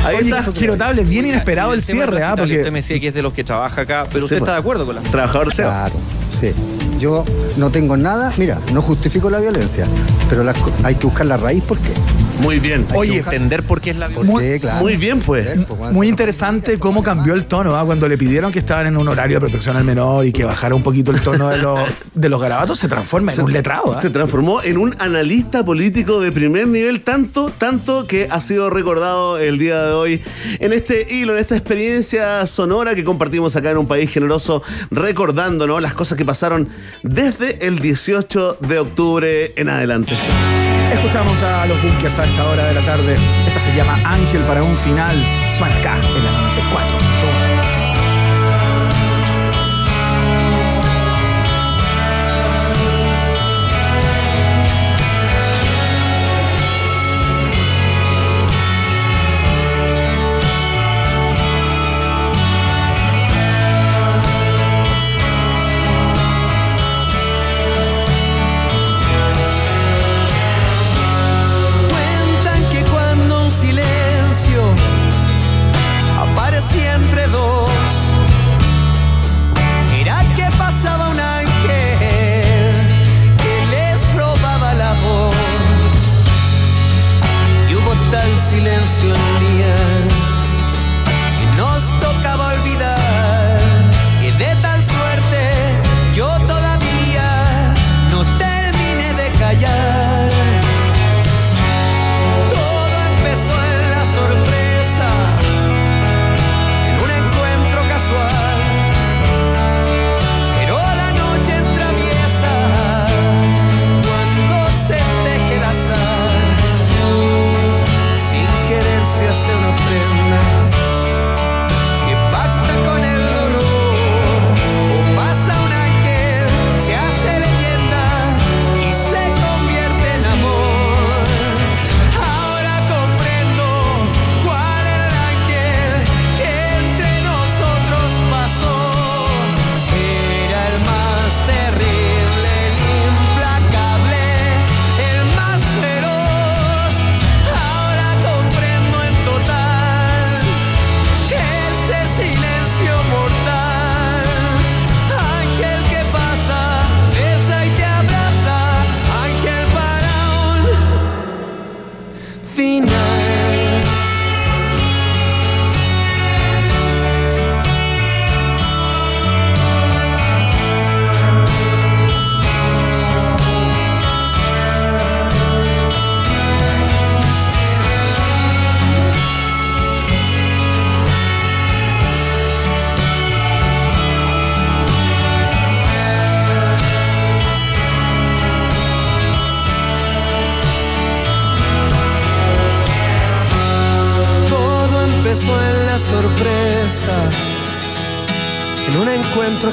S2: Ahí
S1: Oye,
S2: está.
S1: Chiro notable, bien inesperado el cierre, ¿ah? Porque
S31: Usted me decía que es de los que trabaja acá, pero
S2: Sí,
S31: usted
S2: pues.
S31: está de acuerdo con la.
S2: Trabajador SEO.
S32: Claro, sí. Yo no tengo nada, mira, no justifico la violencia, pero hay que buscar la raíz, ¿por qué?
S2: Muy bien.
S1: Oye,
S31: entender por qué es la
S32: ¿Por
S1: Muy-
S32: qué? Claro.
S2: Muy bien, pues.
S1: Muy interesante cómo cambió el tono ¿ah? cuando le pidieron que estaban en un horario de protección al menor y que bajara un poquito el tono de los, de los garabatos, se transforma en un letrado. ¿ah?
S2: Se transformó en un analista político de primer nivel, tanto, tanto que ha sido recordado el día de hoy en este hilo, en esta experiencia sonora que compartimos acá en un país generoso, recordándonos las cosas que pasaron desde el 18 de octubre en adelante.
S1: Escuchamos a los bunkers a esta hora de la tarde. Esta se llama Ángel para un final. Suena acá en la 94.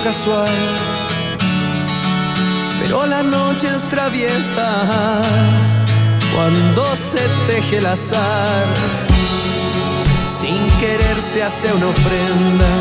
S8: Casual. Pero la noche es traviesa cuando se teje el azar. Sin querer se hace una ofrenda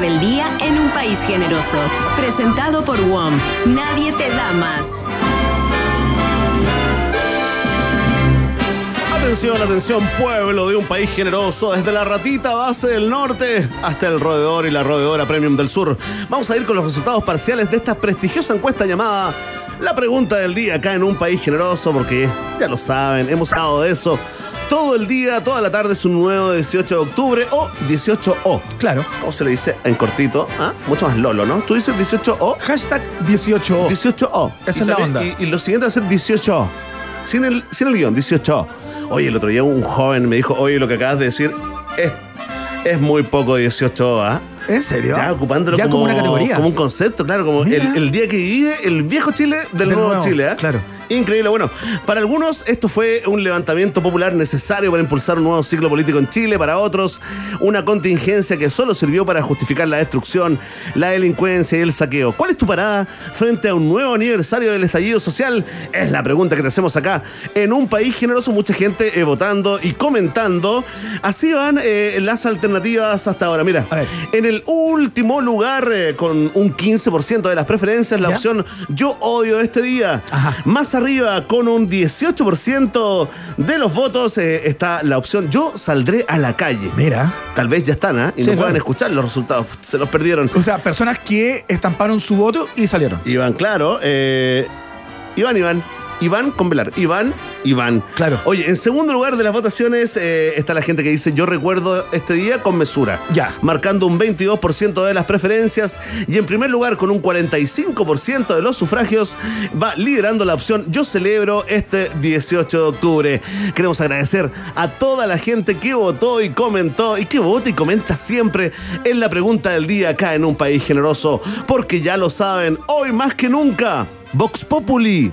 S6: del día en un país generoso. Presentado por WOM. Nadie te da más.
S2: Atención, atención, pueblo de un país generoso, desde la ratita base del norte hasta el roedor y la roedora premium del sur. Vamos a ir con los resultados parciales de esta prestigiosa encuesta llamada La Pregunta del Día acá en un país generoso, porque ya lo saben, hemos hablado de eso. Todo el día, toda la tarde es un nuevo 18 de octubre o 18O.
S1: Claro.
S2: ¿Cómo se le dice en cortito? ¿Ah? Mucho más lolo, ¿no? Tú dices 18O.
S1: Hashtag 18O.
S2: 18O.
S1: Esa
S2: Y
S1: es la onda.
S2: Y, y lo siguiente va a ser 18O. Sin el, sin el guion, 18O. Oye, el otro día un joven me dijo, oye, lo que acabas de decir es, es muy poco 18O, ¿ah?
S1: ¿En serio?
S2: Ya ocupándolo
S1: Ya
S2: como,
S1: como una categoría.
S2: Como un concepto, claro, como el, día que vive el viejo Chile del
S1: Del
S2: nuevo,
S1: nuevo,
S2: Chile, ¿ah?
S1: claro.
S2: Increíble. Bueno, para algunos esto fue un levantamiento popular necesario para impulsar un nuevo ciclo político en Chile. Para otros, una contingencia que solo sirvió para justificar la destrucción, la delincuencia y el saqueo. ¿Cuál es tu parada frente a un nuevo aniversario del estallido social? Es la pregunta que te hacemos acá. En un país generoso, mucha gente eh, votando y comentando. Así van eh, las alternativas hasta ahora. Mira, en el último lugar, eh, con un 15% de las preferencias, la
S1: ¿Ya?
S2: opción Yo odio este día. Más arriba, con un 18% de los votos, eh, está la opción Yo saldré a la calle.
S1: Mira.
S2: Tal vez ya están, ¿ah? Y
S1: Sí,
S2: no puedan escuchar los resultados. Se los perdieron.
S1: O sea, personas que estamparon su voto y salieron.
S2: Iván, claro. eh, Iván, Iván. Iván con velar. Iván, Iván.
S1: Claro.
S2: Oye, en segundo lugar de las votaciones eh, está la gente que dice yo recuerdo este día con mesura.
S1: Ya.
S2: Marcando un 22% de las preferencias. Y en primer lugar, con un 45% de los sufragios, va liderando la opción yo celebro este 18 de octubre. Queremos agradecer a toda la gente que votó y comentó y que vota y comenta siempre en la pregunta del día acá en un país generoso. Porque ya lo saben, hoy más que nunca, Vox Populi,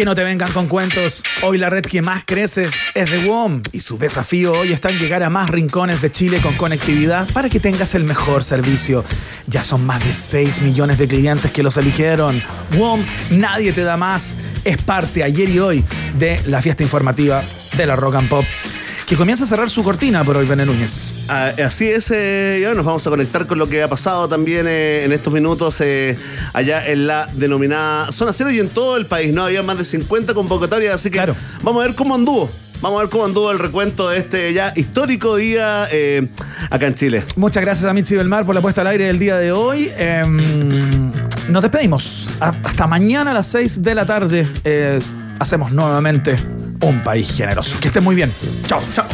S1: Que no te vengan con cuentos. Hoy la red que más crece es de WOM y su desafío hoy está en llegar a más rincones de Chile con conectividad para que tengas el mejor servicio. Ya son más de 6 millones de clientes que los eligieron. WOM, nadie te da más. Es parte ayer y hoy de la fiesta informativa de la Rock and Pop que comienza a cerrar su cortina por hoy, Bené Núñez.
S2: Ah, así es, eh, y ahora nos vamos a conectar con lo que ha pasado también eh, en estos minutos eh, allá en la denominada Zona Cero y en todo el país. No había más de 50 convocatorias, así que vamos a ver cómo anduvo. Vamos a ver cómo anduvo el recuento de este ya histórico día eh, acá en Chile.
S1: Muchas gracias a Mitzi Belmar por la puesta al aire del día de hoy. Em, nos despedimos. Hasta mañana a las 6 de la tarde. eh, hacemos nuevamente un país generoso. Que estén muy bien. Chao, chao.